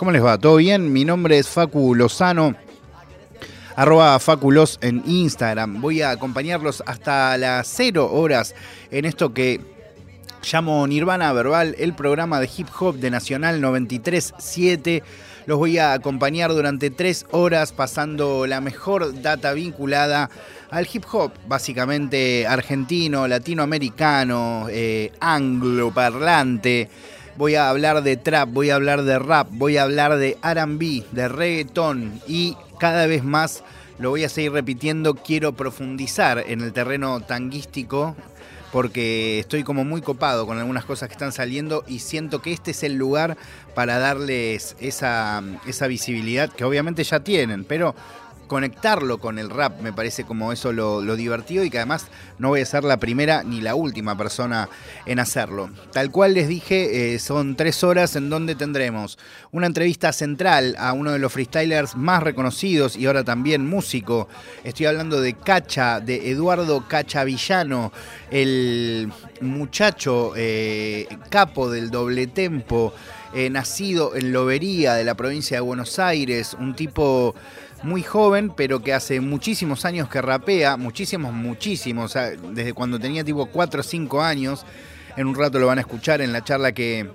¿Cómo les va? ¿Todo bien? Mi nombre es Facu Lozano, arroba Faculos en Instagram. Voy a acompañarlos hasta las 0 horas en esto que llamo Nirvana Verbal, el programa de hip hop de Nacional 937. Los voy a acompañar durante tres horas pasando la mejor data vinculada al hip hop, básicamente argentino, latinoamericano, eh, angloparlante. Voy a hablar de trap, voy a hablar de rap, voy a hablar de RB, de reggaetón y cada vez más lo voy a seguir repitiendo. Quiero profundizar en el terreno tanguístico porque estoy como muy copado con algunas cosas que están saliendo y siento que este es el lugar para darles esa, esa visibilidad que obviamente ya tienen, pero conectarlo con el rap me parece como eso lo, divertido y que además no voy a ser la primera ni la última persona en hacerlo. Tal cual les dije, eh, son tres horas en donde tendremos una entrevista central a uno de los freestylers más reconocidos y ahora también músico. Estoy hablando de Cacha, de Eduardo Cacha Villano, el muchacho eh, capo del doble tempo. Eh, nacido en Lobería de la provincia de Buenos Aires, un tipo muy joven, pero que hace muchísimos años que rapea, muchísimos, muchísimos, desde cuando tenía tipo 4 o 5 años. En un rato lo van a escuchar en la charla que,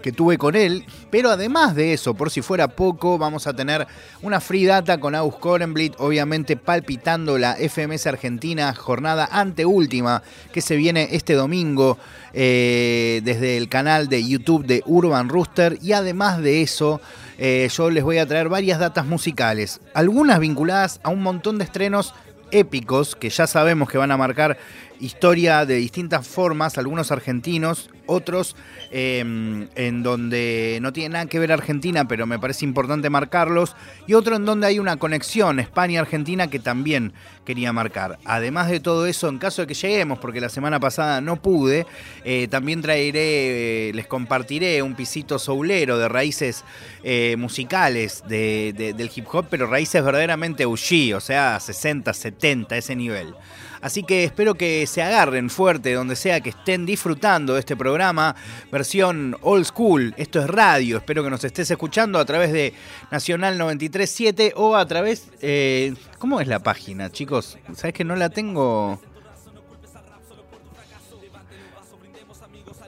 que tuve con él. Pero además de eso, por si fuera poco, vamos a tener una free data con Aus Korenblit, obviamente palpitando la FMS Argentina, jornada anteúltima que se viene este domingo eh, desde el canal de YouTube de Urban Rooster. Y además de eso, eh, yo les voy a traer varias datas musicales, algunas vinculadas a un montón de estrenos épicos que ya sabemos que van a marcar historia de distintas formas, algunos argentinos, otros em, en donde no tiene nada que ver Argentina, pero me parece importante marcarlos, y otro en donde hay una conexión España-Argentina que también quería marcar. Además de todo eso, en caso de que lleguemos, porque la semana pasada no pude, eh, también traeré, eh, les compartiré un pisito soulero de raíces eh, musicales del hip hop, pero raíces verdaderamente UG, o sea, 60, 70, ese nivel. Así que espero que se agarren fuerte donde sea que estén disfrutando de este programa, versión old school. Esto es radio, espero que nos estés escuchando a través de Nacional 937 o a través... Eh, ¿Cómo es la página, chicos? ¿Sabes que no la tengo?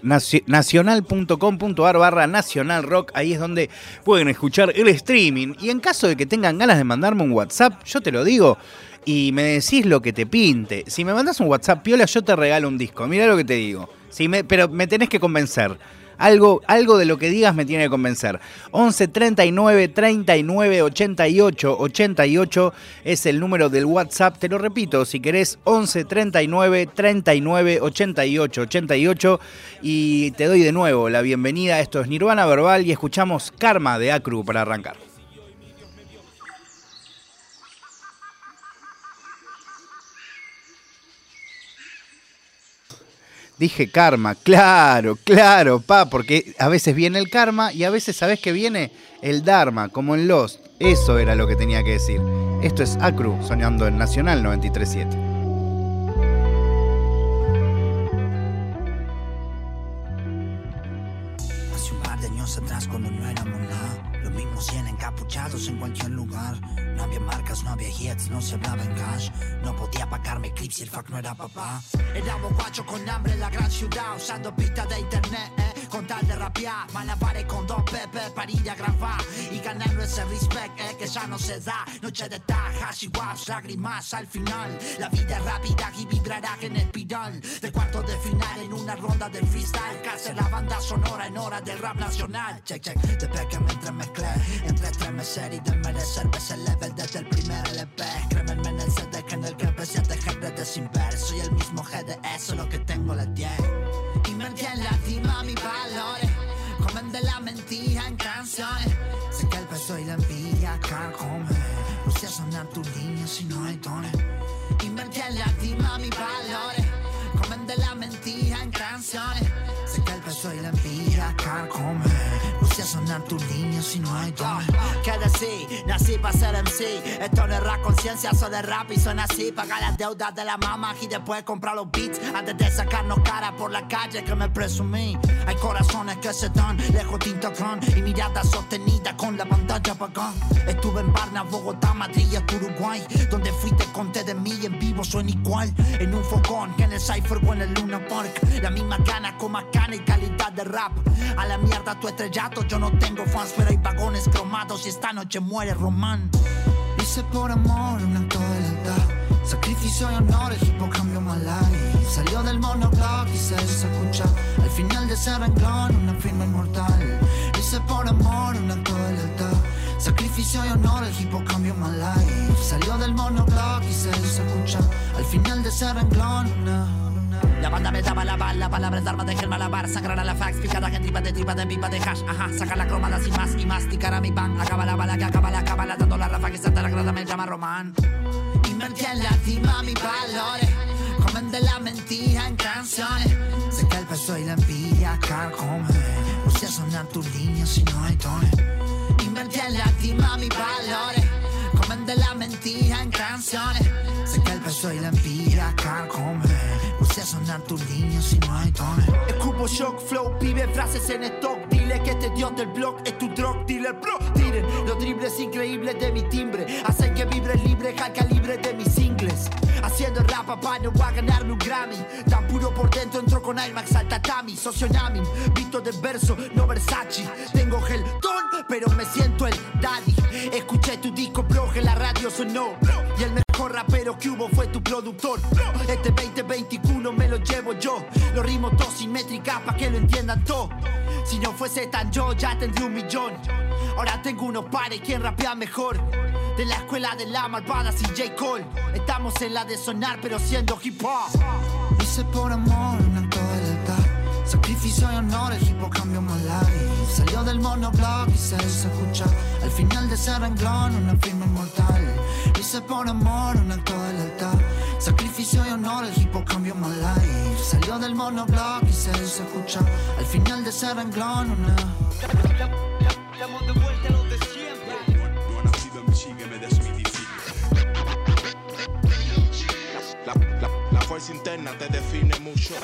nacional.com.ar barra nacional rock, ahí es donde pueden escuchar el streaming. Y en caso de que tengan ganas de mandarme un WhatsApp, yo te lo digo, y me decís lo que te pinte. Si me mandas un WhatsApp piola, yo te regalo un disco. Mira lo que te digo. Pero me tenés que convencer. Algo, algo de lo que digas me tiene que convencer. 11 39 39 88 88 es el número del WhatsApp. Te lo repito, si querés, 11 39 39 88 88. Y te doy de nuevo la bienvenida. Esto es Nirvana Verbal y escuchamos Karma de Acru para arrancar. Dije karma, claro, claro, pa, porque a veces viene el karma y a veces sabes que viene el dharma, como en Lost. Eso era lo que tenía que decir. Esto es Acru, soñando en Nacional 937. Hace un par de años atrás cuando no éramos nada, los mismos 100 encapuchados en cualquier lugar. No había marcas, no había hits, no se hablaba en cash. No podía pagarme clips y el fuck no era papá. Era guacho con hambre en la gran ciudad, usando pistas de internet, eh, con tal de rapear. Malabares con dos pepe para ir a grabar y ganando ese respect eh, que ya no se da. Noche de tajas y waps, lágrimas al final. La vida es rápida y vibrará en espiral. De cuarto de final en una ronda de freestyle. Casi la banda sonora en hora del rap nacional. Check, check, te que me entremezclé entre estremecer y desmerecer. Ves el desde el primer LP Crémenme en el CD que en el que empecé a tejer redes sin ver. Soy el mismo GDE, solo que tengo la 10 Y me entiende cima mis valores. Comen de la mentira en canciones. Sé que el peso y la envidia carcome No sé sonar tus líneas si no hay dones. Invertí en la cima mis valores. Comen de la mentira en canciones. Sé que el peso y la envidia carcome. Sonar tus líneas si no hay don. Que decir, nací para ser MC. Esto no es rap conciencia, solo es rap y suena así. Pagar las deudas de la mamá y después comprar los beats. Antes de sacarnos cara por la calle que me presumí. Hay corazones que se dan lejos de Instagram y miradas sostenidas con la pantalla apagada. Estuve en Barna, Bogotá, Madrid y hasta Uruguay. Donde fui te conté de mí en vivo suena igual. En un fogón, que en el Cypher o en el Luna Park. La misma gana con más gana y calidad de rap. A la mierda tu estrellato, yo no tengo fans, pero hay vagones cromados y esta noche muere Román. Hice por amor un acto de lealtad. Sacrificio y honor, el hip hop cambió my life. Salió del monoblog y se hizo escuchar. Al final de ese renglón, una firma inmortal. Hice por amor un acto de lealtad. Sacrificio y honor, el hip hop cambió my life. Salió del monoblog y se hizo escuchar. Al final de ese renglón, una. La banda me daba la bala, palabras de armas de gel malabar Sangrar a la fax, picada en tripa de tripa de pipa de hash Ajá, sacar la cromada sin más y masticar a mi pan Acaba la bala que acaba la cábala Dando la rafa que salta la grada me llama Román Invertí en lastima mis valores. Comen de la mentira en canciones. Sé que el peso y la envidia carcome. Puse a sonar tus líneas si no hay tones. Invertí en lastima mis valores. Comen de la mentira en canciones. Sé que el peso y la envidia carcome. Puse a sonar tus líneas si no hay tones. Escupo shock flow, pibe frases en stock Dile que este dios del blog es tu drug dealer Bro, tiren los dribles increíbles de mi timbre Hacen que vibre libre al calibre de mis singles Haciendo rap papá no voy a ganarme un Grammy. Tan puro por dentro entro con IMAX al tatami Socionami, visto de verso, no Versace. Tengo gel ton, pero me siento el daddy. Escuché tu disco bro, que la radio sonó. Y el mejor rapero que hubo fue tu productor. Este 2021 me lo llevo yo. Los ritmos dos simétricas pa' que lo entiendan todo. Si no fuese tan yo ya tendría un millón. Ahora tengo unos pares, quien rapea mejor De la escuela de la malvada sin J. Cole Estamos en la de sonar pero siendo hip hop Hice por amor un acto de lealtad. Sacrificio y honor, el hip hop cambió my life. Salió del monoblog y se hizo escuchar. Al final de ese renglón, una firma inmortal. Hice por amor un acto de. Sacrificio y honor, el hip hop cambió my life. Salió del monoblog y se hizo escuchar. Al final de ese renglón, una. Fuerza interna te define mucho.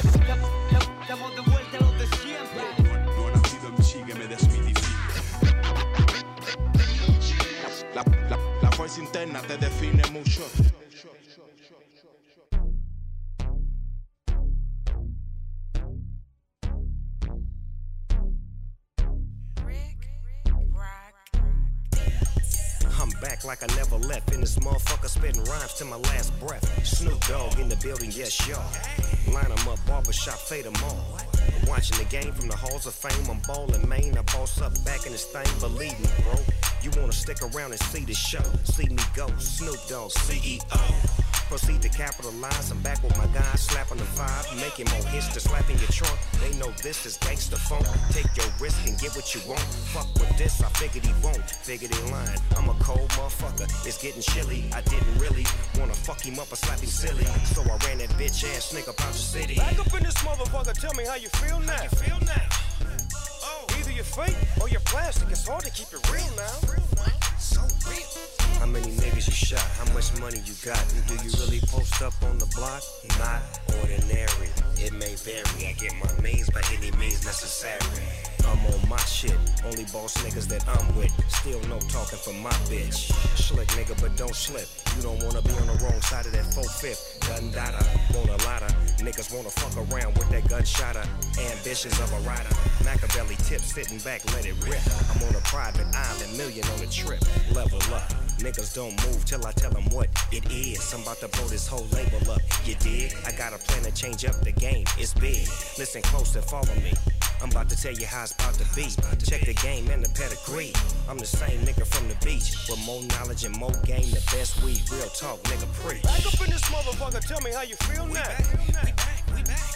Estamos de vuelta a los de siempre No ha nacido en Chile, me desmitifica. La, la, la fuerza interna te define mucho. Back like I never left. In this motherfucker spitting rhymes to my last breath. Snoop Dogg in the building, yes, y'all. Line 'em up, barbershop, fade 'em all. Watching the game from the halls of fame. I'm ballin' Maine. I boss up back in this thing, believe me, bro. You wanna stick around and see the show. See me go, Snoop Dogg, CEO. Proceed to capitalize. I'm back with my guys, slapping the five, making more hits to slap in your trunk. They know this is gangsta funk. Take your risk and get what you want. Fuck with this, I figured he won't. Figured he lying. I'm a cold motherfucker. It's getting chilly. I didn't really wanna fuck him up or slap him silly. So I ran that bitch ass nigga out the city. Back up in this motherfucker, tell me how you feel now. How you feel now? Oh, you're fake or you're plastic. It's hard to keep it real now. So real. How many niggas you shot? How much money you got? And do you really post up on the block? Not ordinary. It may vary. I get my means by any means necessary. I'm on my shit. Only boss niggas that I'm with. Still no talking for my bitch. Slick nigga, but don't slip. You don't wanna be on the wrong side of that 4-5. Gun data, want a lotta. Niggas wanna fuck around with that gunshotter. Uh. Ambitions of a rider. Machiavelli tip, sitting back, let it rip. I'm on a private island, million on a trip. Level up. Niggas don't move till I tell them what it is. I'm about to blow this whole label up. You dig? I got a plan to change up the game. It's big. Listen close and follow me. I'm about to tell you how it's about to be. Check the game and the pedigree. I'm the same nigga from the beach with more knowledge and more game. The best weed, real talk, nigga preach. Back up in this motherfucker, tell me how you feel now. We back, we back.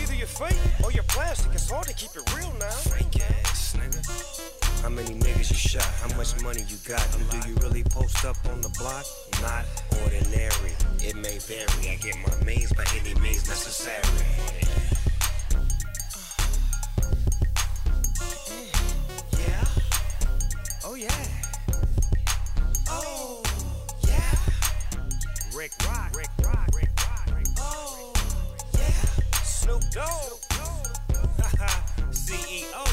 Either you're fake or you're plastic. It's hard to keep it real now. Frank ass nigga. How many niggas you shot? How much money you got? And do you really post up on the block? Not ordinary. It may vary. I get my means by any means necessary. Oh yeah. Oh yeah. Rick Rock. Rick Rock. Rick Rock. Rick Oh yeah. Snoop Dogg. CEO.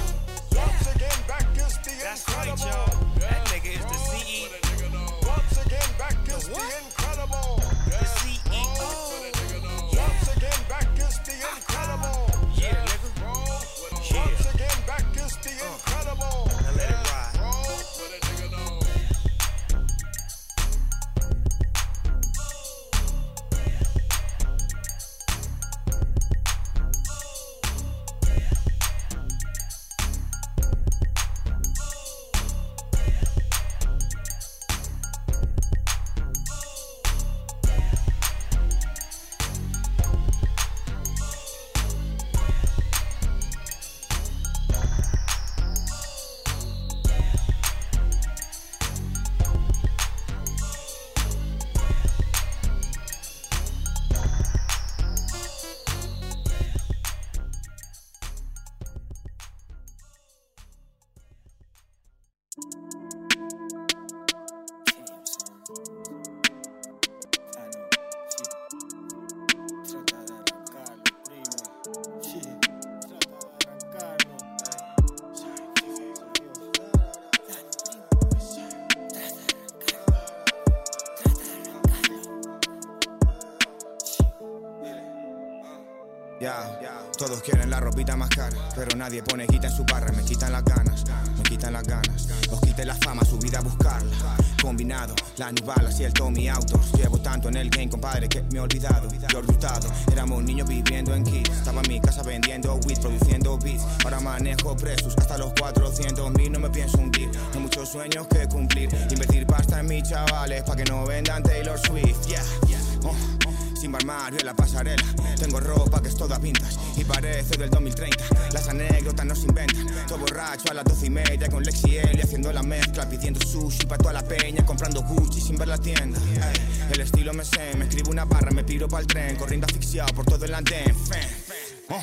Once again, back is the That's right, y'all. That nigga is the CEO. Once again, back is the what? incredible. La ropita más cara, pero nadie pone quita en su barra, me quitan las ganas, me quitan las ganas. Os quité la fama, su vida a buscarla. Combinado, las New Balance y el Tommy Autos. Llevo tanto en el game, compadre, que me he olvidado. Yo olvidado, éramos niños viviendo en Kids. Estaba en mi casa vendiendo weed, produciendo beats. Ahora manejo presos hasta los 400 mil, no me pienso hundir. No muchos sueños que cumplir. Invertir pasta en mis chavales, pa' que no vendan Taylor Swift, yeah. Oh. Sin armario en la pasarela Tengo ropa que es toda vintage Y parece del 2030 Las anécdotas no se inventan. Todo borracho a las doce y media Con Lexi y haciendo la mezcla Pidiendo sushi pa' toda la peña Comprando Gucci sin ver la tienda. El estilo me sé Me escribo una barra, me piro pa'l tren Corriendo asfixiado por todo el andén. Fan. Oh,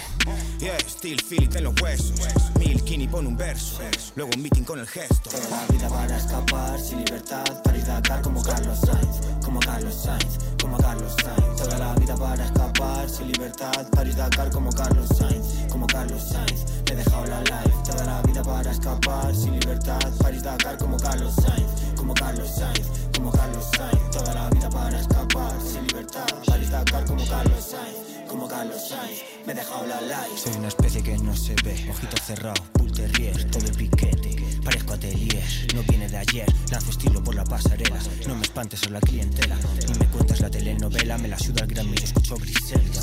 yeah, still feel en los huesos. Milkini pone un verso Luego un meeting con el gesto. Toda la vida para escapar, sin libertad, para ir Dakar como Carlos Sainz, como Carlos Sainz, como Carlos Sainz. Toda la vida para escapar, sin libertad, para ir Dakar como Carlos Sainz, como Carlos Sainz. Me he dejado la life, toda la vida para escapar, sin libertad, para ir Dakar como Carlos Sainz, como Carlos Sainz, como Carlos Sainz. Toda la vida para escapar, sin libertad, para ir Dakar como Carlos Sainz, como Carlos Sainz. Me he dejado la life. Soy una especie que no se ve, ojito cerrado, bull terrier, todo el piquete. Parezco atelier, no viene de ayer, lanzo estilo por la pasarela. No me espantes a la clientela, ni me cuentas la telenovela, me la suda el Grammy, yo escucho Griselda.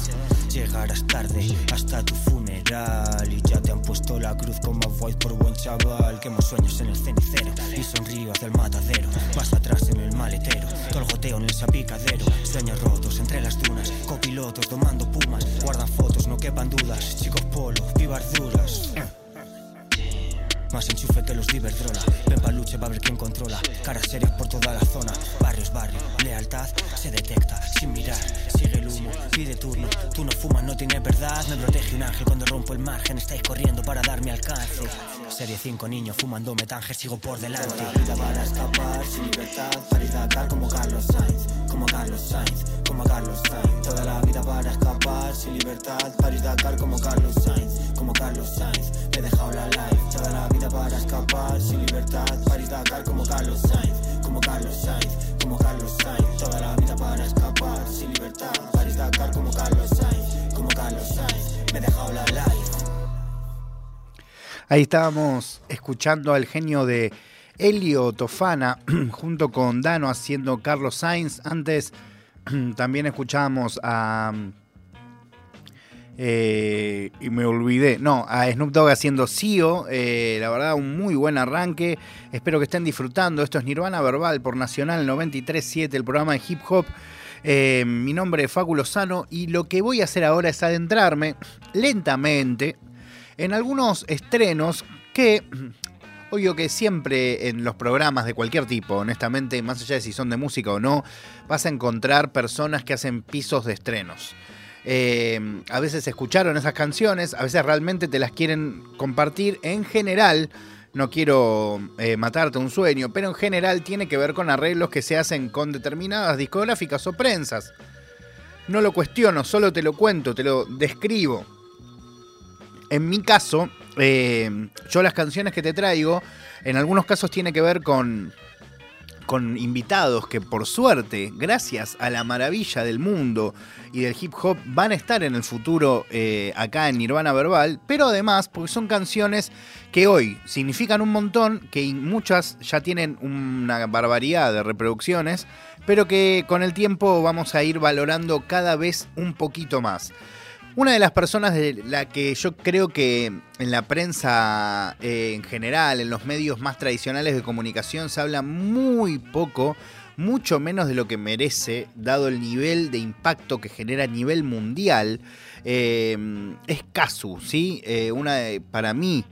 Llegarás tarde hasta tu funeral y ya te han puesto la cruz como void por buen chaval. Quemo sueños en el cenicero y sonrío hacia el matadero. Más atrás en el maletero, todo el goteo en el sapicadero. Sueños rotos entre las dunas, copilotos domando pumas. Guardan fotos, no quepan dudas. Chicos polo, vivas duras. Más enchufe que los de Iberdrola. Ven pa' luche, va a ver quién controla. Caras serias por toda la zona. Barrios, barrio. Lealtad se detecta sin mirar. Sigue el humo, pide turno. Tú no fumas, no tienes verdad. Me protege un ángel cuando rompo el margen. Estáis corriendo para darme alcance. Serie 5 niños fumando metange, sigo por delante. Toda la vida para escapar, sin libertad, para Dakar como Carlos Sainz, como Carlos Sainz, como Carlos Sainz. Toda la vida para escapar, sin libertad, para Dakar como Carlos Sainz, como Carlos Sainz. Me he dejado la life, toda la vida para escapar, sin libertad, para ir Dakar como Carlos Sainz, como Carlos Sainz, como Carlos Sainz. Toda la vida para escapar, sin libertad, para ir Dakar como Carlos Sainz, como Carlos Sainz. Me he dejado la life. Ahí estábamos escuchando al genio de Elio Tofana junto con Dano haciendo Carlos Sainz. Antes también escuchábamos a. eh, y me olvidé. No, a Snoop Dogg haciendo CEO. eh, la verdad, un muy buen arranque. Espero que estén disfrutando. Esto es Nirvana Verbal por Nacional 93.7, el programa de hip hop. Eh, mi nombre es Facu Lozano y lo que voy a hacer ahora es adentrarme lentamente en algunos estrenos que, obvio que siempre en los programas de cualquier tipo, honestamente, más allá de si son de música o no, vas a encontrar personas que hacen pisos de estrenos. Eh, a veces escucharon esas canciones, a veces realmente te las quieren compartir. En general, no quiero eh, matarte un sueño, pero en general tiene que ver con arreglos que se hacen con determinadas discográficas o prensas. No lo cuestiono, solo te lo cuento, te lo describo. En mi caso, eh, yo las canciones que te traigo, en algunos casos tiene que ver con, con invitados que por suerte, gracias a la maravilla del mundo y del hip hop, van a estar en el futuro eh, acá en Nirvana Verbal, pero además porque son canciones que hoy significan un montón, que muchas ya tienen una barbaridad de reproducciones, pero que con el tiempo vamos a ir valorando cada vez un poquito más. Una de las personas de la que yo creo que en la prensa eh, en general, en los medios más tradicionales de comunicación, se habla muy poco, mucho menos de lo que merece, dado el nivel de impacto que genera a nivel mundial, eh, es Kazu, ¿sí? Eh, una de, para mí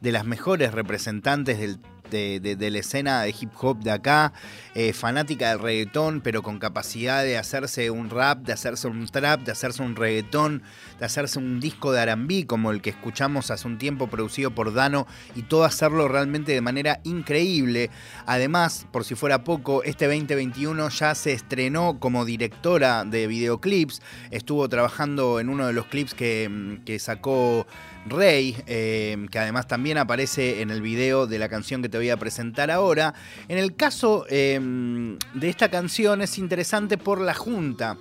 de las mejores representantes del de, la escena de hip hop de acá, eh, fanática del reggaetón, pero con capacidad de hacerse un rap, de hacerse un trap, de hacerse un reggaetón, de hacerse un disco de RB como el que escuchamos hace un tiempo producido por Dano y todo hacerlo realmente de manera increíble. Además, por si fuera poco, este 2021 ya se estrenó como directora de videoclips, estuvo trabajando en uno de los clips que, que sacó Rey, eh, que además también aparece en el video de la canción que te voy a presentar ahora. En el caso em, de esta canción es interesante por la junta.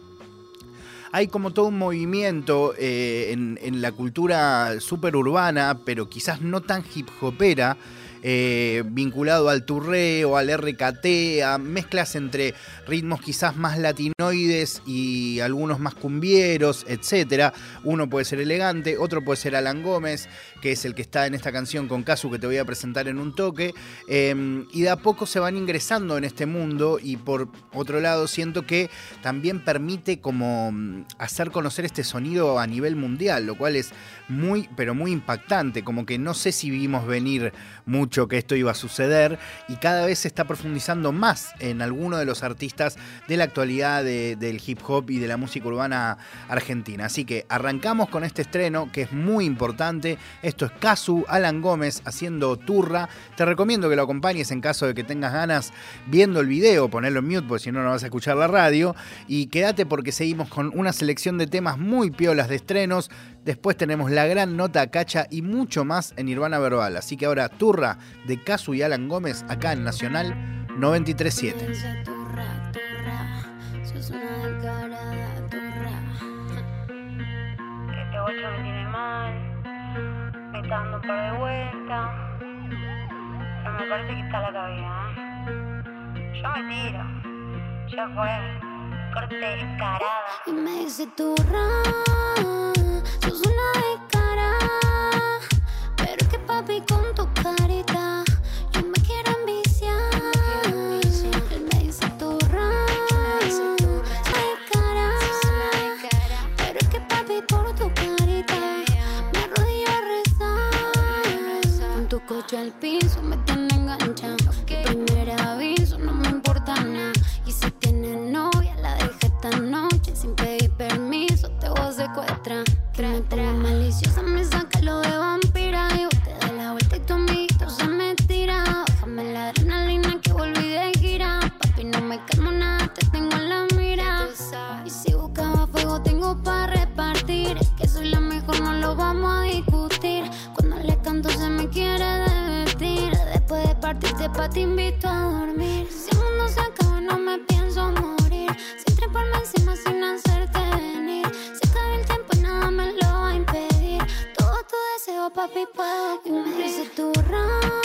Hay como todo un movimiento eh, en, en, la cultura superurbana, pero quizás no tan hip hopera, eh, vinculado al turreo, al RKT, a mezclas entre ritmos quizás más latinoides y algunos más cumbieros, etc. Uno puede ser elegante, otro puede ser Alan Gómez, que es el que está en esta canción con Casu que te voy a presentar en un toque. Em, y de a poco se van ingresando en este mundo y por otro lado siento que también permite como mm, hacer conocer este sonido a nivel mundial, lo cual es muy, pero muy impactante, como que no sé si vimos venir mucho que esto iba a suceder y cada vez se está profundizando más en alguno de los artistas de la actualidad del hip hop y de la música urbana argentina. Así que arrancamos con este estreno que es muy importante. Esto es Casu, Alan Gómez haciendo turra. Te recomiendo que lo acompañes en caso de que tengas ganas viendo el video, ponerlo en mute porque si no no vas a escuchar la radio. Y quédate porque seguimos con una selección de temas muy piolas de estrenos. Después tenemos la gran nota cacha y mucho más en Nirvana Verbal. Así que ahora turra de Casu y Alan Gómez acá en Nacional 937. Este bocho me tiene mal, me está dando un par de vueltas, pero me parece que está la cabeza. ¿eh? Yo me tiro, ya fue, corte descarada. Y me dice turra, sos una descarada, pero que papi con tu carita. Coche al piso me tiene enganchado. El primer aviso no me importa nada. Y si tienes novia la dejé esta noche sin pedir permiso te voy a secuestrar. Maliciosa me saca lo de vampira y vos te das la vuelta y tu amiguito se me tira. Déjame la adrenalina que volví de gira. Papi no me calmo nada te tengo en la mira. Y si buscaba fuego tengo para de partirte pa' te invito a dormir. Si el mundo se acaba no me pienso morir. Sin treparme encima sin hacerte venir. Se acaba el tiempo y nada me lo va a impedir. Todo tu deseo papi puedo cumplir. Me dice turra, sos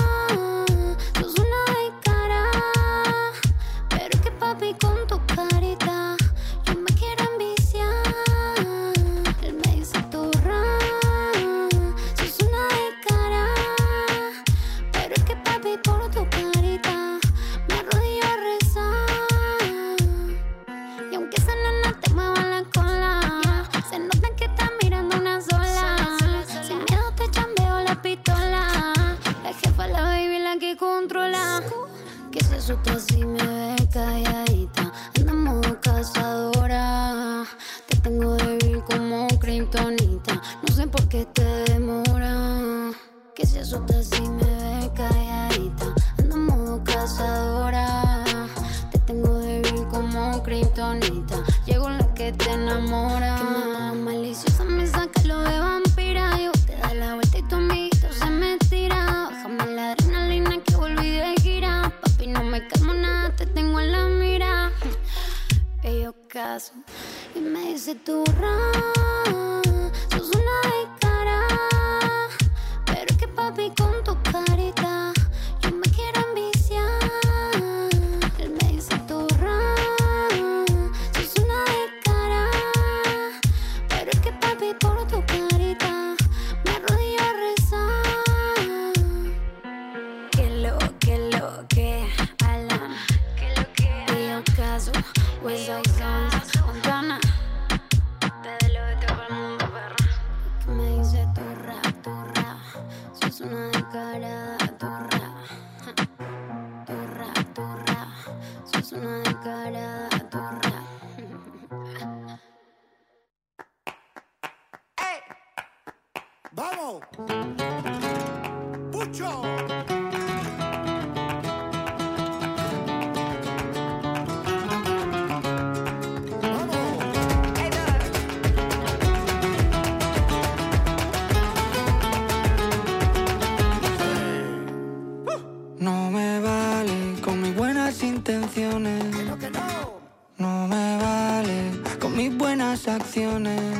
eso tú me ves calladita. Andamos cazadora. Te tengo débil como kryptonita. No sé por qué te demora. Que si eso tú así me ves calladita. Andamos cazadora. Te tengo débil como kryptonita. Llego la que te enamora. Y me dice tu ra, sos una de cara. Pero que papi con tu cara. No me vale con mis buenas intenciones. No me vale con mis buenas acciones.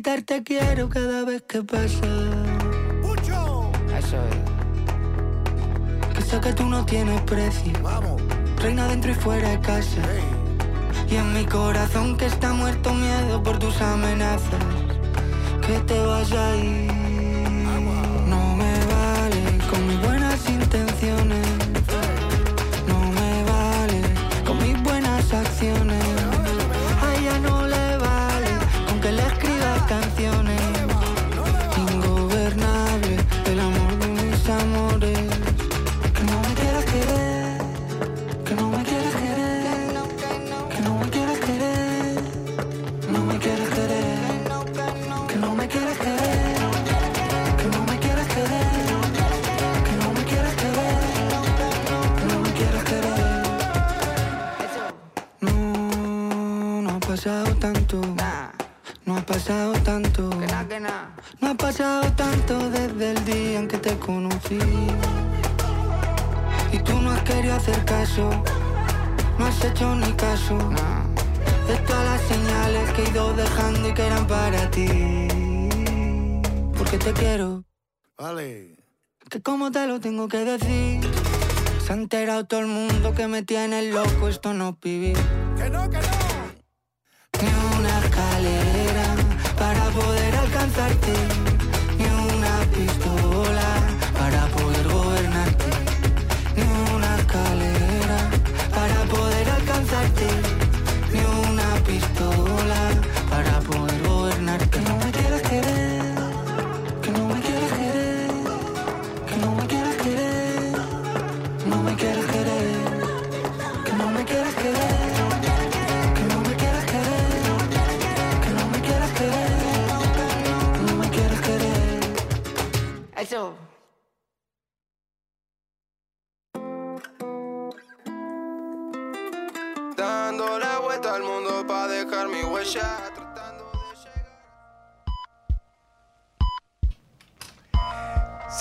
te quiero cada vez que pasa. Eso es. Que sé que tú no tienes precio. Vamos. Reina dentro y fuera de casa. Hey. Y en mi corazón que está muerto miedo por tus amenazas. Que te vas a ir. que decir. Se ha enterado todo el mundo que me tiene loco, esto no es.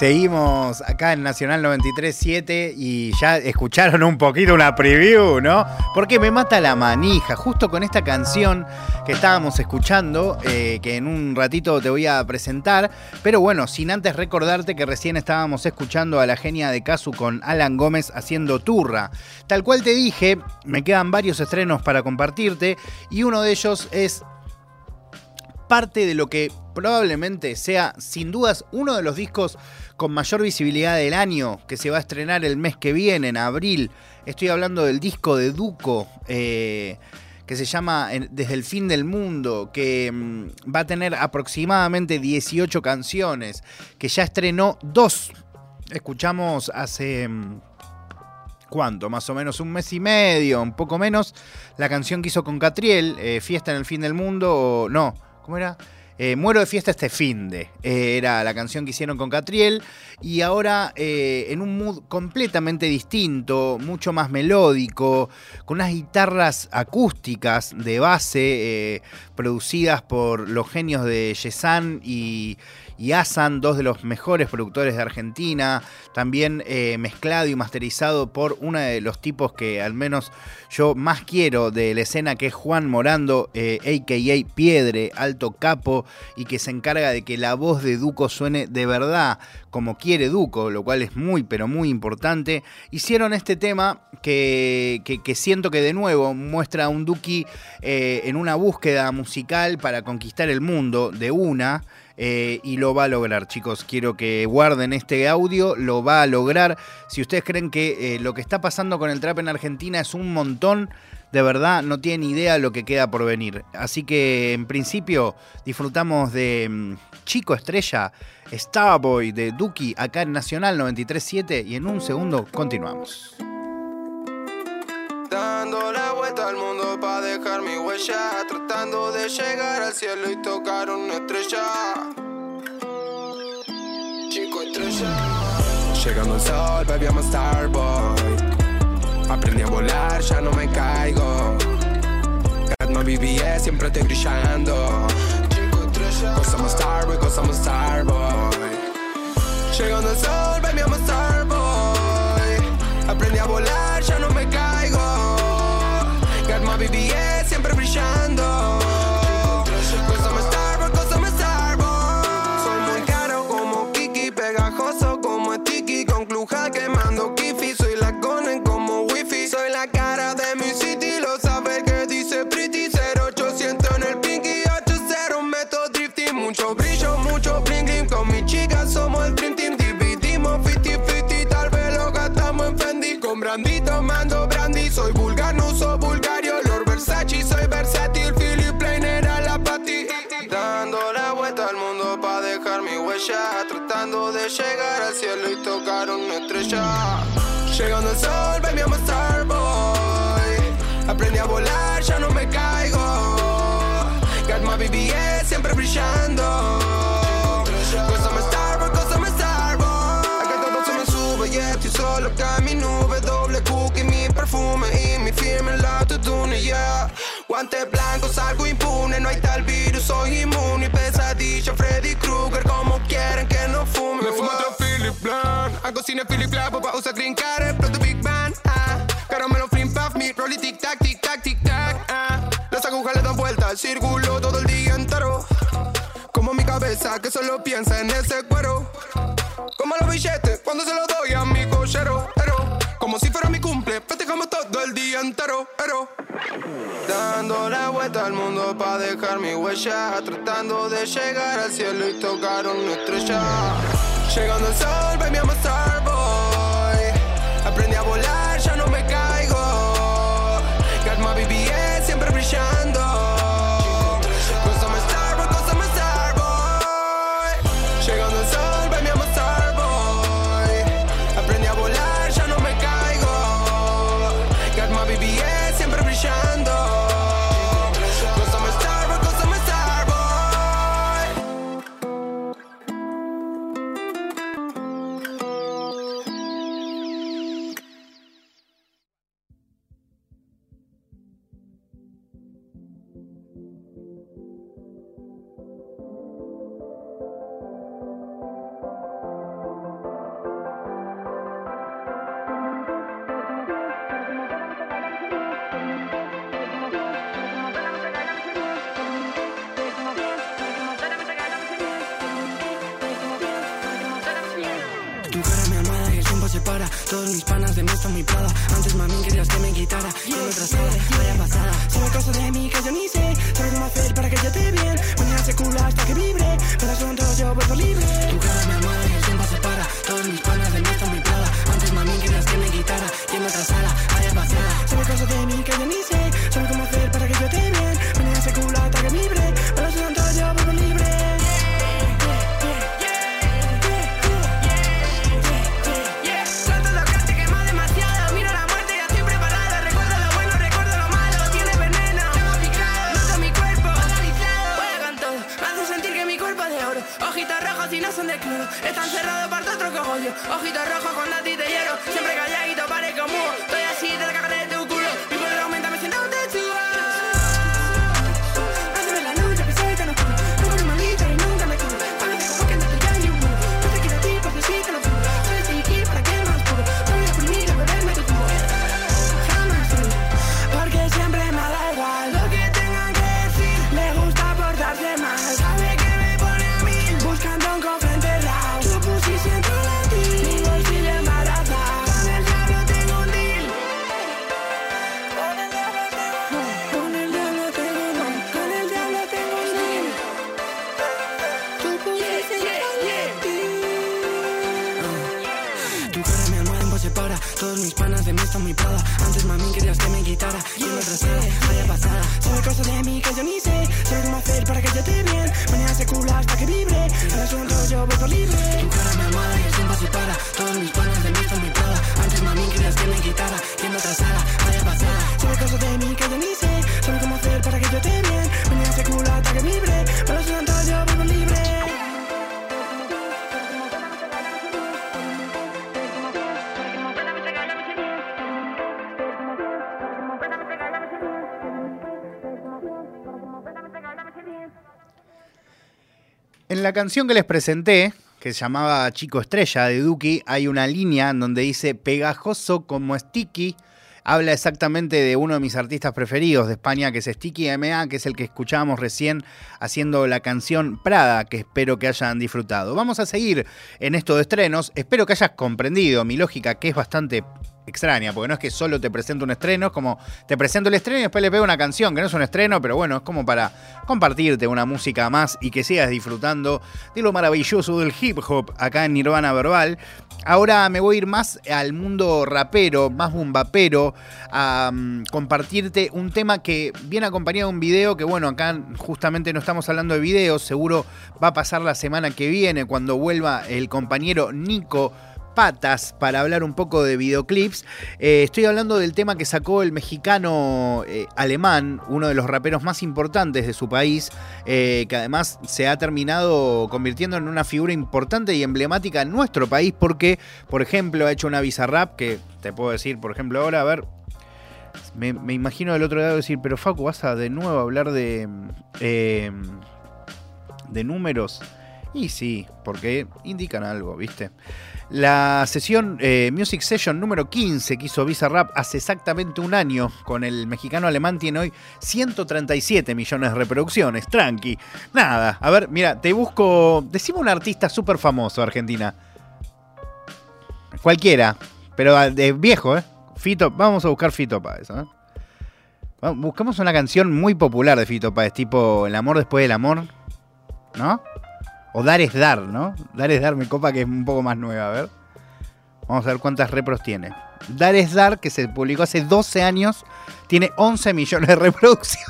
Seguimos acá en Nacional 937 y ya escucharon un poquito una preview, ¿no? Porque me mata la manija, justo con esta canción que estábamos escuchando, eh, que en un ratito te voy a presentar, pero bueno, sin antes recordarte que recién estábamos escuchando a la genia de Casu con Alan Gómez haciendo turra. Tal cual te dije, me quedan varios estrenos para compartirte y uno de ellos es parte de lo que probablemente sea sin dudas uno de los discos con mayor visibilidad del año, que se va a estrenar el mes que viene, en abril. Estoy hablando del disco de Duco. Eh, que se llama Desde el fin del mundo, que mm, va a tener aproximadamente 18 canciones, que ya estrenó dos. Escuchamos hace... Mm, ¿Cuánto? Más o menos un mes y medio, un poco menos, la canción que hizo con Catriel, eh, Fiesta en el fin del mundo, no, ¿cómo era? Eh, Muero de fiesta este fin de. Eh, era la canción que hicieron con Catriel. Y ahora eh, en un mood completamente distinto, mucho más melódico, con unas guitarras acústicas de base, producidas por los genios de Yesan y, y Asan, dos de los mejores productores de Argentina, también eh, mezclado y masterizado por uno de los tipos que al menos yo más quiero de la escena, que es Juan Morando, eh, a.k.a. Piedre, alto capo, y que se encarga de que la voz de Duco suene de verdad como quiere Duco, lo cual es muy, pero muy importante. Hicieron este tema que, que- que siento que de nuevo muestra a un Duki eh, en una búsqueda musical para conquistar el mundo de una. Eh, y lo va a lograr, chicos. Quiero que guarden este audio, lo va a lograr. Si ustedes creen que eh, lo que está pasando con el trap en Argentina es un montón, de verdad no tienen idea lo que queda por venir. Así que en principio disfrutamos de mm, Chico Estrella, Starboy de Duki acá en Nacional 937 y en un segundo continuamos. Dando la vuelta al mundo para dejar mi huella. Tratando de llegar al cielo y tocar una estrella. Chico estrella. Llegando al sol, a starboy. Aprendí a volar, ya no me caigo. My BBS, siempre estoy brillando. Chico estrella. A starboy, a starboy. Llegando al sol, a starboy. Aprendí a volar, círculo todo el día entero. Como mi cabeza que solo piensa en ese cuero. Como los billetes cuando se los doy a mi cochero. Pero, como si fuera mi cumple, festejamos todo el día entero. Pero, dando la vuelta al mundo para dejar mi huella. Tratando de llegar al cielo y tocar una estrella. Llegando al sol, baby, I'm a starboy. Aprendí a volar, ya no me caigo. Got my BBS, siempre brillando. En la canción que les presenté, que se llamaba Chico Estrella de Duki, hay una línea en donde dice pegajoso como sticky. Habla exactamente de uno de mis artistas preferidos de España, que es Sticky MA, que es el que escuchábamos recién haciendo la canción Prada, que espero que hayan disfrutado. Vamos a seguir en estos estrenos. Espero que hayas comprendido mi lógica, que es bastante extraña, porque no es que solo te presento un estreno, es como te presento el estreno y después le pego una canción, que no es un estreno, pero bueno, es como para compartirte una música más y que sigas disfrutando de lo maravilloso del hip hop acá en Nirvana Verbal. Ahora me voy a ir más al mundo rapero, más bumbapero, a mm, compartirte un tema que viene acompañado de un video que, bueno, acá justamente no estamos hablando de videos, seguro va a pasar la semana que viene cuando vuelva el compañero Nico patas para hablar un poco de videoclips. Eh, estoy hablando del tema que sacó el mexicano eh, alemán, uno de los raperos más importantes de su país, eh, que además se ha terminado convirtiendo en una figura importante y emblemática en nuestro país porque, por ejemplo, ha hecho una bizarrap que te puedo decir, por ejemplo, ahora, a ver, me, imagino del otro lado decir, pero Facu, vas a de nuevo hablar de, eh, de números. Y sí, porque indican algo, ¿viste? La sesión eh, Music Session número 15 que hizo Visa Rap hace exactamente un año con el mexicano alemán tiene hoy 137 millones de reproducciones. Tranqui. Nada. A ver, mira, te busco. Decime un artista súper famoso de Argentina. Cualquiera. Pero de viejo, ¿eh? Fito. Vamos a buscar Fito Páez, ¿eh? Buscamos una canción muy popular de Fito Páez, tipo El amor después del amor. ¿No? O Dar es Dar, ¿no? Dar es Dar, mi copa que es un poco más nueva, a ver. Vamos a ver cuántas repros tiene. Dar es Dar, que se publicó hace 12 años, tiene 11 millones de reproducciones.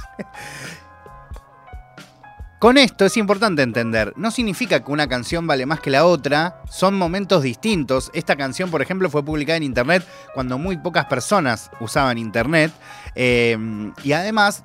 Con esto es importante entender, no significa que una canción vale más que la otra, son momentos distintos. Esta canción, por ejemplo, fue publicada en Internet cuando muy pocas personas usaban Internet. Eh, y además,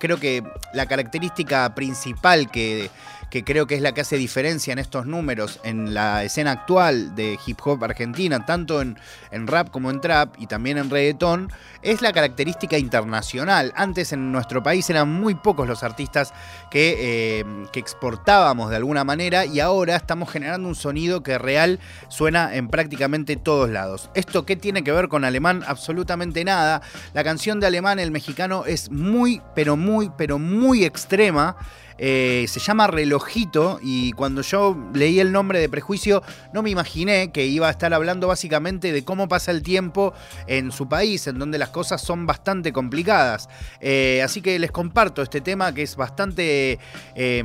creo que la característica principal que, que creo que es la que hace diferencia en estos números en la escena actual de hip hop argentina, tanto en, en rap como en trap y también en reggaetón, es la característica internacional. Antes en nuestro país eran muy pocos los artistas que, eh, que exportábamos de alguna manera y ahora estamos generando un sonido que real suena en prácticamente todos lados. ¿Esto qué tiene que ver con alemán? Absolutamente nada. La canción de alemán, el mexicano, es muy, pero muy, pero muy extrema. Eh, se llama Relojito y cuando yo leí el nombre de Prejuicio no me imaginé que iba a estar hablando básicamente de cómo pasa el tiempo en su país, en donde las cosas son bastante complicadas. Eh, así que les comparto este tema que es bastante... eh,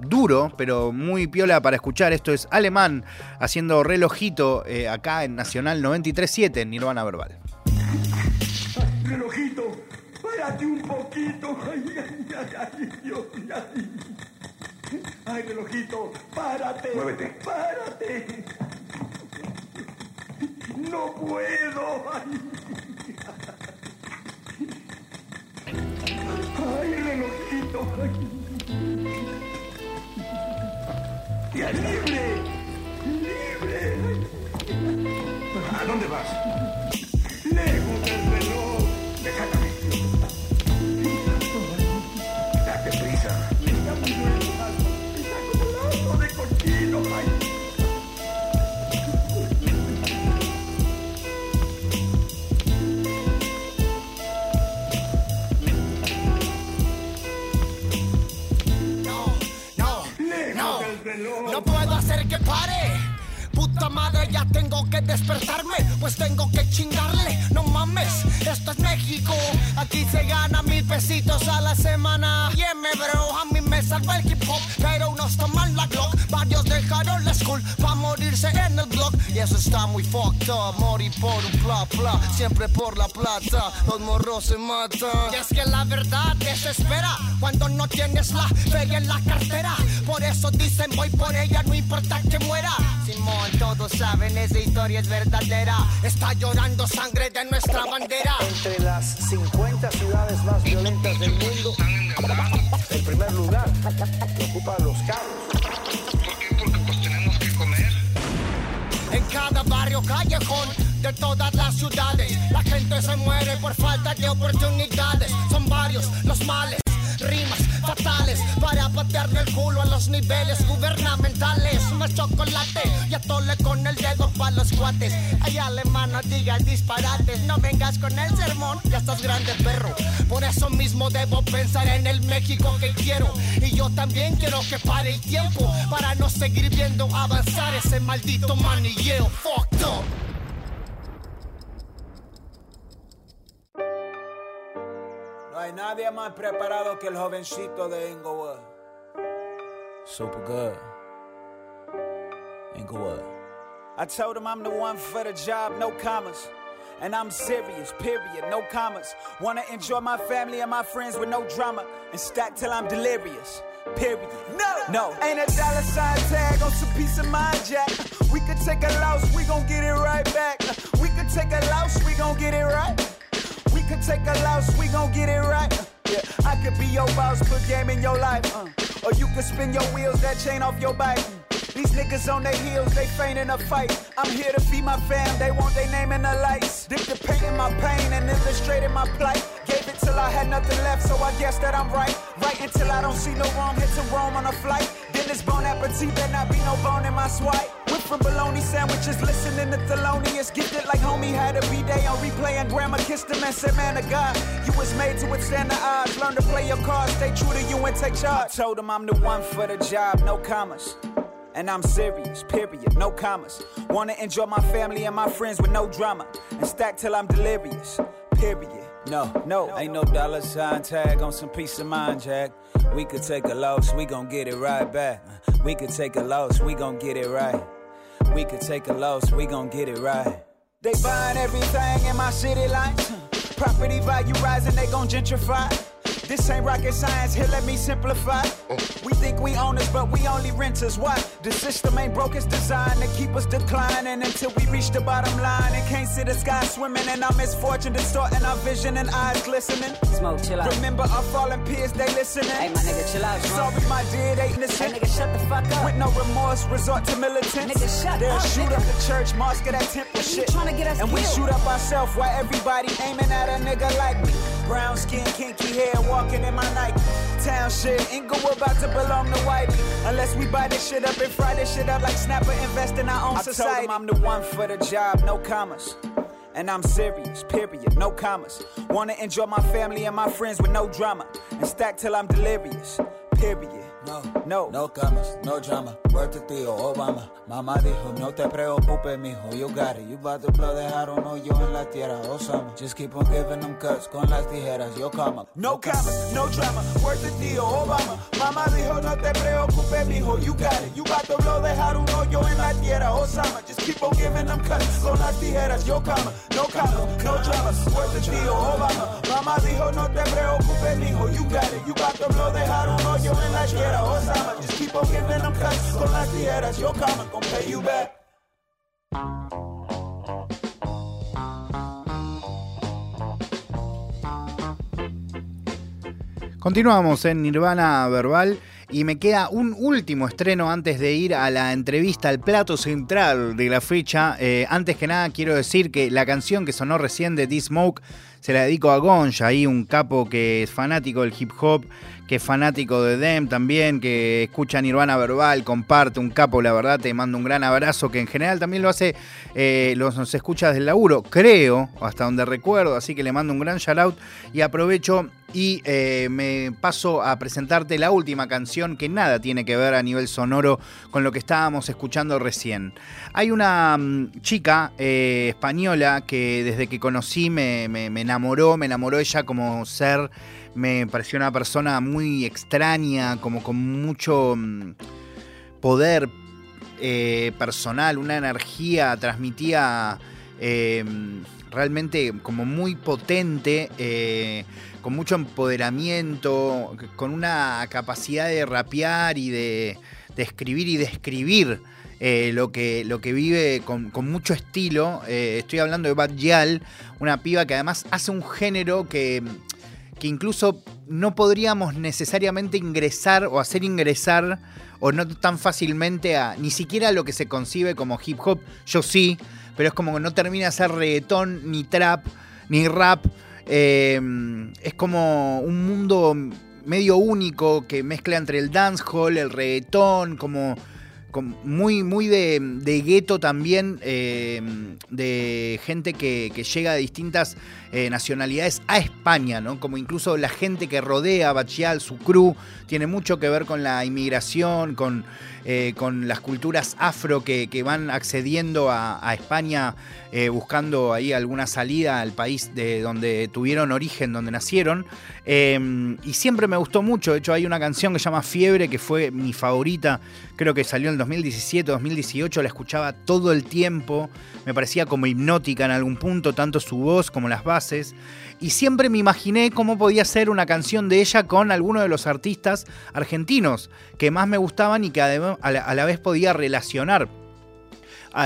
duro, pero muy piola para escuchar. Esto es Alemán haciendo relojito eh, acá en Nacional 93.7 en Nirvana Verbal. Relojito, Espérate un poquito. Ay, ay, ay, ay, Dios, ay. Ay, relojito, párate. Muévete. Párate. No puedo. Ay, ay relojito. Ay. Libre! ¡Libre! ¿A dónde vas? party. Tengo que despertarme, pues tengo que chingarle. No mames, esto es México. Aquí se gana mil pesitos a la semana. Yeah, me bro, a mí me salva el hip hop, pero unos toman la Glock. Varios dejaron la school pa' morirse en el blog. Y eso está muy fucked up. Morir por un bla, siempre por la plata. Los morros se matan. Y es que la verdad desespera cuando no tienes la fe en la cartera. Por eso dicen voy por ella, no importa que muera. Simón, todos saben, esa historia es verdadera. Está llorando sangre de nuestra bandera. Entre las 50 ciudades más violentas del mundo, el primer lugar lo ocupan los cabos. En cada barrio, callejón de todas las ciudades, la gente se muere por falta de oportunidades. Son varios los males, rimas fatales para patearle el culo a los niveles gubernamentales. Más chocolate y atole con el dedo pa' los cuates. Ay, alemán, no digas disparates, no vengas con el sermón, ya estás grande, perro. Por eso mismo debo pensar en el México que quiero. Y yo también quiero que pare el tiempo para no seguir viendo avanzar ese maldito manilleo. Fucked up. Nadie más preparado que el jovencito de Inglewood. Super good. Inglewood. I told him I'm the one for the job, no commas. And I'm serious, period, no commas. Wanna enjoy my family and my friends with no drama. And stack till I'm delirious, period. No, no. Ain't a dollar sign tag on some peace of mind, Jack. We could take a loss, we gon' get it right back. We could take a loss, we gon' get it right. Could take a loss, we gon' get it right. Yeah, I could be your boss, put game in your life. Uh. Or you could spin your wheels, that chain off your bike. These niggas on their heels, they faint in a fight. I'm here to feed my fam, they want their name in the lights. Dip the paint in my pain and illustrated my plight. Gave it till I had nothing left, so I guess that I'm right. Right until I don't see no wrong, hit to Rome on a flight. Then this bon appetit, there not be no bone in my swipe. Went from bologna sandwiches, listening to Thelonious. Gifted like homie had a B-day on replay, and grandma kissed him and said, Man of God, you was made to withstand the odds. Learn to play your cards, stay true to you and take charge. I told him I'm the one for the job, no commas. And I'm serious, period, no commas. Wanna enjoy my family and my friends with no drama. And stack till I'm delirious, period. No, no, ain't no dollar sign tag on some peace of mind, Jack. We could take a loss, we gon' get it right back. We could take a loss, we gon' get it right. We could take a loss, we gon' get it right. They buying everything in my city lights. Property value rising, they gon' gentrify. This ain't rocket science, here let me simplify. We think we owners, but we only renters. Why? The system ain't broke, it's designed to keep us declining until we reach the bottom line and can't see the sky swimming. And our misfortune distorting our vision and eyes glistening. Smoke, chill out. Remember our fallen peers, they listening. Hey, my nigga, chill out, Smoke. Sorry, my dear, they innocent. Hey, nigga, shut the fuck up. With no remorse, resort to militants. Nigga, shut They'll up, shoot nigga. up the church, mosque, that temple shit. tryna get us and we shoot up ourselves while everybody aiming at a nigga like me. Brown skin, kinky hair, walking in my Nike. Town shit, Inglewood about to belong to Whitey. Unless we buy this shit up and fry this shit up like Snapper, invest in our own I society. told I'm the one for the job, no commas. And I'm serious, period, no commas. Wanna enjoy my family and my friends with no drama. And stack till I'm delirious, period. No, no, no commas, no drama. Word to tío Obama. Mamá dijo, no te preocupes, mijo, you got it. You about to blow, dejar un hoyo en la tierra, Osama. Just keep on giving them cuts con las tijeras, yo comma. No commas, no drama. Word to tío Obama. Mamá dijo, no te preocupes, mijo, you got it. You about to blow, dejar un hoyo en la tierra, Osama. Just keep on giving them cuts con las tijeras, yo comma. No commas, no drama. Word to tío Obama. Mamá dijo, no te preocupes, mijo, you got it. You about to blow, dejar un hoyo en la tierra, Continuamos en Nirvana Verbal y me queda un último estreno antes de ir a la entrevista al plato central de la fecha. Eh, antes que nada quiero decir que la canción que sonó recién de D-Smoke se la dedico a Gonja, ahí un capo que es fanático del hip hop, que es fanático de Dem también, que escucha Nirvana Verbal, comparte, un capo, la verdad, te mando un gran abrazo, que en general también lo hace, eh, los, nos escucha desde el laburo, creo, hasta donde recuerdo, así que le mando un gran shout out y aprovecho y eh, me paso a presentarte la última canción que nada tiene que ver a nivel sonoro con lo que estábamos escuchando recién. Hay una mm, chica eh, española que desde que conocí me, me- enamoró, me enamoró ella como ser, me pareció una persona muy extraña, como con mucho mm, poder eh, personal, una energía, transmitía eh, realmente como muy potente, con mucho empoderamiento, con una capacidad de rapear y de, de escribir y describir eh, lo, que, lo que vive con, mucho estilo. Eh, estoy hablando de Bad Gyal, una piba que además hace un género que, que incluso no podríamos necesariamente ingresar o hacer ingresar o no tan fácilmente a ni siquiera a lo que se concibe como hip hop. Yo sí, pero es como que no termina de ser reggaetón, ni trap, ni rap. Eh, es como un mundo medio único que mezcla entre el dancehall, el reggaetón, como, muy, muy de, de gueto también, eh, de gente que, que llega de distintas eh, nacionalidades a España, ¿no? Como incluso la gente que rodea a Bachial, su crew, tiene mucho que ver con la inmigración, con, eh, con las culturas afro que, van accediendo a, España eh, buscando ahí alguna salida al país de donde tuvieron origen, donde nacieron. Eh, y siempre me gustó mucho. De hecho, hay una canción que se llama Fiebre, que fue mi favorita. Creo que salió en el 2017, 2018. La escuchaba todo el tiempo. Me parecía como hipnótica en algún punto, tanto su voz como las bases. Y siempre me imaginé cómo podía ser una canción de ella con alguno de los artistas argentinos que más me gustaban y que a la- vez podía relacionar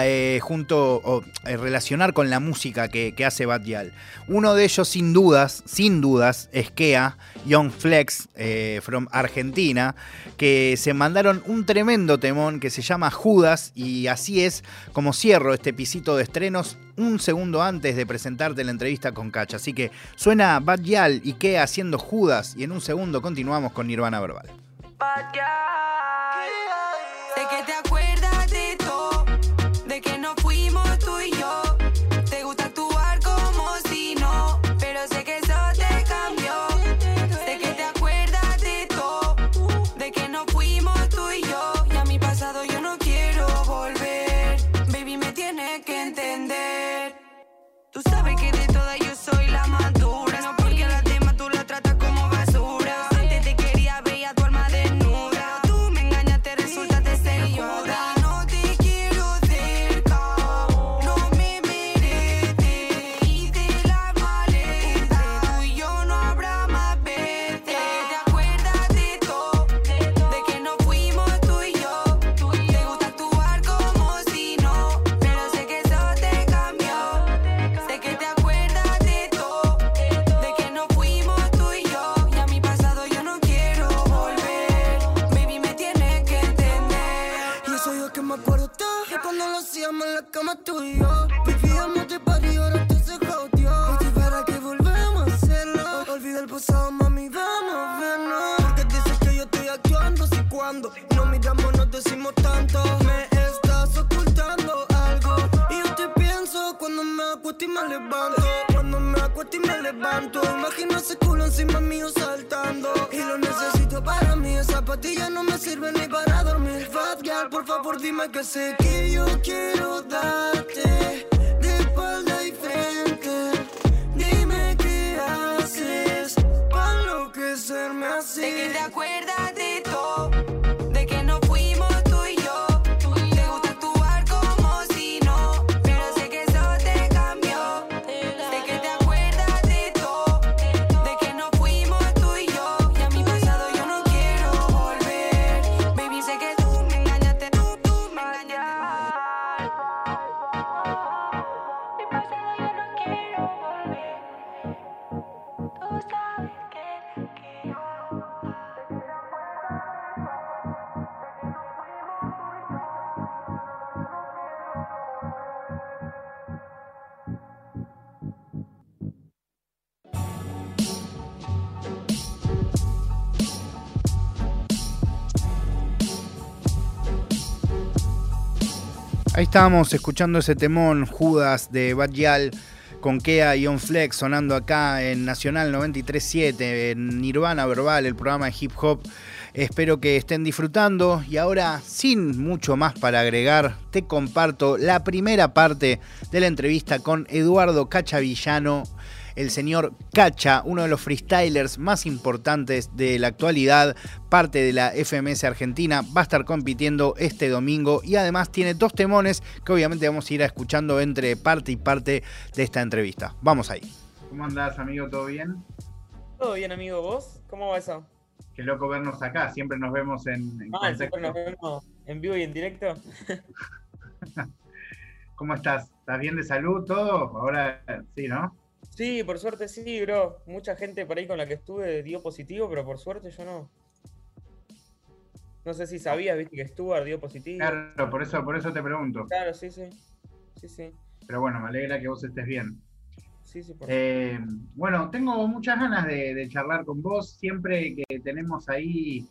eh, junto o eh, relacionar con la música que, hace Bad Gyal. Uno de ellos, sin dudas, sin dudas, es Kea, Young Flex, eh, from Argentina, que se mandaron un tremendo temón que se llama Judas, y así es como cierro este pisito de estrenos un segundo antes de presentarte la entrevista con Cacha. Así que suena Bad Gyal y Kea haciendo Judas, y en un segundo continuamos con Nirvana Verbal. Sé decimos tanto. Me estás ocultando algo. Y yo te pienso cuando me acuesto y me levanto. Cuando me acuesto y me levanto Imagino ese culo encima mío saltando. Y lo necesito para mí Esa patilla no me sirve ni para dormir. Fat por favor dime que sé que yo quiero darte. De espalda y frente Dime qué haces. Para enloquecerme así que te acuerdas de todo, Ahí estábamos escuchando ese temón Judas de Bad con Kea y On Flex sonando acá en Nacional 937 en Nirvana Verbal, el programa de hip hop. Espero que estén disfrutando y ahora sin mucho más para agregar, te comparto la primera parte de la entrevista con Eduardo Cachavillano, el señor Cacha, uno de los freestylers más importantes de la actualidad, parte de la FMS Argentina, va a estar compitiendo este domingo y además tiene dos temones que obviamente vamos a ir escuchando entre parte y parte de esta entrevista. Vamos ahí. ¿Cómo andás, amigo? ¿Todo bien? Todo bien, amigo. ¿Vos? ¿Cómo va eso? Qué loco vernos acá, siempre nos vemos en, en Ah, siempre nos vemos en vivo y en directo. ¿Cómo estás? ¿Estás bien de salud todo? Ahora sí, ¿no? Sí, por suerte sí, bro. Mucha gente por ahí con la que estuve dio positivo, pero por suerte yo no. No sé si sabías, viste, que Stuart dio positivo. Claro, por eso, por eso te pregunto. Claro, sí, sí. Sí, sí. Pero bueno, me alegra que vos estés bien. Sí, sí, por Eh, bueno, tengo muchas ganas de, de charlar con vos. Siempre que tenemos ahí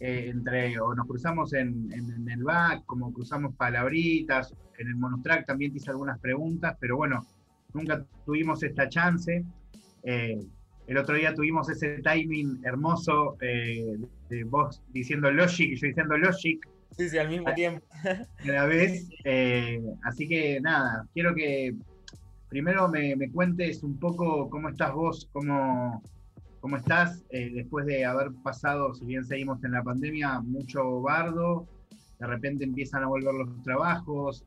eh, entre, o nos cruzamos en, en- en el back, como cruzamos palabritas, en el monotrack también te hice algunas preguntas, pero bueno, nunca tuvimos esta chance. Eh, el otro día tuvimos ese timing hermoso eh, de vos diciendo Logic y yo diciendo Logic Sí, sí, al mismo tiempo. a la vez. Eh, así que nada, quiero que primero me, me cuentes un poco cómo estás vos, cómo, cómo estás eh, después de haber pasado, si bien seguimos en la pandemia, mucho bardo. De repente empiezan a volver los trabajos,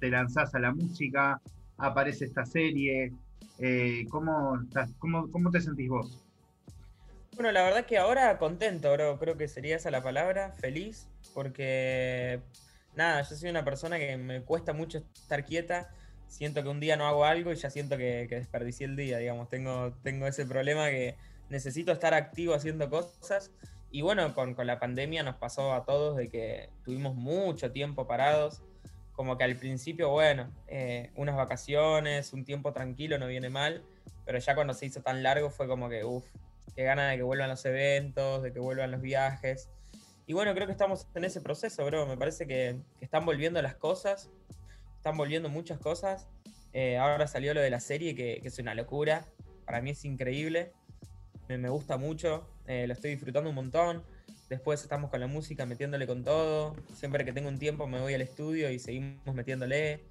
te lanzás a la música, aparece esta serie. eh, ¿cómo, estás- cómo, ¿Cómo te sentís vos? Bueno, la verdad que ahora contento, bro. Creo que sería esa la palabra, feliz, porque nada, yo soy una persona que me cuesta mucho estar quieta. Siento que un día no hago algo y ya siento que, que desperdicié el día, digamos. Tengo, tengo ese problema que necesito estar activo haciendo cosas. Y bueno, con, con la pandemia nos pasó a todos de que tuvimos mucho tiempo parados. Como que al principio, bueno, eh, unas vacaciones, un tiempo tranquilo no viene mal, pero ya cuando se hizo tan largo fue como que, uff, qué gana de que vuelvan los eventos, de que vuelvan los viajes. Y bueno, creo que estamos en ese proceso, bro. Me parece que, están volviendo las cosas, están volviendo muchas cosas. Eh, ahora salió lo de la serie, que, es una locura. Para mí es increíble. Me, me gusta mucho, eh, lo estoy disfrutando un montón. Después estamos con la música, metiéndole con todo. Siempre que tengo un tiempo me voy al estudio y seguimos metiéndole.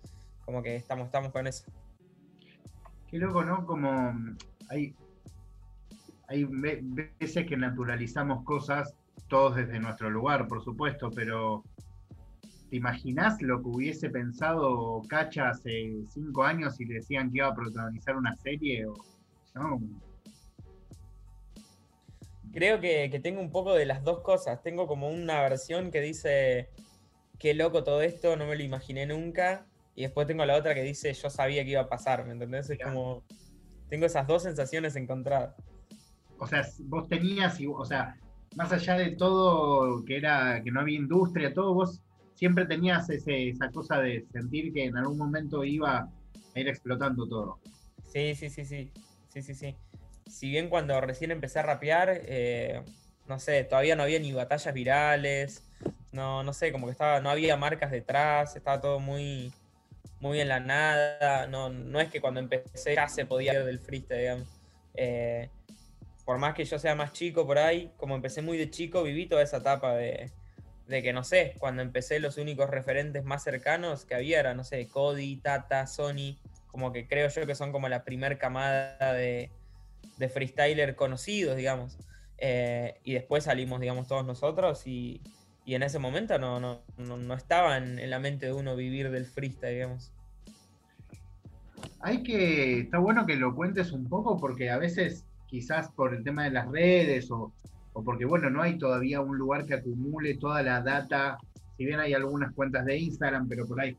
Como que estamos, estamos con eso. Qué loco, ¿no? Como hay, hay ve- veces que naturalizamos cosas, todos desde nuestro lugar, por supuesto, pero ¿te imaginás lo que hubiese pensado Cacha hace cinco años si le decían que iba a protagonizar una serie? O, ¿no? Creo que, que tengo un poco de las dos cosas. Tengo como una versión que dice, qué loco todo esto, no me lo imaginé nunca. Y después tengo la otra que dice, yo sabía que iba a pasar, ¿me entendés? Es como, tengo esas dos sensaciones encontradas. O sea, vos tenías, o sea, más allá de todo que era, que no había industria, todo, vos siempre tenías ese, esa cosa de sentir que en algún momento iba a ir explotando todo. Sí, sí, sí, sí. Sí, sí, sí. Si bien cuando recién empecé a rapear, eh, no sé, todavía no había ni batallas virales. No, no sé, como que estaba, no había marcas detrás, estaba todo muy, muy en la nada. No, no es que cuando empecé ya se podía ir del freestyle, digamos. Eh, por más que yo sea más chico por ahí, como empecé muy de chico, viví toda esa etapa de, de que, no sé, cuando empecé los únicos referentes más cercanos que había era, no sé, Cody, Tata, Sony, como que creo yo que son como la primer camada de, de freestyler conocidos, digamos. Eh, y después salimos, digamos, todos nosotros y, y en ese momento no, no, no, no estaba en, la mente de uno vivir del freestyle, digamos. Hay que, está bueno que lo cuentes un poco porque a veces quizás por el tema de las redes o, o porque bueno, no hay todavía un lugar que acumule toda la data, si bien hay algunas cuentas de Instagram, pero por ahí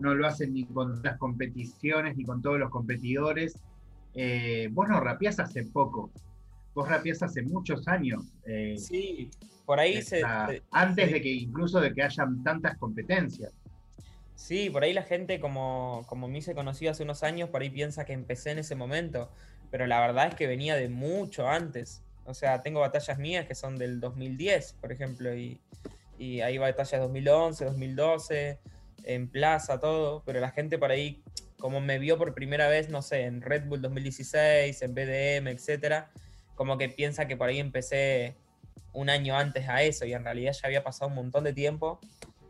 no lo hacen ni con las competiciones ni con todos los competidores. Eh, vos no rapeás hace poco, vos rapeás hace muchos años. eh, Sí, por ahí se- antes se- de que incluso de que hayan tantas competencias. Sí, por ahí la gente, como, como me hice conocido hace unos años, por ahí piensa que empecé en ese momento, pero la verdad es que venía de mucho antes. O sea, tengo batallas mías que son del 2010, por ejemplo, y, y hay batallas 2011, 2012, en plaza, todo, pero la gente por ahí, como me vio por primera vez, no sé, en Red Bull 2016, en BDM, etcétera, como que piensa que por ahí empecé un año antes a eso y en realidad ya había pasado un montón de tiempo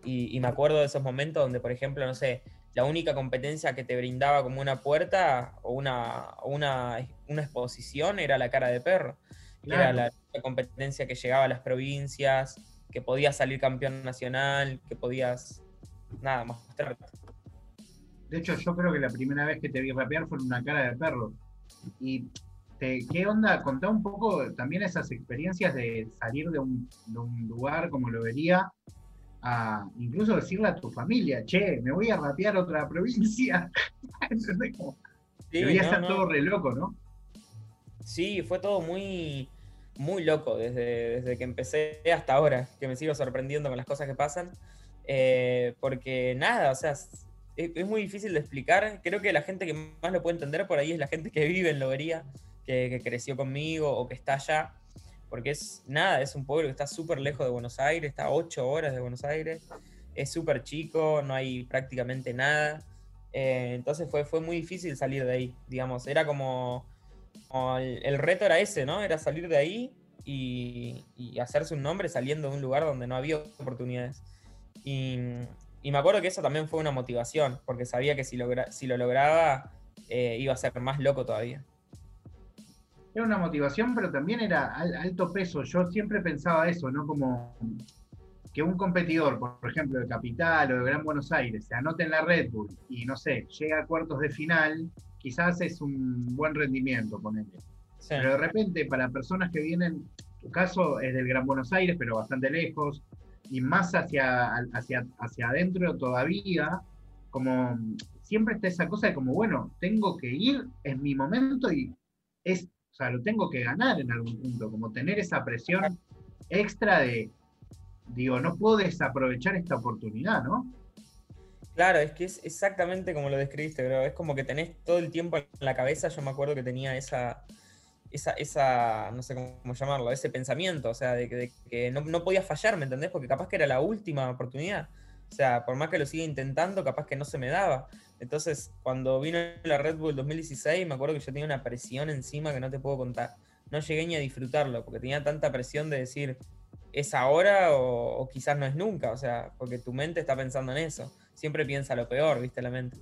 y, y me acuerdo de esos momentos donde, por ejemplo, no sé, la única competencia que te brindaba como una puerta o una, una, una exposición era la cara de perro. Era la única competencia que llegaba a las provincias, que podías salir campeón nacional, que podías, nada, mostrarte. De hecho, yo creo que la primera vez que te vi rapear fue en una cara de perro. Y te- ¿qué onda? Contá un poco también esas experiencias de salir de un, de un lugar como lo vería a incluso decirle a tu familia, che, me voy a rapear a otra provincia. ¿Entendés? Como, Sí, debería no, ser no. todo re loco, ¿no? Sí, fue todo muy, muy loco desde, desde que empecé hasta ahora, que me sigo sorprendiendo con las cosas que pasan. Eh, porque nada, o sea, es, muy difícil de explicar. Creo que la gente que más lo puede entender por ahí es la gente que vive en Lobería, que, creció conmigo o que está allá. Porque es nada, es un pueblo que está súper lejos de Buenos Aires, está a 8 horas de Buenos Aires, es súper chico, no hay prácticamente nada. Eh, entonces fue, fue muy difícil salir de ahí, digamos. Era como, el reto era ese, ¿no? Era salir de ahí y, y hacerse un nombre saliendo de un lugar donde no había oportunidades. Y, y me acuerdo que eso también fue una motivación, porque sabía que si, logra- si lo lograba eh, iba a ser más loco todavía. Era una motivación, pero también era al- alto peso. Yo siempre pensaba eso, ¿no? Como que un competidor, por ejemplo, de Capital o de Gran Buenos Aires, se anote en la Red Bull y no sé, llega a cuartos de final, quizás es un buen rendimiento, ponele. Pero de repente, para personas que vienen, tu caso es del Gran Buenos Aires, pero bastante lejos, y más hacia, hacia, hacia adentro todavía, como siempre está esa cosa de como, bueno, tengo que ir, es mi momento y es, o sea, lo tengo que ganar en algún punto, como tener esa presión extra de, digo, no puedo desaprovechar esta oportunidad, ¿no? Claro, es que es exactamente como lo describiste, bro. Es como que tenés todo el tiempo en la cabeza. Yo me acuerdo que tenía esa, esa, esa no sé cómo llamarlo, ese pensamiento, o sea, de, de que no, no podía fallar, ¿me entendés? Porque capaz que era la última oportunidad. O sea, por más que lo siga intentando, capaz que no se me daba. Entonces, cuando vino la Red Bull 2016, me acuerdo que yo tenía una presión encima que no te puedo contar. No llegué ni a disfrutarlo, porque tenía tanta presión de decir, es ahora o quizás no es nunca, o sea, porque tu mente está pensando en eso. Siempre piensa lo peor, viste, la mente.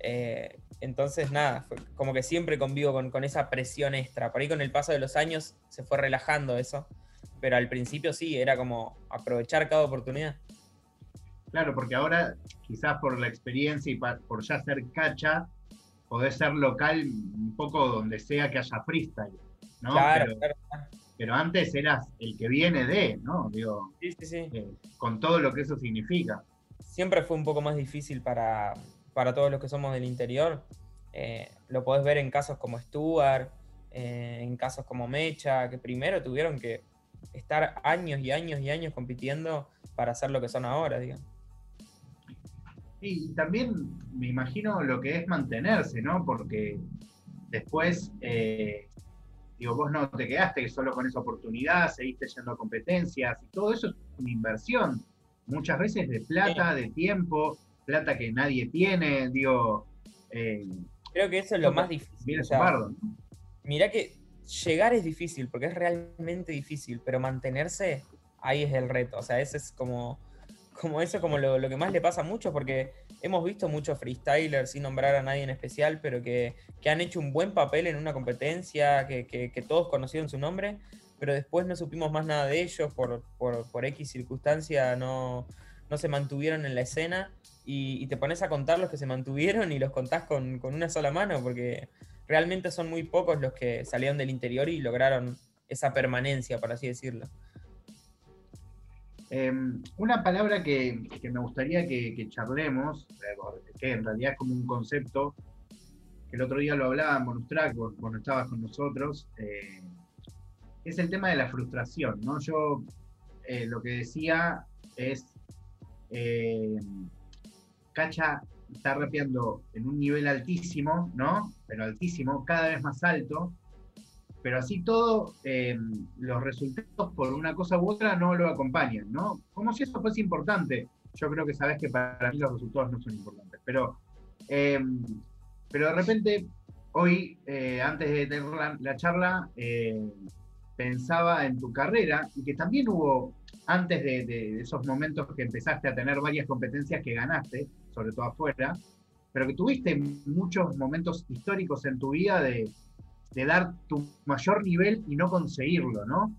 Eh, entonces, nada, fue como que siempre convivo con, con esa presión extra. Por ahí con el paso de los años se fue relajando eso, pero al principio sí, era como aprovechar cada oportunidad. Claro, porque ahora, quizás por la experiencia y por ya ser cacha, podés ser local un poco donde sea que haya freestyle, ¿no? Claro, pero, claro. pero antes eras el que viene de, ¿no? Digo, Sí, sí, sí. eh, con todo lo que eso significa. siempre fue un poco más difícil para, para todos los que somos del interior. Eh, lo podés ver en casos como Stuart, eh, en casos como Mecha, que primero tuvieron que estar años y años y años compitiendo para ser lo que son ahora, digamos. Y también me imagino lo que es mantenerse, ¿no? Porque después, eh, digo, vos no te quedaste solo con esa oportunidad, seguiste yendo a competencias y todo eso es una inversión. Muchas veces de plata, de tiempo, plata que nadie tiene, digo. eh, Creo que eso es lo más difícil. O sea, sumardo, ¿no? Mirá que llegar es difícil, porque es realmente difícil, pero mantenerse, ahí es el reto. O sea, ese es como, como eso, como lo, lo que más le pasa a muchos, porque hemos visto muchos freestylers, sin nombrar a nadie en especial, pero que, que han hecho un buen papel en una competencia, que, que- que todos conocieron su nombre, pero después no supimos más nada de ellos, por, por, por X circunstancia no, no se mantuvieron en la escena. Y, te pones a contar los que se mantuvieron y los contás con, con una sola mano, porque realmente son muy pocos los que salieron del interior y lograron esa permanencia, por así decirlo. Eh, una palabra que, que me gustaría que, que charlemos, eh, que en realidad es como un concepto, que el otro día lo hablaba en no estabas con nosotros, eh, es el tema de la frustración, ¿no? Yo eh, lo que decía es, Cacha está rapeando en un nivel altísimo, ¿no? Pero altísimo, cada vez más alto, pero así todo, eh, los resultados por una cosa u otra no lo acompañan, ¿no? Como si eso fuese importante. yo creo que sabes que para mí los resultados no son importantes. Pero, eh, pero de repente, hoy, eh, antes de tener la, la charla, eh, pensaba en tu carrera y que también hubo, antes de esos momentos que empezaste a tener varias competencias que ganaste, sobre todo afuera, pero que tuviste muchos momentos históricos en tu vida de, de dar tu mayor nivel y no conseguirlo, ¿no?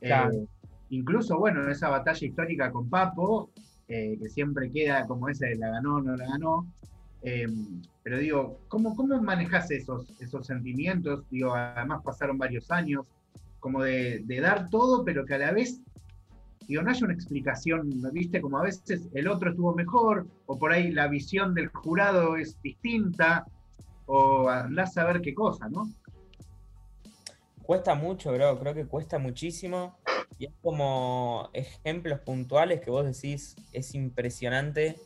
Claro. Eh, incluso, bueno, esa batalla histórica con Papo, eh, que siempre queda como ese de la ganó, no la ganó. eh, pero digo, ¿cómo, cómo manejas esos, esos sentimientos? Digo, además pasaron varios años, como de, de dar todo, pero que a la vez, digo, no haya una explicación. ¿viste? Como a veces el otro estuvo mejor, o por ahí la visión del jurado es distinta, o andás a ver qué cosa, ¿no? Cuesta mucho, bro, creo que cuesta muchísimo. Y es como ejemplos puntuales que vos decís, es impresionante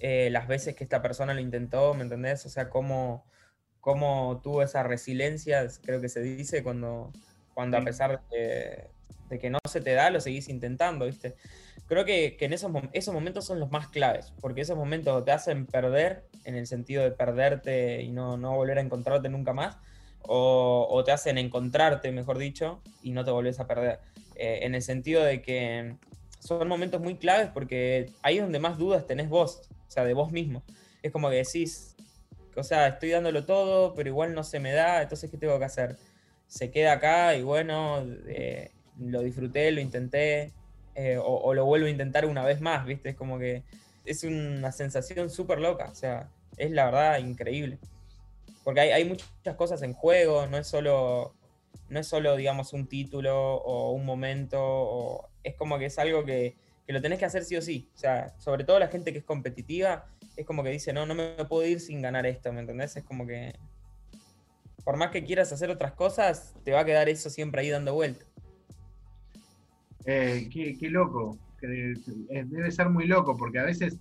eh, las veces que esta persona lo intentó, ¿me entendés? O sea, cómo, cómo tuvo esa resiliencia, creo que se dice, cuando, cuando a pesar de, de que no se te da, lo seguís intentando, ¿viste? Creo que, que en esos, esos momentos son los más claves, porque esos momentos te hacen perder, en el sentido de perderte y no, no volver a encontrarte nunca más, o, o te hacen encontrarte, mejor dicho, y no te volvés a perder. Eh, en el sentido de que son momentos muy claves porque ahí es donde más dudas tenés vos, o sea, de vos mismo. Es como que decís, o sea, estoy dándolo todo, pero igual no se me da, entonces, ¿qué tengo que hacer? Se queda acá y bueno, eh, lo disfruté, lo intenté, eh, o, lo vuelvo a intentar una vez más, ¿viste? Es como que es una sensación súper loca, o sea, es la verdad increíble. Porque hay, muchas cosas en juego, no es solo, no es solo, digamos, un título o un momento, es como que es algo que, que lo tenés que hacer sí o sí. O sea, sobre todo la gente que es competitiva, es como que dice, no, no me puedo ir sin ganar esto, ¿me entendés? Es como que por más que quieras hacer otras cosas, te va a quedar eso siempre ahí dando vuelta. Eh, qué, qué loco. eh, Debe ser muy loco, porque a veces,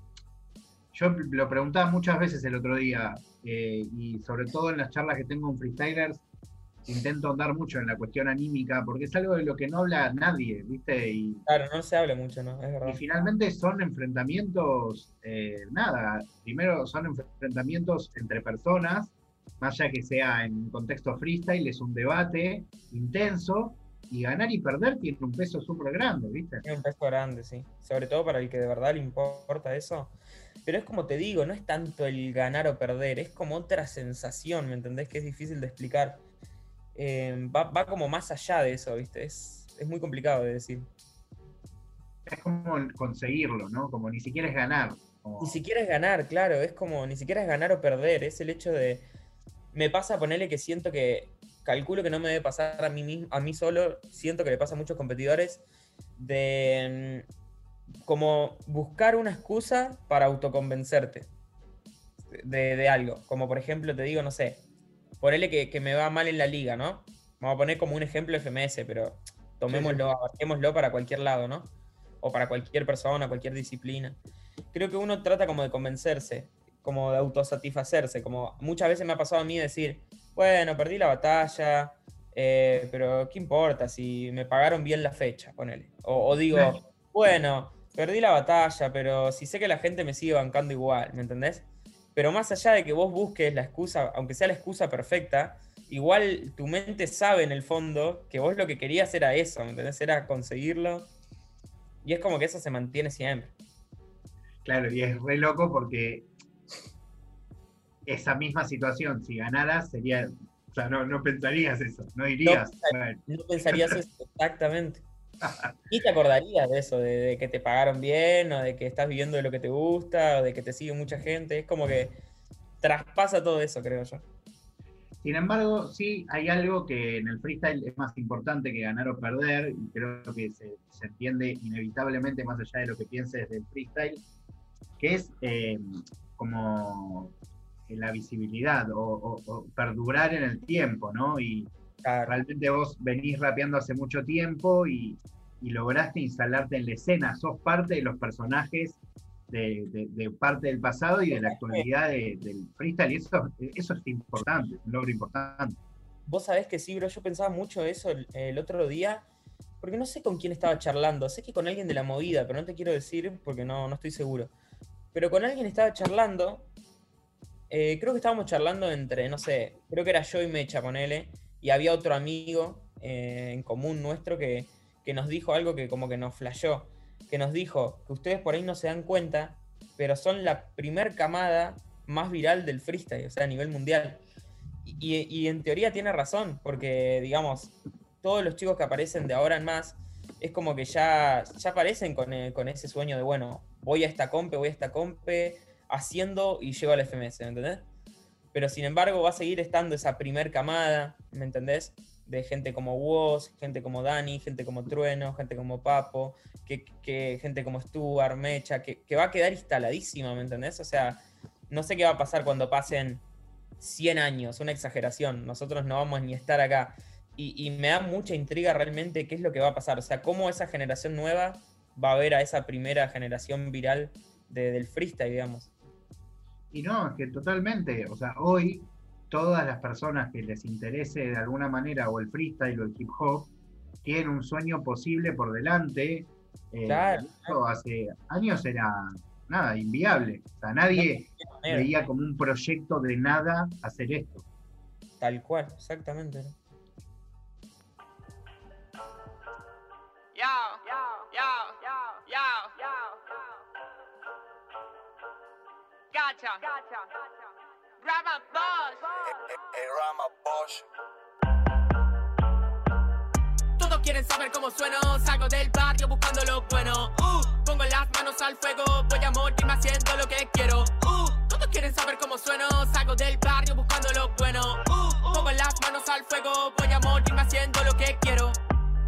yo lo preguntaba muchas veces el otro día, eh, y sobre todo en las charlas que tengo en freestylers, intento andar mucho en la cuestión anímica, porque es algo de lo que no habla nadie, ¿viste? Y, Claro, no se habla mucho, ¿no? Es y finalmente son enfrentamientos, eh, nada, primero son enfrentamientos entre personas, más allá que sea en contexto freestyle, es un debate intenso, y ganar y perder tiene un peso súper grande, ¿viste? Tiene un peso grande, sí. Sobre todo para el que de verdad le importa eso. Pero es como te digo, no es tanto el ganar o perder, es como otra sensación, ¿me entendés? Que es difícil de explicar. Eh, va, va como más allá de eso, ¿viste? Es, es muy complicado de decir. es como conseguirlo, ¿no? Como ni siquiera es ganar. como- Ni siquiera es ganar, claro, es como, ni siquiera es ganar o perder, es el hecho de, me pasa ponerle que siento que, calculo que no me debe pasar a mí, mismo, a mí solo, siento que le pasa a muchos competidores, de mm, como buscar una excusa para autoconvencerte de, de algo, como por ejemplo, te digo, no sé, ponerle que, que me va mal en la liga, ¿no? Vamos a poner como un ejemplo FMS, pero tomémoslo, abarquémoslo para cualquier lado, ¿no? O para cualquier persona, cualquier disciplina creo que uno trata como de convencerse, como de autosatisfacerse, como muchas veces me ha pasado a mí decir, bueno, perdí la batalla, eh, pero ¿qué importa si me pagaron bien la fecha, ponele? O, o digo, Claro. bueno, perdí la batalla, pero si sé que la gente me sigue bancando igual, ¿me entendés? Pero más allá de que vos busques la excusa, aunque sea la excusa perfecta, igual tu mente sabe en el fondo que vos lo que querías era eso, ¿me entendés? Era conseguirlo. Y es como que eso se mantiene siempre. Claro, y es re loco porque esa misma situación, si ganaras, sería. O sea, no, no pensarías eso, no dirías. No, bueno, No pensarías eso exactamente. Y te acordarías de eso, de, de que te pagaron bien, o de que estás viviendo de lo que te gusta, o de que te sigue mucha gente. Es como que traspasa todo eso, creo yo. Sin embargo, sí hay algo que en el freestyle es más importante que ganar o perder, y creo que se, se entiende inevitablemente más allá de lo que pienses del freestyle, que es eh, como la visibilidad o, o- o perdurar en el tiempo, ¿no? Y realmente vos venís rapeando hace mucho tiempo y, y lograste instalarte en la escena, sos parte de los personajes de, de- de parte del pasado y de la actualidad de- del freestyle, y eso, eso es importante, un logro importante. Vos sabés que sí, bro, yo pensaba mucho eso el, el otro día porque no sé con quién estaba charlando, sé que con alguien de la movida, pero no te quiero decir porque no, no estoy seguro. Pero con alguien estaba charlando, eh, creo que estábamos charlando entre, no sé, creo que era yo y Mecha, ponele, y había otro amigo eh, en común nuestro que, que nos dijo algo que como que nos flashó, que nos dijo que ustedes por ahí no se dan cuenta, pero son la primer camada más viral del freestyle, o sea, a nivel mundial. Y, y en teoría tiene razón, porque digamos, todos los chicos que aparecen de ahora en más, es como que ya, ya aparecen con, eh, con ese sueño de, bueno, voy a esta compe, voy a esta compe, haciendo y llego al FMS, ¿me entendés? Pero sin embargo va a seguir estando esa primer camada, ¿me entendés? De gente como Woz, gente como Dani, gente como Trueno, gente como Papo, que, gente como Stuart, Mecha, que, va a quedar instaladísima, ¿me entendés? O sea, no sé qué va a pasar cuando pasen 100 años, una exageración, nosotros no vamos ni a estar acá. Y, y me da mucha intriga realmente qué es lo que va a pasar, o sea, cómo esa generación nueva va a ver a esa primera generación viral de- del freestyle, digamos. Y no, es que totalmente, o sea, hoy todas las personas que les interese de alguna manera o el freestyle o el hip hop tienen un sueño posible por delante. eh, Claro, esto hace años era nada, inviable. O sea, nadie veía como un proyecto de nada hacer esto. Tal cual, exactamente. Yo, yo, yo, yo, yo, yo. Gotcha. Gotcha. Rama Bosch. Todos quieren saber cómo sueno, salgo del barrio buscando lo bueno. Uh, pongo las manos al fuego, voy a morirme haciendo lo que quiero. Uh, todos quieren saber cómo sueno, salgo del barrio buscando lo bueno. Uh, pongo las manos al fuego, voy a morirme haciendo lo que quiero.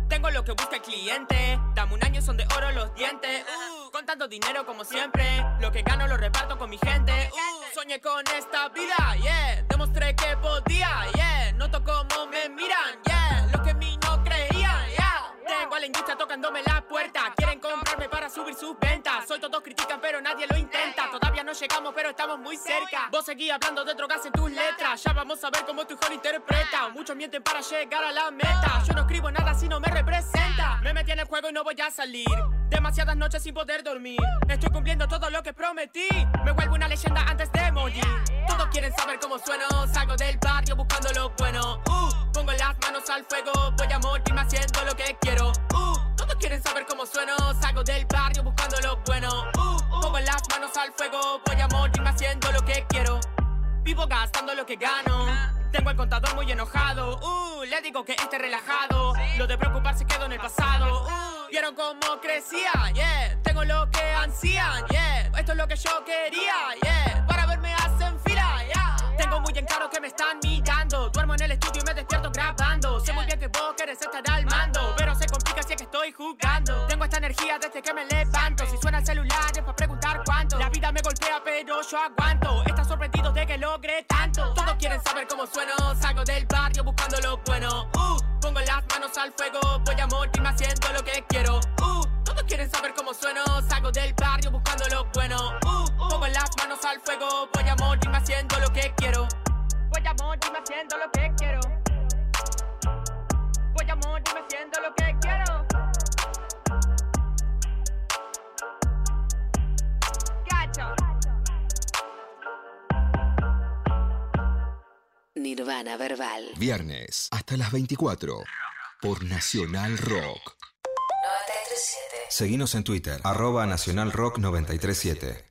Tengo lo que busca el cliente. Dame un año, son de oro los dientes. Uh, contando dinero como siempre. Lo que gano lo reparto con mi gente. Uh, soñé con esta vida, yeah. Demostré que podía, yeah. Noto cómo me miran, yeah. Los que en mí no creían, yeah. Tengo a la industria tocándome la puerta. Comprarme para subir sus ventas. Soy todos critican, pero nadie lo intenta. Todavía no llegamos, pero estamos muy cerca. Vos seguí hablando de drogas en tus letras. Ya vamos a ver cómo tu hijo interpreta. Muchos mienten para llegar a la meta. Yo no escribo nada si no me representa. Me metí en el juego y no voy a salir. Demasiadas noches sin poder dormir. Estoy cumpliendo todo lo que prometí. Me vuelvo una leyenda antes de morir. Todos quieren saber cómo sueno. Salgo del barrio buscando lo bueno. Uh, pongo las manos al fuego. Voy a morirme haciendo lo que quiero. Uh, todos quieren saber cómo sueno. Salgo del barrio buscando lo bueno. Uh, pongo las manos al fuego. Voy a morirme haciendo lo que quiero. Vivo gastando lo que gano. Tengo el contador muy enojado. Uh, le digo que esté relajado. Lo de preocuparse quedó en el pasado. Uh, vieron cómo crecía, yeah. Tengo lo que ansían, yeah. Esto es lo que yo quería, yeah. Para verme hacen fila, yeah. Tengo muy en claro que me están mirando. Duermo en el estudio y me despierto grabando. Sé muy bien que vos querés estar al mando. Estoy jugando. Tengo esta energía desde que me levanto. Si suena el celular es para preguntar cuánto. La vida me golpea, pero yo aguanto. Están sorprendidos de que logré tanto. Todos quieren saber cómo sueno. Salgo del barrio buscando lo bueno. Uh, pongo las manos al fuego. Voy a morirme haciendo lo que quiero. Uh, todos quieren saber cómo sueno. Salgo del barrio buscando lo bueno. Uh, pongo las manos al fuego. Voy a morirme haciendo lo que quiero. Voy a morirme haciendo lo que quiero. Voy a morirme haciendo lo que quiero. Nirvana Verbal. Viernes hasta las 24 por Nacional Rock. 937. Seguinos en Twitter, arroba Nacional Rock 937.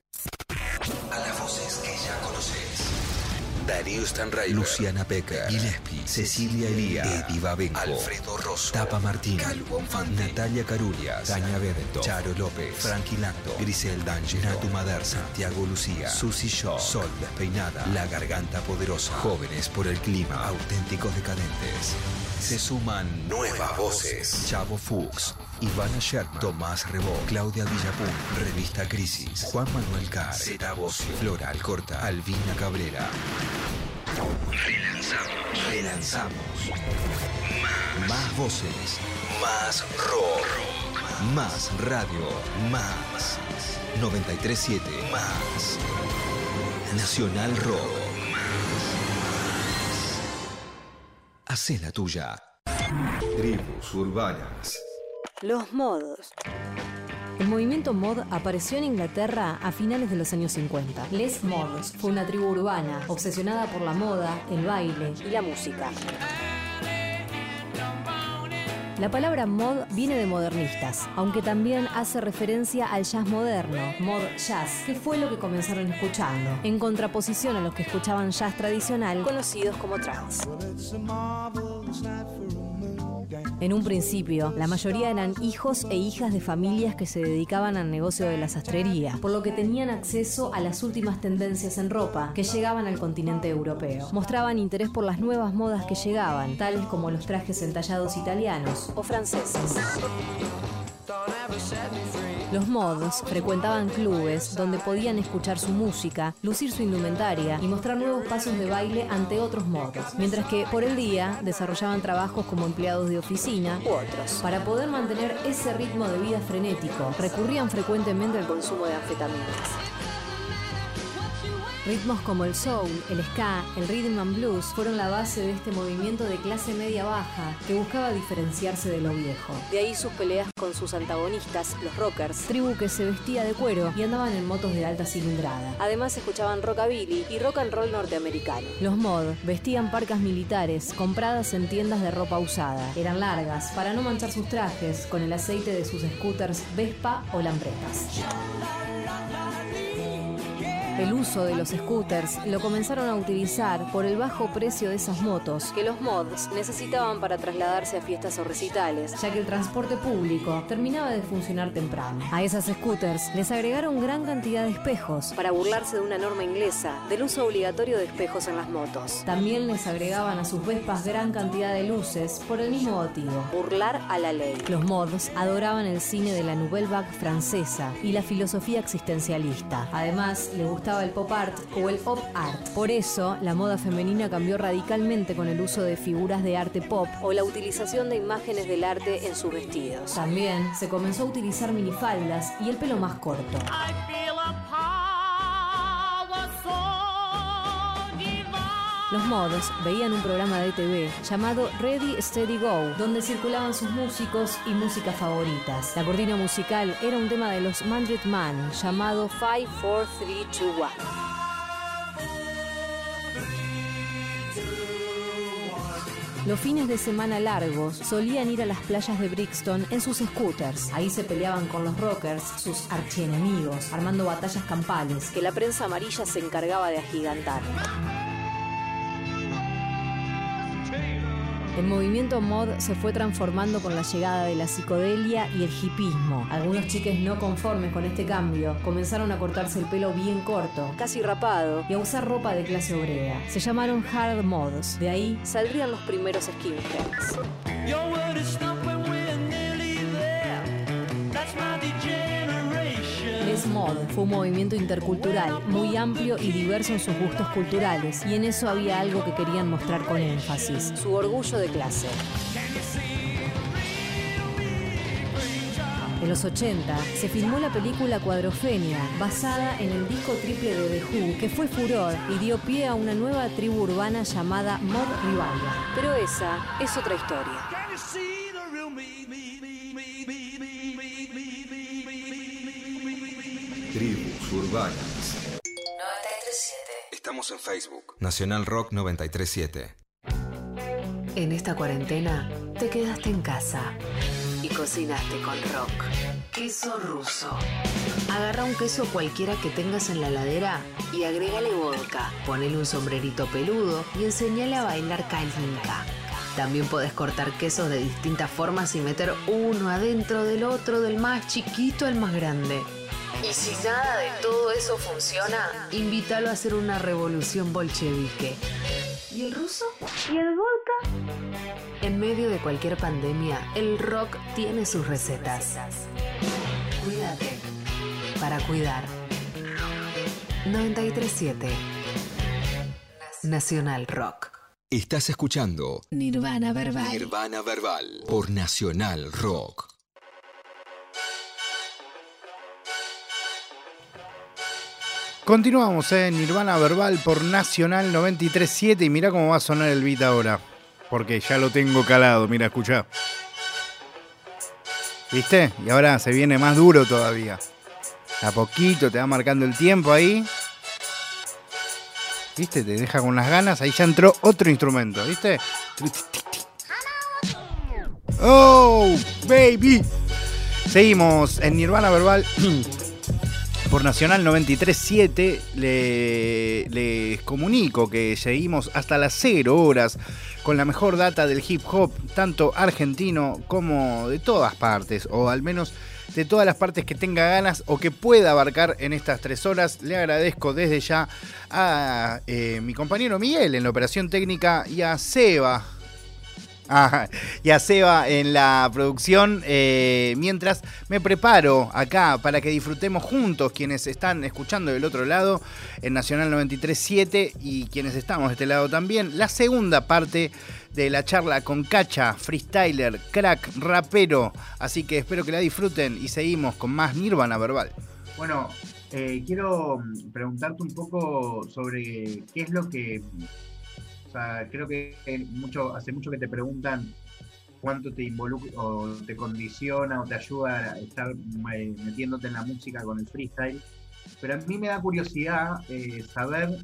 Darío Luciana Pecker, Gillespie, Cecilia Elía, Eddie Babenco, Alfredo Rosso, Tapa Martín, Calvo Infante, Natalia Carurias, Tania Bebeto, Charo López, Frankie Lacto, Grisel D'Angelo, Natu Mader, Santiago Lucía, Susi Shaw, Sol Despeinada, La Garganta Poderosa, Jóvenes por el Clima, Auténticos Decadentes. Se suman nuevas voces. Chavo Fuchs, Ivana Sherman, Tomás Rebó, Claudia Villapun, Revista Crisis, Juan Manuel Carr, Zeta Bocio, Flora Alcorta, Albina Cabrera. Relanzamos. Relanzamos. Más, más voces. Más rock. Más radio. Más. 937. Más. Nacional Rock. Hacé la tuya. Tribus urbanas. Los modos. El movimiento mod apareció en Inglaterra a finales de los años 50. Les Mods fue una tribu urbana obsesionada por la moda, el baile y la música. La palabra mod viene de modernistas, aunque también hace referencia al jazz moderno, mod jazz, que fue lo que comenzaron escuchando, en contraposición a los que escuchaban jazz tradicional, conocidos como trance. En un principio, la mayoría eran hijos e hijas de familias que se dedicaban al negocio de la sastrería, por lo que tenían acceso a las últimas tendencias en ropa que llegaban al continente europeo. Mostraban interés por las nuevas modas que llegaban, tales como los trajes entallados italianos o franceses. Los mods frecuentaban clubes donde podían escuchar su música, lucir su indumentaria y mostrar nuevos pasos de baile ante otros mods, mientras que por el día desarrollaban trabajos como empleados de oficina u otros. Para poder mantener ese ritmo de vida frenético, recurrían frecuentemente al consumo de anfetaminas. Ritmos como el soul, el ska, el rhythm and blues fueron la base de este movimiento de clase media-baja que buscaba diferenciarse de lo viejo. De ahí sus peleas con sus antagonistas, los rockers, tribu que se vestía de cuero y andaban en motos de alta cilindrada. Además escuchaban rockabilly y rock and roll norteamericano. Los mod vestían parcas militares compradas en tiendas de ropa usada. Eran largas para no manchar sus trajes con el aceite de sus scooters Vespa o Lambretas. El uso de los scooters lo comenzaron a utilizar por el bajo precio de esas motos que los mods necesitaban para trasladarse a fiestas o recitales, ya que el transporte público terminaba de funcionar temprano. A esas scooters les agregaron gran cantidad de espejos para burlarse de una norma inglesa del uso obligatorio de espejos en las motos. También les agregaban a sus Vespas gran cantidad de luces por el mismo motivo, burlar a la ley. Los mods adoraban el cine de la Nouvelle Vague francesa y la filosofía existencialista. Además, le gustaba el pop art o el pop art. Por eso, la moda femenina cambió radicalmente con el uso de figuras de arte pop o la utilización de imágenes del arte en sus vestidos. También se comenzó a utilizar minifaldas y el pelo más corto. Los mods veían un programa de TV llamado Ready Steady Go, donde circulaban sus músicos y músicas favoritas. La cortina musical era un tema de los Mandrit Man llamado 5, 4, 3, 2, 1. Los fines de semana largos solían ir a las playas de Brixton en sus scooters. Ahí se peleaban con los rockers, sus archienemigos, armando batallas campales que la prensa amarilla se encargaba de agigantar. El movimiento mod se fue transformando con la llegada de la psicodelia y el hipismo. Algunos chiques no conformes con este cambio comenzaron a cortarse el pelo bien corto, casi rapado, y a usar ropa de clase obrera. Se llamaron hard mods. De ahí saldrían los primeros skinheads. Fue un movimiento intercultural muy amplio y diverso en sus gustos culturales, y en eso había algo que querían mostrar con énfasis, su orgullo de clase. En los 80 se filmó la película Cuadrofenia, basada en el disco triple de The Who, que fue furor y dio pie a una nueva tribu urbana llamada Mod Revival. Pero esa es otra historia. Urbanas. 937. Estamos en Facebook. Nacional Rock 937. En esta cuarentena te quedaste en casa y cocinaste con rock. Queso ruso. Agarra un queso cualquiera que tengas en la ladera y agrégale vodka. Ponele un sombrerito peludo y enseñale a bailar calinca. También podés cortar quesos de distintas formas y meter uno adentro del otro, del más chiquito al más grande. Y si nada de todo eso funciona, invítalo a hacer una revolución bolchevique. ¿Y el ruso? ¿Y el vodka? En medio de cualquier pandemia, el rock tiene sus recetas. Cuídate. Para cuidar. 937 Nacional Rock. Estás escuchando Nirvana Verbal. Nirvana Verbal por Nacional Rock. Continuamos en Nirvana Verbal por Nacional 937 y mira cómo va a sonar el beat ahora. Porque ya lo tengo calado, mira, escucha. ¿Viste? Y ahora se viene más duro todavía. A poquito te va marcando el tiempo ahí. ¿Viste? Te deja con las ganas. Ahí ya entró otro instrumento, ¿viste? ¡Oh, baby! Seguimos en Nirvana Verbal por Nacional 93.7. Le- Les comunico que seguimos hasta las 0 horas con la mejor data del hip hop, tanto argentino como de todas partes, o al menos de todas las partes que tenga ganas o que pueda abarcar en estas tres horas. Le agradezco desde ya a eh, mi compañero Miguel en la operación técnica y a Seba Ah, y a Seba en la producción. eh, mientras me preparo acá para que disfrutemos juntos quienes están escuchando del otro lado en Nacional 93.7 y quienes estamos de este lado también. La segunda parte de la charla con Cacha, freestyler, crack, rapero. Así que espero que la disfruten y seguimos con más Nirvana Verbal. Bueno, eh, quiero preguntarte un poco sobre qué es lo que o sea, creo que mucho, hace mucho que te preguntan cuánto te involucra o te condiciona o te ayuda a estar eh, metiéndote en la música con el freestyle. Pero a mí me da curiosidad eh, saber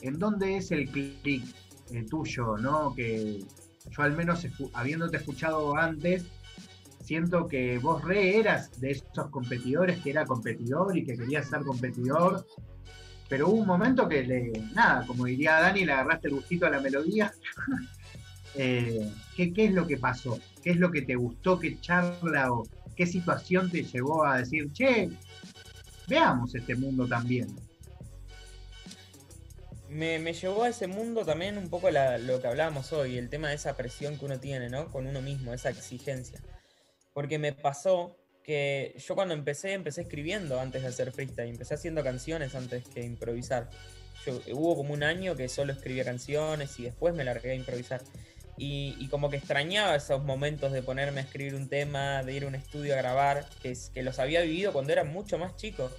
en dónde es el clic eh, tuyo, ¿no? Que yo al menos habiéndote escuchado antes, siento que vos re eras de esos competidores que era competidor y que quería ser competidor, pero hubo un momento que le, nada, como diría Dani, le agarraste el gustito a la melodía. Eh, ¿qué, qué es lo que pasó? ¿Qué es lo que te gustó? ¿Qué charla o qué situación te llevó a decir, che, veamos este mundo también? Me, me llevó a ese mundo también un poco la- lo que hablábamos hoy, el tema de esa presión que uno tiene, ¿no? Con uno mismo, esa exigencia. Porque me pasó que yo cuando empecé, empecé escribiendo antes de hacer freestyle, empecé haciendo canciones antes que improvisar. Yo, hubo como un año que solo escribía canciones y después me largué a improvisar. Y, como que extrañaba esos momentos de ponerme a escribir un tema, de ir a un estudio a grabar, que, los había vivido cuando era mucho más chico.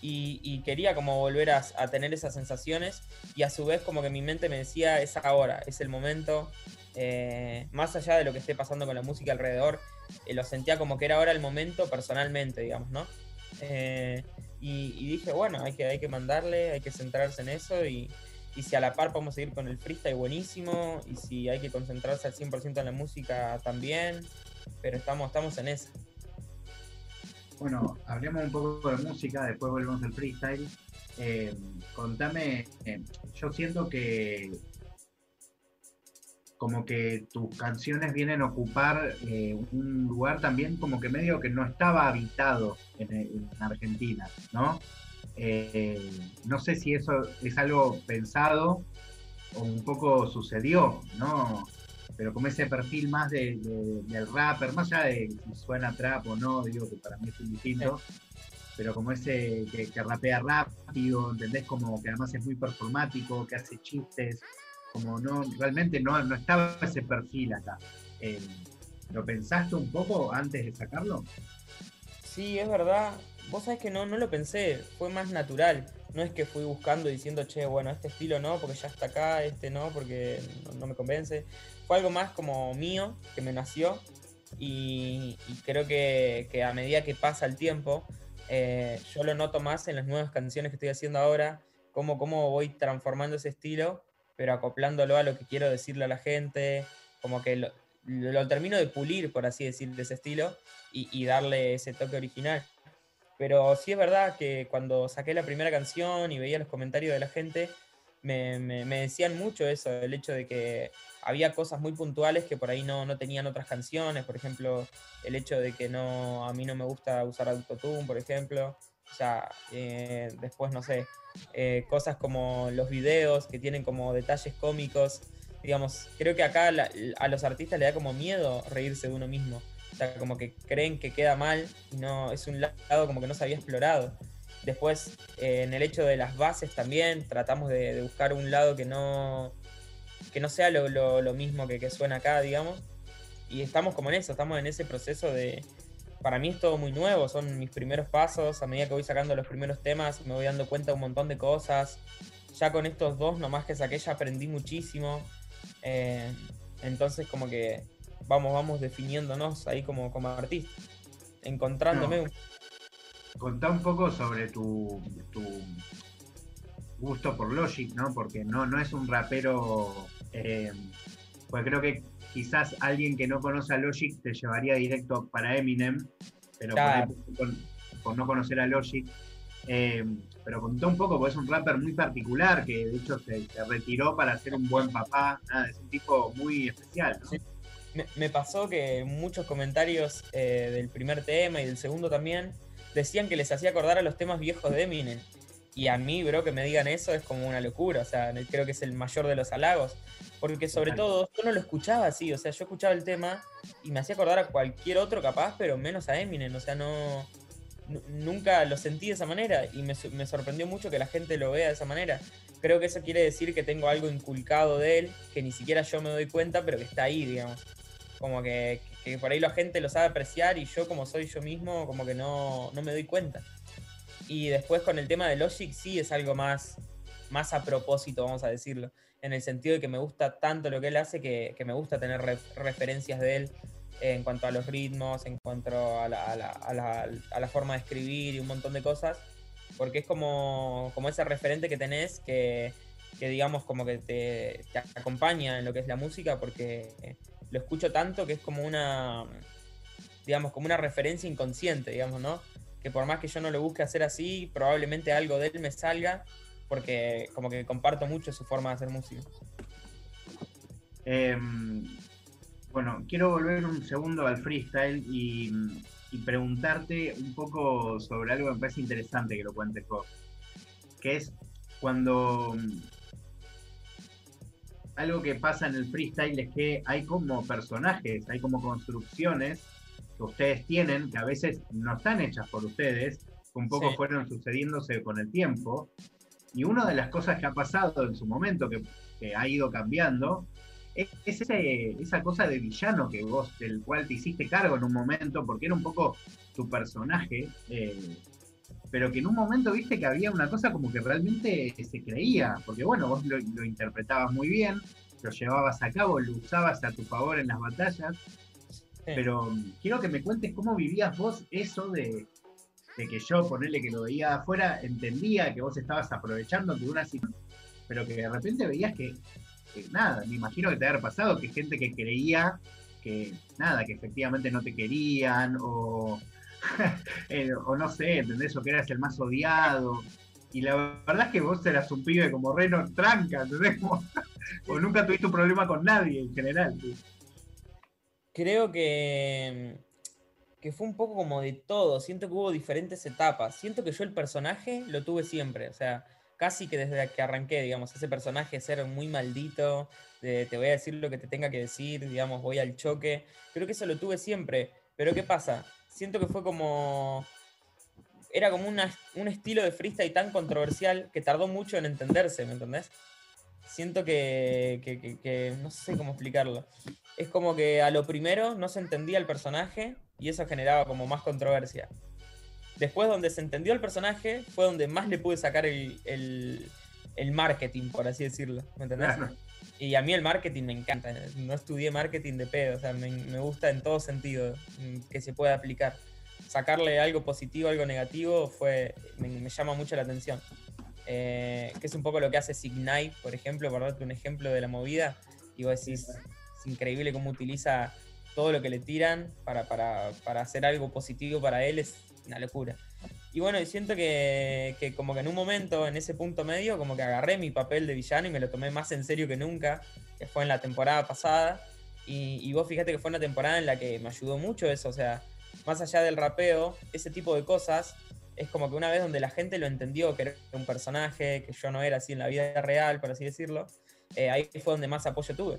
Y, quería como volver a, a tener esas sensaciones y a su vez como que mi mente me decía es ahora, es el momento, eh, más allá de lo que esté pasando con la música alrededor, eh, lo sentía como que era ahora el momento personalmente, digamos, ¿no? Eh, y, dije, bueno, hay que, hay que mandarle, hay que centrarse en eso y, y si a la par podemos seguir con el freestyle buenísimo y si hay que concentrarse al 100% en la música también, pero estamos, estamos en eso. Bueno, hablemos un poco de música, después volvemos al freestyle. Eh, contame, yo siento que como que tus canciones vienen a ocupar eh, un lugar también como que medio que no estaba habitado en, en Argentina, ¿no? Eh, no sé si eso es algo pensado o un poco sucedió, ¿no? Pero como ese perfil más de, de- del rapper, más allá de si suena trap o no, digo que para mí es indistinto, pero como ese que, que rapea rápido, ¿entendés? Como que además es muy performático, que hace chistes, como no, realmente no, no estaba ese perfil acá. Eh, ¿Lo pensaste un poco antes de sacarlo? Sí, es verdad. Vos sabés que no, no lo pensé, fue más natural. No es que fui buscando diciendo, che, bueno, este estilo no, porque ya está acá, este no, porque no, me convence. Fue algo más como mío, que me nació. Y, y creo que, que a medida que pasa el tiempo, eh, yo lo noto más en las nuevas canciones que estoy haciendo ahora, cómo, cómo voy transformando ese estilo, pero acoplándolo a lo que quiero decirle a la gente, como que lo, termino de pulir, por así decir, de ese estilo, y, y darle ese toque original. Pero sí es verdad que cuando saqué la primera canción y veía los comentarios de la gente, me, me- me decían mucho eso, el hecho de que había cosas muy puntuales que por ahí no, no tenían otras canciones, por ejemplo, el hecho de que no, a mí no me gusta usar autotune, por ejemplo, o sea, eh, después, no sé, eh, cosas como los videos que tienen como detalles cómicos, digamos, creo que acá a los artistas le da como miedo reírse de uno mismo. O sea, como que creen que queda mal y no es un lado como que no se había explorado. Después, eh, en el hecho de las bases también, tratamos de, buscar un lado que no, que no sea lo mismo que, que suena acá, digamos. Y estamos como en eso, estamos en ese proceso de... Para mí es todo muy nuevo, son mis primeros pasos. A medida que voy sacando los primeros temas, me voy dando cuenta de un montón de cosas. Ya con estos dos nomás que saqué, ya aprendí muchísimo. Eh, entonces, como que vamos, vamos definiéndonos ahí como, como artistas, encontrándome. No. un- Contá un poco sobre tu, tu gusto por Logic, ¿no? Porque no, no es un rapero. eh, pues creo que quizás alguien que no conoce a Logic te llevaría directo para Eminem, pero Claro. por, por no conocer a Logic. eh, pero contá un poco, porque es un rapper muy particular que de hecho se, se retiró para ser un buen papá. Nada, es un tipo muy especial, ¿no? me, me pasó que muchos comentarios eh, del primer tema y del segundo también decían que les hacía acordar a los temas viejos de Eminem. Y a mí, bro, que me digan eso es como una locura. O sea, creo que es el mayor de los halagos. Porque sobre Total. todo, yo no lo escuchaba así. O sea, yo escuchaba el tema y me hacía acordar a cualquier otro capaz, pero menos a Eminem. O sea, no. nu- Nunca lo sentí de esa manera y me sorprendió mucho que la gente lo vea de esa manera. Creo que eso quiere decir que tengo algo inculcado de él, que ni siquiera yo me doy cuenta, pero que está ahí, digamos como que, que por ahí la gente lo sabe apreciar y yo como soy yo mismo como que no, no me doy cuenta. Y después con el tema de Logic sí es algo más, más a propósito, vamos a decirlo, en el sentido de que me gusta tanto lo que él hace que, que me gusta tener ref- referencias de él en cuanto a los ritmos, en cuanto a la, a la- a la- a la forma de escribir y un montón de cosas, porque es como, como ese referente que tenés que, que digamos como que te, te acompaña en lo que es la música porque lo escucho tanto que es como una digamos como una referencia inconsciente digamos no que por más que yo no lo busque hacer así probablemente algo de él me salga porque como que comparto mucho su forma de hacer música Eh, bueno, quiero volver un segundo al freestyle y, y preguntarte un poco sobre algo que me parece interesante que lo cuentes vos. Que es cuando mm, algo que pasa en el freestyle es que hay como personajes, hay como construcciones que ustedes tienen, que a veces no están hechas por ustedes, que un poco Sí. fueron sucediéndose con el tiempo. Y una de las cosas que ha pasado en su momento, que, que ha ido cambiando, es, es ese- esa cosa de villano que vos, del cual te hiciste cargo en un momento, porque era un poco tu personaje, eh, pero que en un momento viste que había una cosa como que realmente se creía, porque bueno, vos lo, lo interpretabas muy bien, lo llevabas a cabo, lo usabas a tu favor en las batallas, pero mm, quiero que me cuentes cómo vivías vos eso de, de que yo, ponerle que lo veía afuera, entendía que vos estabas aprovechando de una situación, pero que de repente veías que, nada, me imagino que te haber pasado, que gente que creía que nada, que efectivamente no te querían, o, eh, o no sé, ¿entendés? O que eras el más odiado. Y la verdad es que vos eras un pibe como reno tranca, ¿entendés? O nunca tuviste un problema con nadie en general. Creo que, que fue un poco como de todo. Siento que hubo diferentes etapas. Siento que yo el personaje lo tuve siempre. O sea, casi que desde que arranqué, digamos, ese personaje ser muy maldito, de te voy a decir lo que te tenga que decir, digamos, voy al choque. Creo que eso lo tuve siempre. Pero ¿qué pasa? Siento que fue como... Era como una- un estilo de freestyle tan controversial que tardó mucho en entenderse, ¿me entendés? Siento que, que- que- que no sé cómo explicarlo. Es como que a lo primero no se entendía el personaje y eso generaba como más controversia. Después donde se entendió el personaje fue donde más le pude sacar el, el- el marketing, por así decirlo. ¿Me entendés? Claro. Y a mí el marketing me encanta. No estudié marketing de pedo. O sea, me, me gusta en todo sentido que se pueda aplicar. Sacarle algo positivo, algo negativo, fue me, me llama mucho la atención. Eh, que es un poco lo que hace Signite, por ejemplo, por darte un ejemplo de la movida. Y vos decís, es increíble cómo utiliza todo lo que le tiran para, para, para hacer algo positivo para él. Es una locura. Y bueno, y siento que, que como que en un momento, en ese punto medio, como que agarré mi papel de villano y me lo tomé más en serio que nunca, que fue en la temporada pasada. Y, y vos fíjate que fue una temporada en la que me ayudó mucho eso, o sea, más allá del rapeo, ese tipo de cosas, es como que una vez donde la gente lo entendió, que era un personaje, que yo no era así en la vida real, por así decirlo, eh, ahí fue donde más apoyo tuve.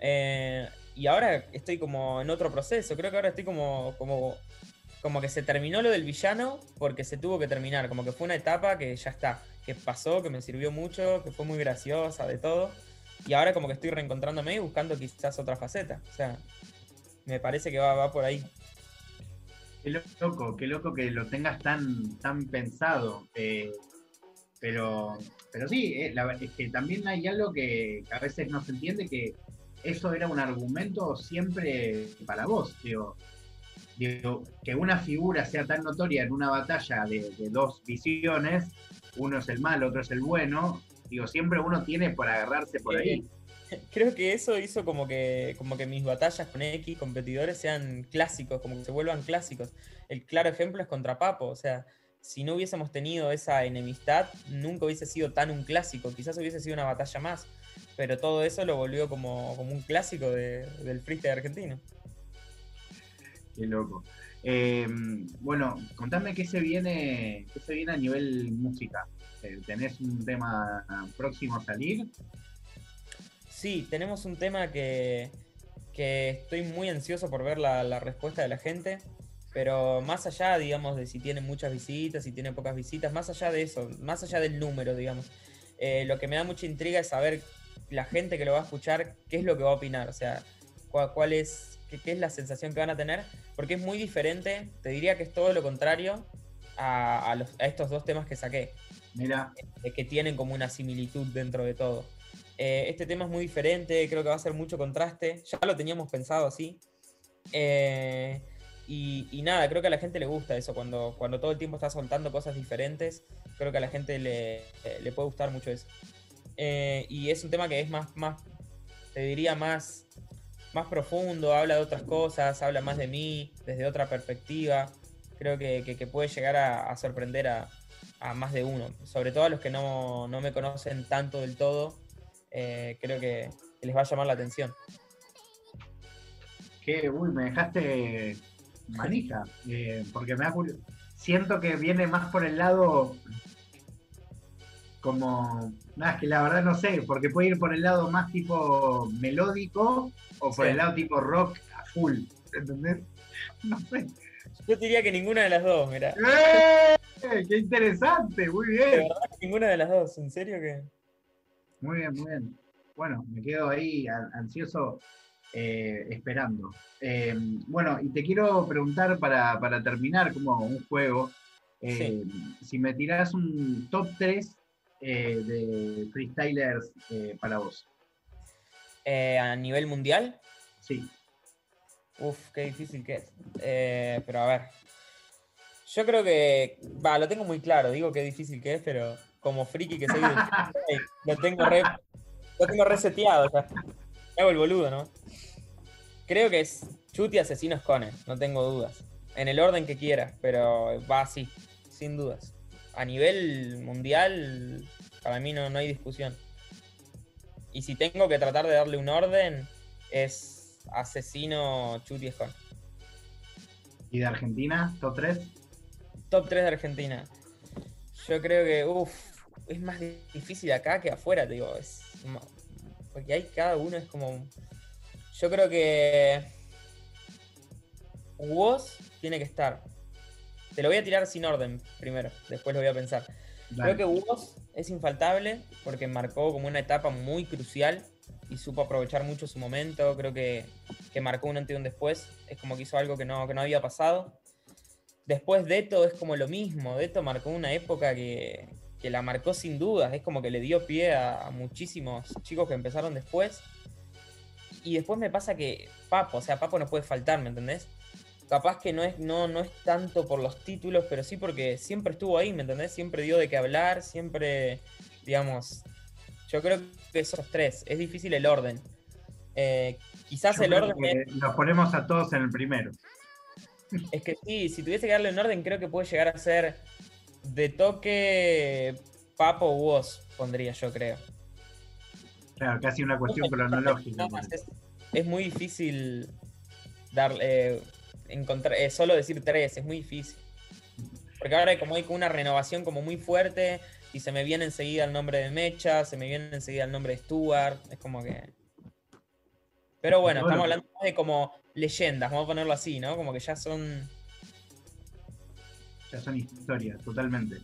Eh, y ahora estoy como en otro proceso, creo que ahora estoy como, como, como que se terminó lo del villano porque se tuvo que terminar, como que fue una etapa que ya está, que pasó, que me sirvió mucho, que fue muy graciosa, de todo. Y ahora como que estoy reencontrándome y buscando quizás otra faceta. O sea, me parece que va, va por ahí. Qué loco, qué loco que lo tengas tan, tan pensado. eh, pero, pero sí, eh, la es que también hay algo que a veces no se entiende, que eso era un argumento siempre para vos, digo. Digo, que una figura sea tan notoria en una batalla de, de dos visiones, uno es el malo, otro es el bueno, digo, siempre uno tiene por agarrarse por ahí. Creo que eso hizo como que, como que mis batallas con X competidores sean clásicos, como que se vuelvan clásicos. El claro ejemplo es contra Papo, o sea, si no hubiésemos tenido esa enemistad, nunca hubiese sido tan un clásico, quizás hubiese sido una batalla más, pero todo eso lo volvió como, como un clásico de- del freestyle argentino. Qué loco. Eh, bueno, contame qué se viene, qué se viene a nivel música. Eh, ¿Tenés un tema próximo a salir? Sí, tenemos un tema que, que estoy muy ansioso por ver la, la respuesta de la gente, pero más allá, digamos, de si tiene muchas visitas, si tiene pocas visitas, más allá de eso, más allá del número, digamos, eh, lo que me da mucha intriga es saber la gente que lo va a escuchar, qué es lo que va a opinar, o sea, cuál, cuál es, qué, qué es la sensación que van a tener, porque es muy diferente, te diría que es todo lo contrario a, a los- a estos dos temas que saqué Mira, de que tienen como una similitud dentro de todo. Eh, este tema es muy diferente, creo que va a ser mucho contraste, ya lo teníamos pensado así. Eh, y, y nada, creo que a la gente le gusta eso, cuando, cuando todo el tiempo está soltando cosas diferentes, creo que a la gente le, eh, le puede gustar mucho eso. Eh, y es un tema que es más, más te diría, más, más profundo, habla de otras cosas, habla más de mí, desde otra perspectiva. Creo que, que- que puede llegar a, a sorprender a, a más de uno, sobre todo a los que no, no me conocen tanto del todo, eh, creo que, que les va a llamar la atención. que, uy, me dejaste manija, eh, porque me da Siento que viene más por el lado como, nada, es que la verdad no sé, porque puede ir por el lado más tipo melódico o por Sí. el lado tipo rock a full, ¿entendés? No sé. Yo diría que ninguna de las dos, mira. ¡Eh! ¡Qué interesante! Muy De bien. verdad que ninguna de las dos, en serio que. Muy bien, muy bien. Bueno, me quedo ahí ansioso eh, esperando. Eh, bueno, y te quiero preguntar para, para terminar como un juego, eh, si me tirás un top 3 de freestylers para vos. A nivel mundial, Sí. Uf, qué difícil que es. Eh, pero a ver. Yo creo que. Va, lo tengo muy claro. Digo qué difícil que es, pero como friki que soy, lo tengo re. Lo tengo reseteado ya. Me hago el boludo, ¿no? Creo que es Chuti Asesinos Cone, no tengo dudas. En el orden que quieras, pero va así, sin dudas. A nivel mundial, para mí no, no hay discusión. Y si tengo que tratar de darle un orden, es Asesino Chuti Escon. ¿Y de Argentina, top 3? Top 3 de Argentina. Yo creo que, uff, es más difícil acá que afuera, te digo. Es, porque hay cada uno, es como. Yo creo que. Woz tiene que estar. Te lo voy a tirar sin orden primero, después lo voy a pensar. Creo que Woz es infaltable porque marcó como una etapa muy crucial y supo aprovechar mucho su momento. Creo que, que marcó un antes y un después. Es como que hizo algo que no, que no había pasado. Después Deto es como lo mismo. Deto marcó una época que, que la marcó sin dudas. Es como que le dio pie a, a muchísimos chicos que empezaron después. Y después me pasa que Papo, o sea, Papo no puede faltar, ¿me entendés? Capaz que no es, no, no es tanto por los títulos, pero sí porque siempre estuvo ahí, ¿me entendés? Siempre dio de qué hablar, siempre, digamos, yo creo que esos tres, es difícil el orden. Eh, quizás Yo el orden los ponemos a todos en el primero. es que sí, si tuviese que darle un orden, creo que puede llegar a ser de toque Papo o Woz, pondría yo, creo. Claro, casi una cuestión cronológica. No, es, es muy difícil darle encontrar eh, solo decir tres, es muy difícil. Porque ahora hay como hay como una renovación como muy fuerte y se me viene enseguida el nombre de Mecha, se me viene enseguida el nombre de Stuart, es como que Pero bueno, Bueno. estamos hablando de como leyendas, vamos a ponerlo así, ¿no? Como que ya son Ya son historias, totalmente.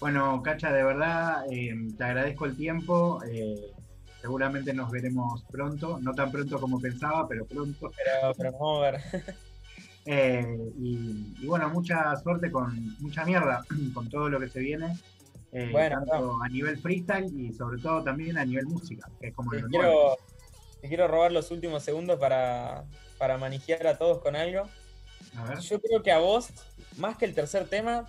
Bueno, Cacha, de verdad, eh, te agradezco el tiempo. eh, seguramente nos veremos pronto, no tan pronto como pensaba, pero pronto. Pero, pero vamos a ver. Eh, y, y bueno, mucha suerte con mucha mierda con todo lo que se viene. eh, Bueno, tanto a nivel freestyle y sobre todo también a nivel música, que es como Te lo quiero, te quiero robar los últimos segundos para, para manijear a todos con algo. Yo creo que a vos, más que el tercer tema,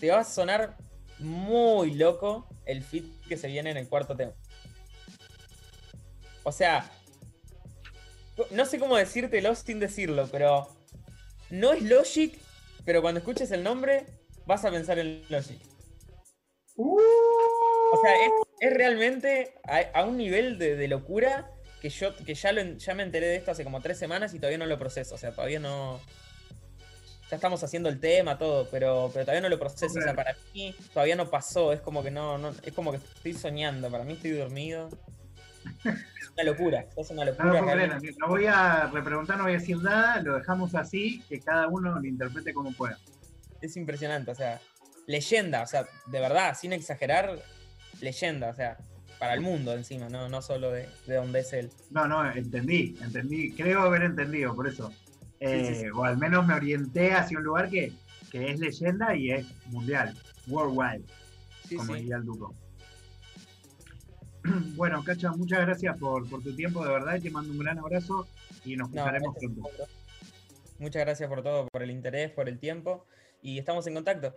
te va a sonar muy loco el fit que se viene en el cuarto tema. O sea, no sé cómo decírtelo sin decirlo, pero no es Logic, pero cuando escuches el nombre vas a pensar en Logic. O sea, es, realmente a, un nivel de, de locura que yo que ya, lo ya me enteré de esto hace como tres semanas y todavía no lo proceso. O sea, todavía no. Ya estamos haciendo el tema, todo, pero, pero todavía no lo proceso. O sea, para mí todavía no pasó. Es como que no, no, es como que estoy soñando. Para mí estoy dormido. Es una locura. Es una locura. no voy a repreguntar, no voy a decir nada, lo dejamos así, que cada uno lo interprete como pueda. es impresionante, o sea, leyenda, o sea, de verdad, sin exagerar, leyenda, o sea, para el mundo encima, no, no solo de, de donde es él. No, no, entendí, entendí, creo haber entendido, por eso. Eh, Sí, sí, sí. O al menos me orienté hacia un lugar que, que es leyenda y es mundial, worldwide, Sí, como sí. diría el Duco. Bueno, Cacha, muchas gracias por, por tu tiempo, de verdad, y te mando un gran abrazo y nos No, gracias, pronto. Muchas gracias por todo, por el interés, por el tiempo, y estamos en contacto.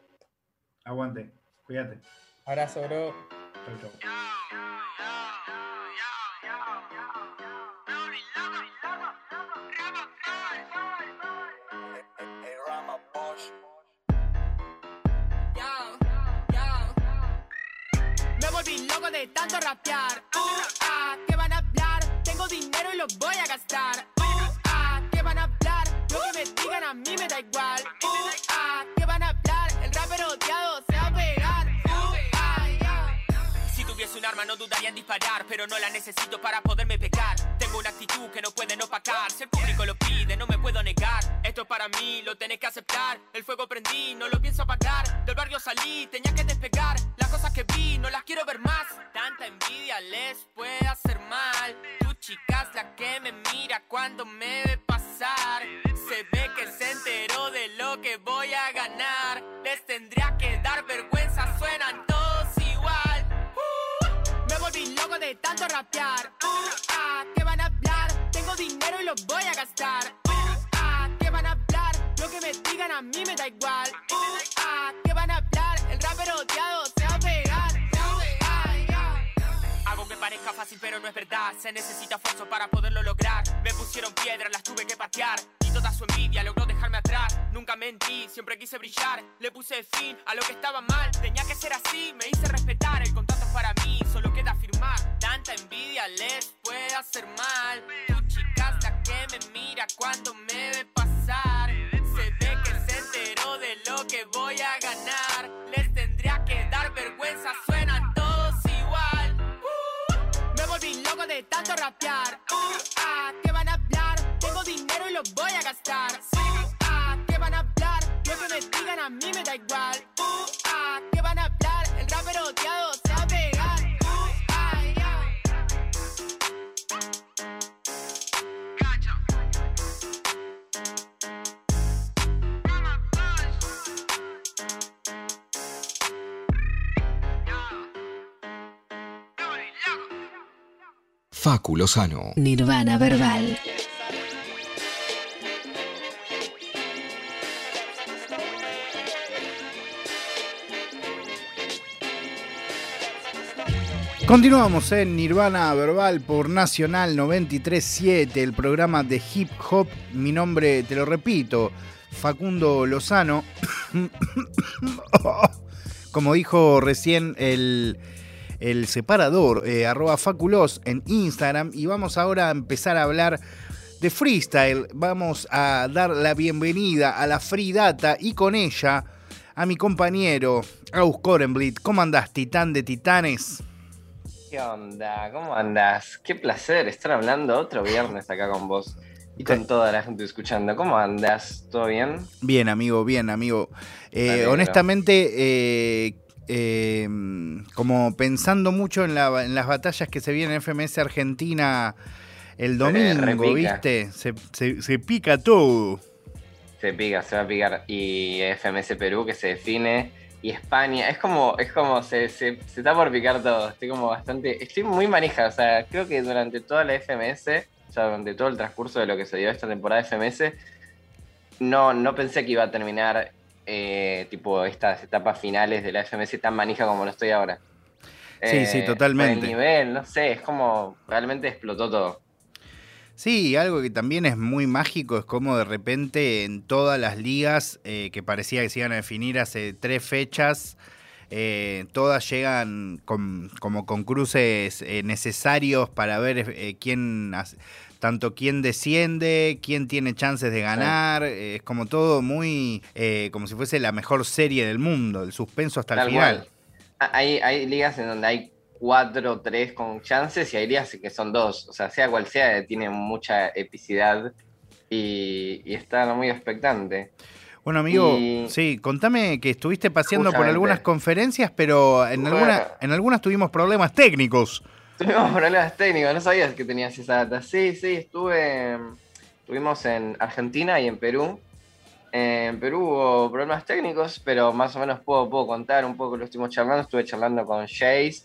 Aguante, cuídate. Abrazo, bro. Chau, chau. Tanto rapear. Uh, ¿qué van a hablar? Tengo dinero y lo voy a gastar. Uh, ah, ¿qué van a hablar? Lo que me digan a mí me da igual. Uh, ¿qué van a hablar? El rapero odiado se va a pegar. Si tuviese un arma no dudaría en disparar, pero no la necesito para poderme pegar. Tengo una actitud que no pueden opacar, si el público lo pide no me puedo negar. Esto es para mí, lo tenés que aceptar. El fuego prendí, no lo pienso apagar. Del barrio salí, tenía que despegar. Cosas que vi, no las quiero ver más. Tanta envidia les puede hacer mal. Tu chica es la que me mira cuando me ve pasar. Se ve que se enteró de lo que voy a ganar. Les tendría que dar vergüenza, suenan todos igual. Me volví loco de tanto rapear. Uh, ah, ¿qué van a hablar? Tengo dinero y lo voy a gastar. Uh, ah, ¿qué van a hablar? Lo que me digan a mí me da igual. Uh, ah, ¿qué van a hablar? El rapero odiado parezca fácil, pero no es verdad. Se necesita esfuerzo para poderlo lograr. Me pusieron piedras, las tuve que patear. Y toda su envidia logró dejarme atrás. Nunca mentí, siempre quise brillar. Le puse fin a lo que estaba mal. Tenía que ser así, me hice respetar. El contrato es para mí, solo queda firmar. Tanta envidia les puede hacer mal. Tu chica la que me mira cuando me ve pasar. Se ve que se enteró de lo que voy a ganar. Les tendría que dar vergüenza, suenan de tanto rapear. Uh, ah, ¿qué van a hablar? Tengo dinero y lo voy a gastar. Uh, ah, ¿qué van a hablar? Lo que me digan a mí me da igual. Uh, ah, ¿qué van a hablar? El rapero odiado Facu Lozano. Nirvana Verbal. Continuamos en Nirvana Verbal por Nacional 937, el programa de hip hop. Mi nombre, te lo repito, Facundo Lozano. Como dijo recién el, el separador, eh, arroba faculos en Instagram. Y vamos ahora a empezar a hablar de freestyle. Vamos a dar la bienvenida a la Free Data y con ella a mi compañero Aus Korenblit. ¿Cómo andás, titán de titanes? ¿Qué onda? ¿Cómo andas? Qué placer estar hablando otro viernes acá con vos y con toda la gente escuchando. ¿Cómo andas? ¿Todo bien? Bien, amigo, bien, amigo. Eh, honestamente, eh, eh, como pensando mucho en, la- en las batallas que se vienen en FMS Argentina el domingo. ¿viste? Se, se- se pica todo. Se pica, se va a picar. Y FMS Perú que se define y España. Es como, es como se, se, se está por picar todo. Estoy como bastante. Estoy muy manija. O sea, creo que durante toda la FMS, o sea, durante todo el transcurso de lo que se dio esta temporada de FMS, no, no pensé que iba a terminar eh, tipo estas etapas finales de la FMS tan manija como lo estoy ahora. Sí, sí, Eh, totalmente. El nivel, no sé, es como realmente explotó todo. Sí, algo que también es muy mágico es como de repente en todas las ligas eh, que parecía que se iban a definir hace tres fechas, eh, todas llegan con- como con cruces eh, necesarios para ver quién, hace- tanto quién desciende, quién tiene chances de ganar, eh, es como todo muy, eh, como si fuese la mejor serie del mundo, el suspenso hasta el final. cual. Hay, hay ligas en donde hay cuatro o tres con chances y hay ligas que son dos. O sea, sea cual sea, tiene mucha epicidad y, y está muy expectante. Bueno, amigo, Y- sí, contame que estuviste paseando por algunas conferencias, pero en, Bueno. alguna, en algunas tuvimos problemas técnicos. Tuvimos problemas técnicos, no sabías que tenías esa data. Sí, sí, estuve. Estuvimos en Argentina y en Perú. En Perú hubo problemas técnicos, pero más o menos puedo, puedo contar un poco lo estuvimos charlando. Estuve charlando con Jace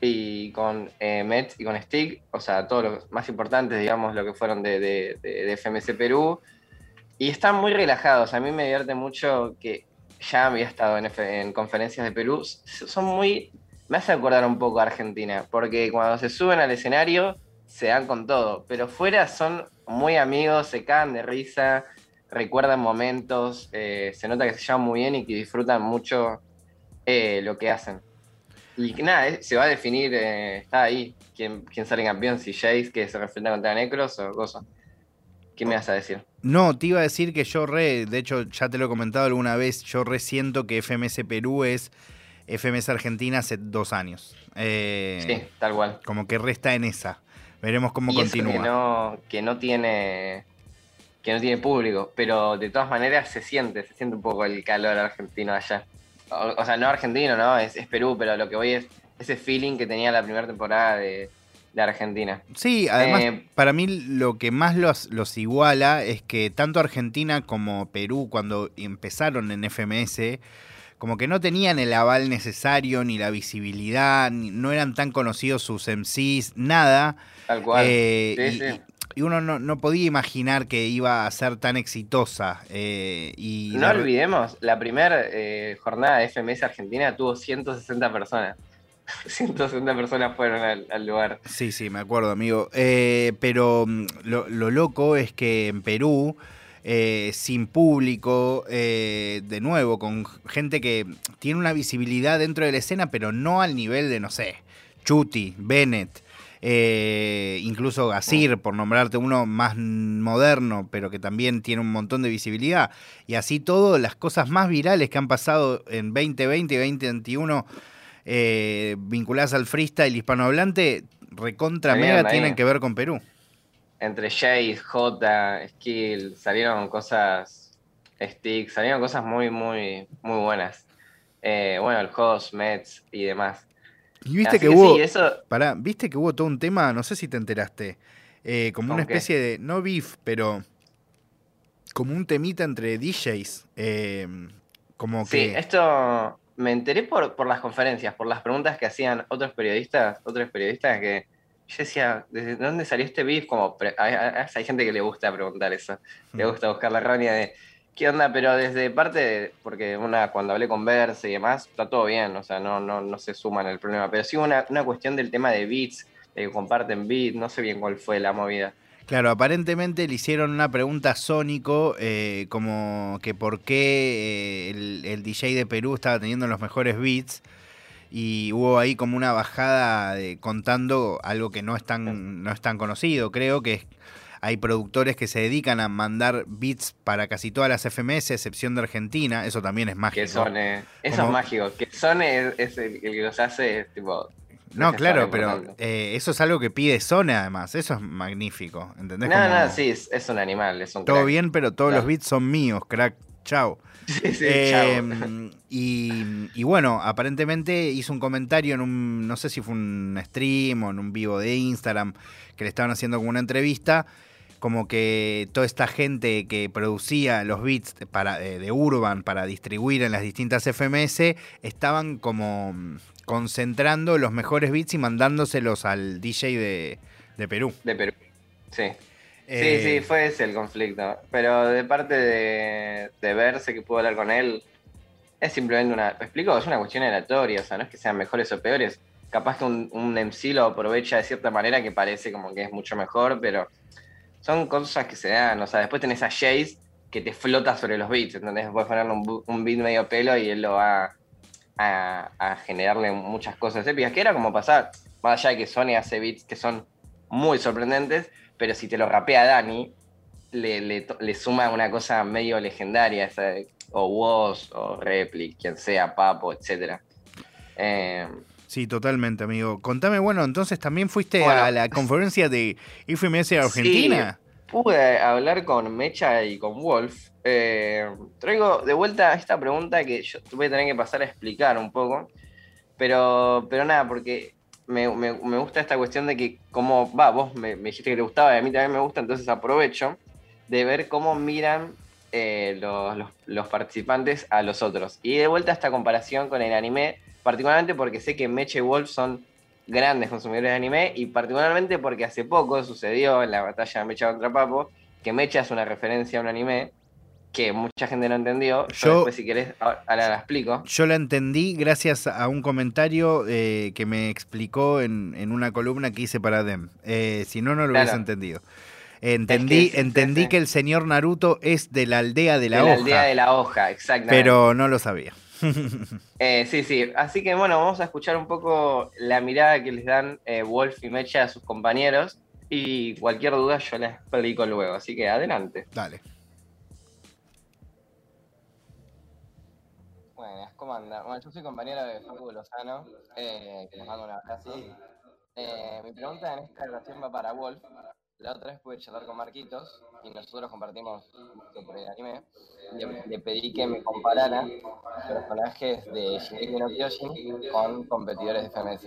y con eh, Met y con Stick, o sea, todos los más importantes, digamos, lo que fueron de, de, de- de FMC Perú. Y están muy relajados. A mí me divierte mucho que ya había estado en, en conferencias de Perú. Son muy. Me hace acordar un poco a Argentina, porque cuando se suben al escenario se dan con todo, pero fuera son muy amigos, se caen de risa, recuerdan momentos, eh, se nota que se llevan muy bien y que disfrutan mucho eh, lo que hacen. Y nada, eh, se va a definir, está ahí, quién, quién sale campeón, si Jace que se enfrenta contra Necros o cosa. ¿Qué me vas a decir? No, te iba a decir que yo re, de hecho ya te lo he comentado alguna vez, yo re siento que FMS Perú es FMS Argentina hace dos años. Eh, Sí, tal cual. Como que resta en esa. Veremos cómo Y continúa. Que no, que no tiene que no tiene público, pero de todas maneras se siente, se siente un poco el calor argentino allá. O, o sea, no argentino, ¿no? Es, es Perú, pero lo que voy es ese feeling que tenía la primera temporada de, de Argentina. Sí, además, Eh, para mí lo que más los, los iguala es que tanto Argentina como Perú, cuando empezaron en FMS, como que no tenían el aval necesario, ni la visibilidad, ni- no eran tan conocidos sus MCs, nada. Tal cual. Eh, Sí, y, sí. y uno no, no podía imaginar que iba a ser tan exitosa. eh, y No de- olvidemos, la primera eh, jornada de FMS Argentina tuvo 160 personas. 160 personas fueron al, al lugar. Sí, sí, me acuerdo, amigo. Eh, pero mm, lo, lo loco es que en Perú, eh, sin público, eh, de nuevo, con gente que tiene una visibilidad dentro de la escena, pero no al nivel de, no sé, Chuti, Bennett, eh, incluso Gasir, por nombrarte uno más moderno, pero que también tiene un montón de visibilidad. Y así todo, las cosas más virales que han pasado en 2020 y 2021 eh, vinculadas al freestyle hispanohablante, recontra mega tienen que ver con Perú. Entre Jace, J, Skill, salieron cosas, Stick, salieron cosas muy, muy, muy buenas. Eh, bueno, el host, Mets y demás. Y viste Así que, hubo. sí, eso, pará, viste que hubo todo un tema, no sé si te enteraste. eh, como una especie de. No beef, pero. Como un temita entre DJs. eh, como sí, que. esto me enteré por, por las conferencias, por las preguntas que hacían otros periodistas, otros periodistas que yo decía, ¿desde dónde salió este beef? Como hay, gente que le gusta preguntar eso, le gusta buscar la errónea de qué onda, pero desde parte, de- porque una cuando hablé con Verse y demás, está todo bien, o sea, no, no, no se suman el problema, pero sí una, una cuestión del tema de beats, de que comparten beats, no sé bien cuál fue la movida. Claro, aparentemente le hicieron una pregunta a Sónico, eh, como que por qué eh, el, el DJ de Perú estaba teniendo los mejores beats. Y hubo ahí como una bajada de, contando algo que no es tan, no es tan conocido. Creo que es- hay productores que se dedican a mandar beats para casi todas las FMS, excepción de Argentina. Eso también es mágico. Que son, eh, eso Como- es mágico, que son es, es el, el que los hace, es tipo... No, claro, pero eh, eso es algo que pide Zona además. Eso es magnífico. ¿Entendés? No, Como- no, sí, es, es un animal, es un Todo crack. bien, pero todos los beats son míos, crack. Chao. Sí, sí, Eh, chao. y, y bueno, aparentemente hizo un comentario en un, no sé si fue un stream o en un vivo de Instagram, que le estaban haciendo como una entrevista, como que toda esta gente que producía los beats para, eh, de Urban para distribuir en las distintas FMS estaban como mm, concentrando los mejores beats y mandándoselos al DJ de, de Perú. De Perú. Sí. Eh, Sí, sí, fue ese el conflicto. Pero de parte de, de verse que pudo hablar con él, es simplemente una. ¿Me explico? Es una cuestión aleatoria, o sea, no es que sean mejores o peores. Capaz que un, un MC lo aprovecha de cierta manera que parece como que es mucho mejor, pero son cosas que se dan. O sea, después tenés a Jace que te flota sobre los beats, ¿entendés? Puedes ponerle un, beat medio pelo y él lo va a, a generarle muchas cosas épicas, que era como pasar, más allá de que Sony hace beats que son muy sorprendentes, pero si te lo rapea Dani, le, le le suma una cosa medio legendaria, o Woz, o Replic, quien sea, Papo, etc. Eh, Sí, totalmente, amigo. Contame, bueno, entonces también fuiste Bueno. a la conferencia de IFMS Argentina. Sí, pude hablar con Mecha y con Wolf. Eh, traigo de vuelta esta pregunta que yo voy a tener que pasar a explicar un poco. Pero, pero nada, porque me, me- me gusta esta cuestión de que, como, va, vos me, dijiste que te gustaba y a mí también me gusta, entonces aprovecho de ver cómo miran eh, los, los- participantes a los otros. Y de vuelta esta comparación con el anime, particularmente porque sé que Mecha y Wolf son grandes consumidores de anime y particularmente porque hace poco sucedió en la batalla de Mecha contra Papo que Mecha es una referencia a un anime que mucha gente no entendió. Yo, Yo- después, si querés, ahora la explico. Yo la entendí gracias a un comentario eh, que me explicó en, en una columna que hice para Dem. Eh, si no, no lo Claro. hubiese entendido. Entendí, sí, entendí que el señor Naruto es de la aldea de la de hoja, la aldea de la hoja, exactamente. pero no lo sabía. Eh, sí, sí. Así que bueno, vamos a escuchar un poco la mirada que les dan Wolf y Mecha a sus compañeros. Y cualquier duda yo la explico luego. Así que adelante. Dale. ¿Cómo? Bueno, yo soy compañero de Facu Lozano, eh, que les mando un abrazo. Eh, mi pregunta en esta relación va para Wolf. La otra vez pude charlar con Marquitos y nosotros compartimos gusto por el anime. Le, le pedí que me comparara personajes de Shingeki no Kyojin con competidores de FMS.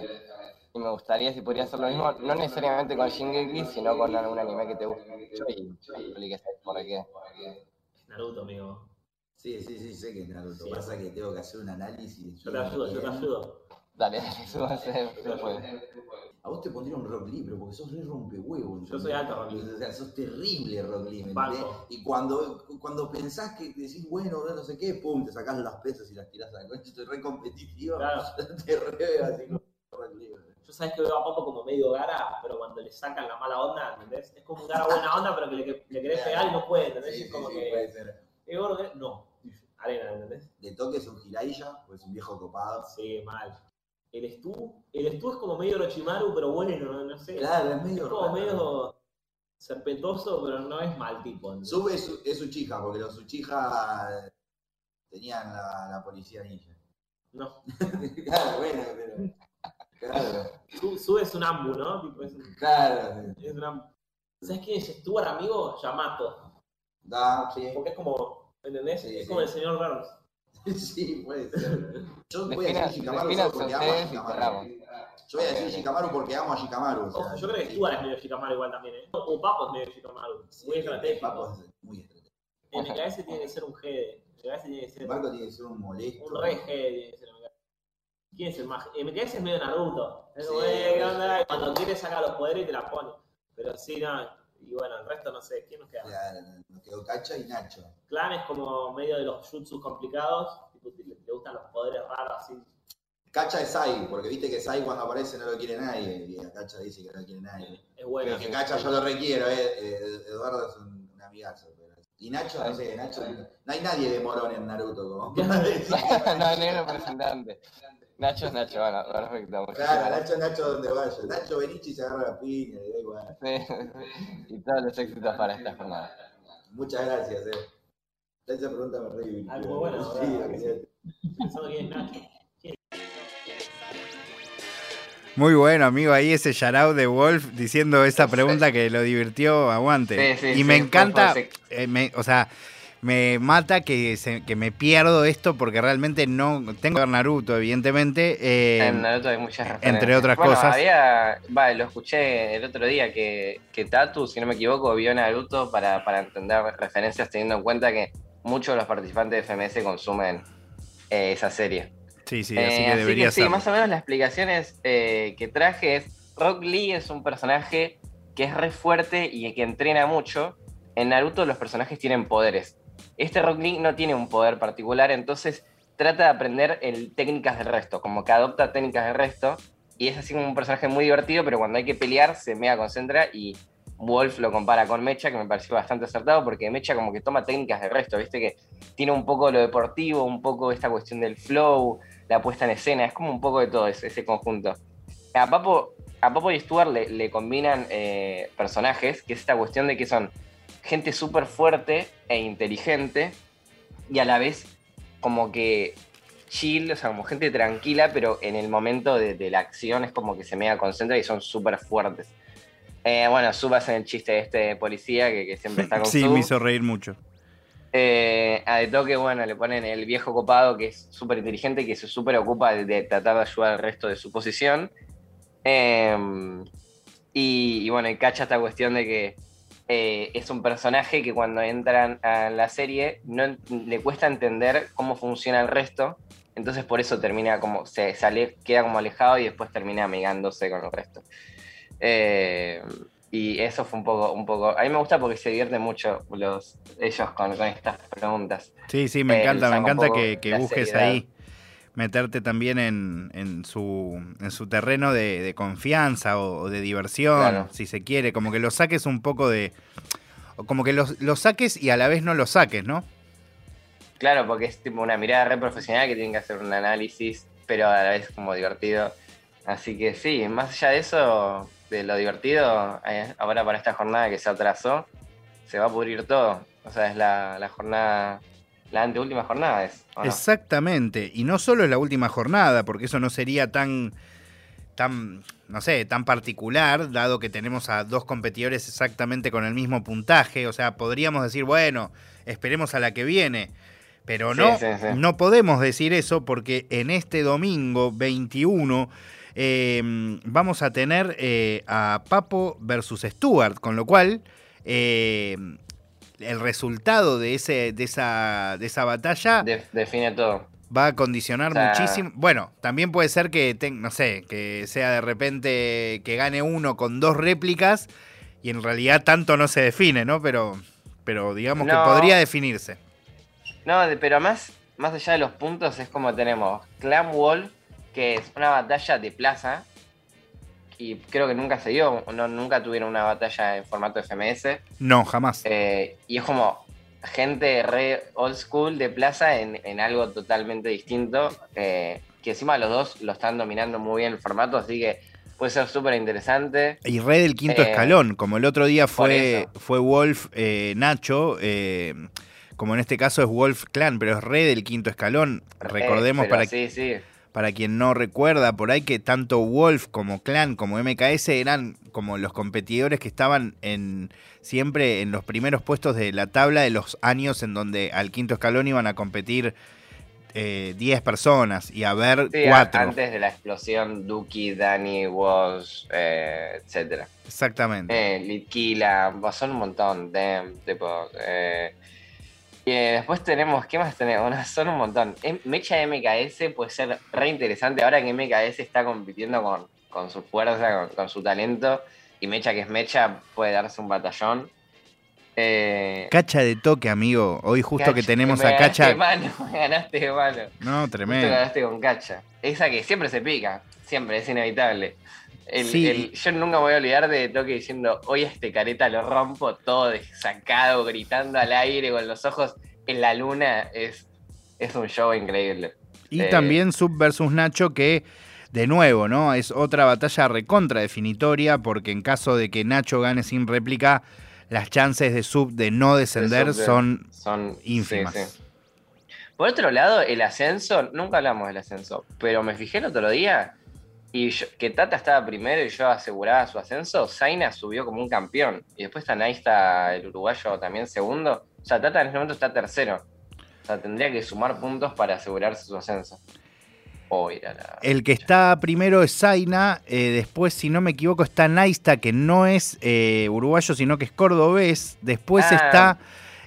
Y me gustaría si podría hacer lo mismo, no necesariamente con Shingeki, sino con algún anime que te guste mucho y expliques por qué. Naruto, amigo. Sí, sí, sí, sé que es Naruto. Sí. Pasa que tengo que hacer un análisis. Yo te ayudo, yo te ayudo. Dale, dale, súbase, se puede. A vos te pondría un Rock Lee, pero porque sos re rompehuevo. Yo soy alto Rock Lee. O sea, sos terrible Rock Lee, ¿me entendés? Y cuando, cuando pensás que decís, bueno, no sé qué, pum, te sacás las pesas y las tirás a la concha. Estoy re competitivo. Claro. Te re veo así como Rock Lee. Yo sabes que veo a Papo como medio gara, pero cuando le sacan la mala onda, ¿entendés? Es como un gara buena onda, pero que le, le querés pegar y no puede, ¿entendés? Sí, es como sí, que. puede ser. ¿Es gordo? eh? No. Arena, ¿entendés? De toque es un Jiraiya, pues es un viejo copado. Sí, mal. El Stu, el Stu es como medio Orochimaru, pero bueno, no, no sé. Claro, es medio como raro. medio serpentoso, pero no es mal tipo. ¿entendés? Sube es, su- es Uchiha, porque los Uchiha tenían la, la policía ninja. No. claro, bueno, pero. Claro. Su, Su es un ambu, ¿no? Tipo, es un, Claro. es un ambu. ¿Sabes quién es Stuart, amigo? Yamato. Da, sí. Porque es como, ¿entendés? Sí, es sí. como el señor Burns. Sí, puede ser. Yo voy a decir Shikamaru solo porque amo a Shikamaru. Yo voy a decir Shikamaru porque amo a Shikamaru. o sea, Ojo, yo creo que Stuart es medio Shikamaru igual también, ¿eh? O Papo es medio Shikamaru. Muy estratégico. Papo es muy estratégico. El MKS tiene que ser un G. El MKS tiene que ser Marco tiene que ser un molesto. un re G. Tiene que ser MKS. ¿Quién es el más? MKS es medio Naruto. Es como, Sí. eh, ¿qué onda? Y Cuando quiere sacar los poderes y te la pone. Pero sí, no. Y bueno, el resto no sé. ¿Quién nos queda? Claro, nos quedó Cacha y Nacho. Clan es como medio de los jutsus complicados. Tipo, le, le gustan los poderes raros así. Cacha es Sai, porque viste que Sai cuando aparece no lo quiere nadie. Y a Cacha dice que no lo quiere nadie. Es bueno. Pero que Cacha yo lo requiero, eh. eh, Eduardo es un, un amigazo. pero- Y Nacho, no sé, Nacho. No hay nadie de Morón en Naruto como. no, negro representante. Nacho es Nacho, bueno, perfecto. Claro, Nacho, Nacho donde vaya. Nacho Benici se agarra la piña, le da igual. Sí, y todos los éxitos para esta jornada. Muchas gracias, eh. Esa pregunta me re divirtió. Ah, muy bueno, Sí. Pensando quién es Nacho. Muy bueno, amigo. Ahí ese shoutout de Wolf diciendo esa pregunta que lo divirtió, aguante. Sí, sí, y sí, me encanta, eh, me- o sea, me mata que, se- que me pierdo esto porque realmente no tengo que ver Naruto, evidentemente. eh, en Naruto hay muchas referencias. entre otras Bueno, cosas. Había, va, lo escuché el otro día que, que Tatu, si no me equivoco, vio Naruto para, para entender referencias teniendo en cuenta que muchos de los participantes de FMS consumen eh, esa serie. Sí, sí, Eh, así que debería sí, ser. más o menos las explicaciones que traje es Rock Lee es un personaje que es re fuerte y que entrena mucho. En Naruto los personajes tienen poderes. Este Rock no tiene un poder particular, entonces trata de aprender el, técnicas del resto, como que adopta técnicas del resto. Y es así como un personaje muy divertido, pero cuando hay que pelear se mega concentra y Wolf lo compara con Mecha, que me pareció bastante acertado, porque Mecha como que toma técnicas del resto, viste que tiene un poco lo deportivo, un poco esta cuestión del flow, la puesta en escena, es como un poco de todo ese, conjunto. A Papo, a Papo y Stuart le, le combinan eh, personajes, que es esta cuestión de que son gente súper fuerte e inteligente, y a la vez como que chill, o sea, como gente tranquila, pero en el momento de, de la acción es como que se mega concentra y son súper fuertes. Eh, bueno, Sub hace el chiste de este policía que, que siempre está con Sí, Sub. me hizo reír mucho. Eh, a de toque, bueno, le ponen el viejo copado que es súper inteligente, que se súper ocupa de, de tratar de ayudar al resto de su posición. Eh, y, y bueno, y cacha esta cuestión de que eh, es un personaje que cuando entran a la serie no, le cuesta entender cómo funciona el resto. Entonces por eso termina como, se sale, queda como alejado y después termina amigándose con el resto. Eh, y eso fue un poco, un poco. A mí me gusta porque se divierten mucho los, ellos con, con estas preguntas. Sí, sí, me Eh, encanta, me encanta que, busques seriedad. ahí, meterte también en, en su, en su terreno de, de confianza o, o de diversión, Claro. si se quiere, como que lo saques un poco de... Como que lo saques y a la vez no lo saques, ¿no? Claro, porque es tipo una mirada re profesional que tienen que hacer un análisis, pero a la vez como divertido. Así que sí, más allá de eso, de lo divertido, eh, ahora para esta jornada que se atrasó, se va a pudrir todo. O sea, es la, la jornada, la anteúltima jornada es. Exactamente. Y no solo es la última jornada, porque eso no sería tan, tan, no sé, tan particular, dado que tenemos a dos competidores exactamente con el mismo puntaje. O sea, podríamos decir, bueno, esperemos a la que viene. Pero Sí, no, sí, sí. no podemos decir eso porque en este domingo 21 eh, vamos a tener eh, a Papo versus Stuart, con lo cual eh, el resultado de, ese, de, esa, de esa batalla De- define todo. va a condicionar O sea- muchísimo. Bueno, también puede ser que, ten- no sé, que sea de repente que gane uno con dos réplicas y en realidad tanto no se define, ¿no? Pero, pero digamos No. que podría definirse. No, pero más, más allá de los puntos es como tenemos Clan Wolf, que es una batalla de plaza, y creo que nunca se dio, no, nunca tuvieron una batalla en formato FMS. No, jamás. Eh, y es como gente re old school de plaza en, en algo totalmente distinto. eh, que encima los dos lo están dominando muy bien el formato, así que puede ser súper interesante. Y re del quinto Eh, escalón, como el otro día fue, fue Wolf eh, Nacho, eh, como en este caso es Wolf Clan, pero es re del quinto escalón. Recordemos Eh, pero para, Sí, sí. Para quien no recuerda por ahí que tanto Wolf como Clan como MKS eran como los competidores que estaban en siempre en los primeros puestos de la tabla de los años en donde al quinto escalón iban a competir eh, 10 personas y a ver Sí, a- 4. antes de la explosión, Duki, Dani, Walsh, eh, etcétera. Exactamente. Eh, Litquila, son un montón, Dem, tipo. eh, eh, después tenemos, ¿qué más tenemos? Son un montón. Em- Mecha MKS puede ser re interesante ahora que MKS está compitiendo con, con su fuerza, con, con su talento. Y Mecha, que es Mecha, puede darse un batallón. Eh, Cacha de toque, amigo. Hoy justo que tenemos a ganaste Cacha. de mano, me ganaste de mano. No, Justo tremendo. ganaste con Cacha. Esa que siempre se pica, siempre, es inevitable. El- Sí. el- yo nunca me voy a olvidar de Toque diciendo, hoy a este careta lo rompo, todo desacado, gritando al aire, con los ojos en la luna. Es, es un show increíble. Y Eh, también Sub versus Nacho, que de nuevo, ¿no? Es otra batalla recontra definitoria, porque en caso de que Nacho gane sin réplica, las chances de Sub de no descender de Sub de- son, son ínfimas. sí, sí. Por otro lado, el ascenso, nunca hablamos del ascenso, pero me fijé el otro día y yo- que Tata estaba primero y yo aseguraba su ascenso, Zaina subió como un campeón. Y después está Naista, el uruguayo, también segundo. O sea, Tata en este momento está tercero. O sea, tendría que sumar puntos para asegurarse su ascenso. O ir a la... El que está primero es Zaina, eh, después, si no me equivoco, está Naista, que no es eh, uruguayo, sino que es cordobés. Después Ah. está.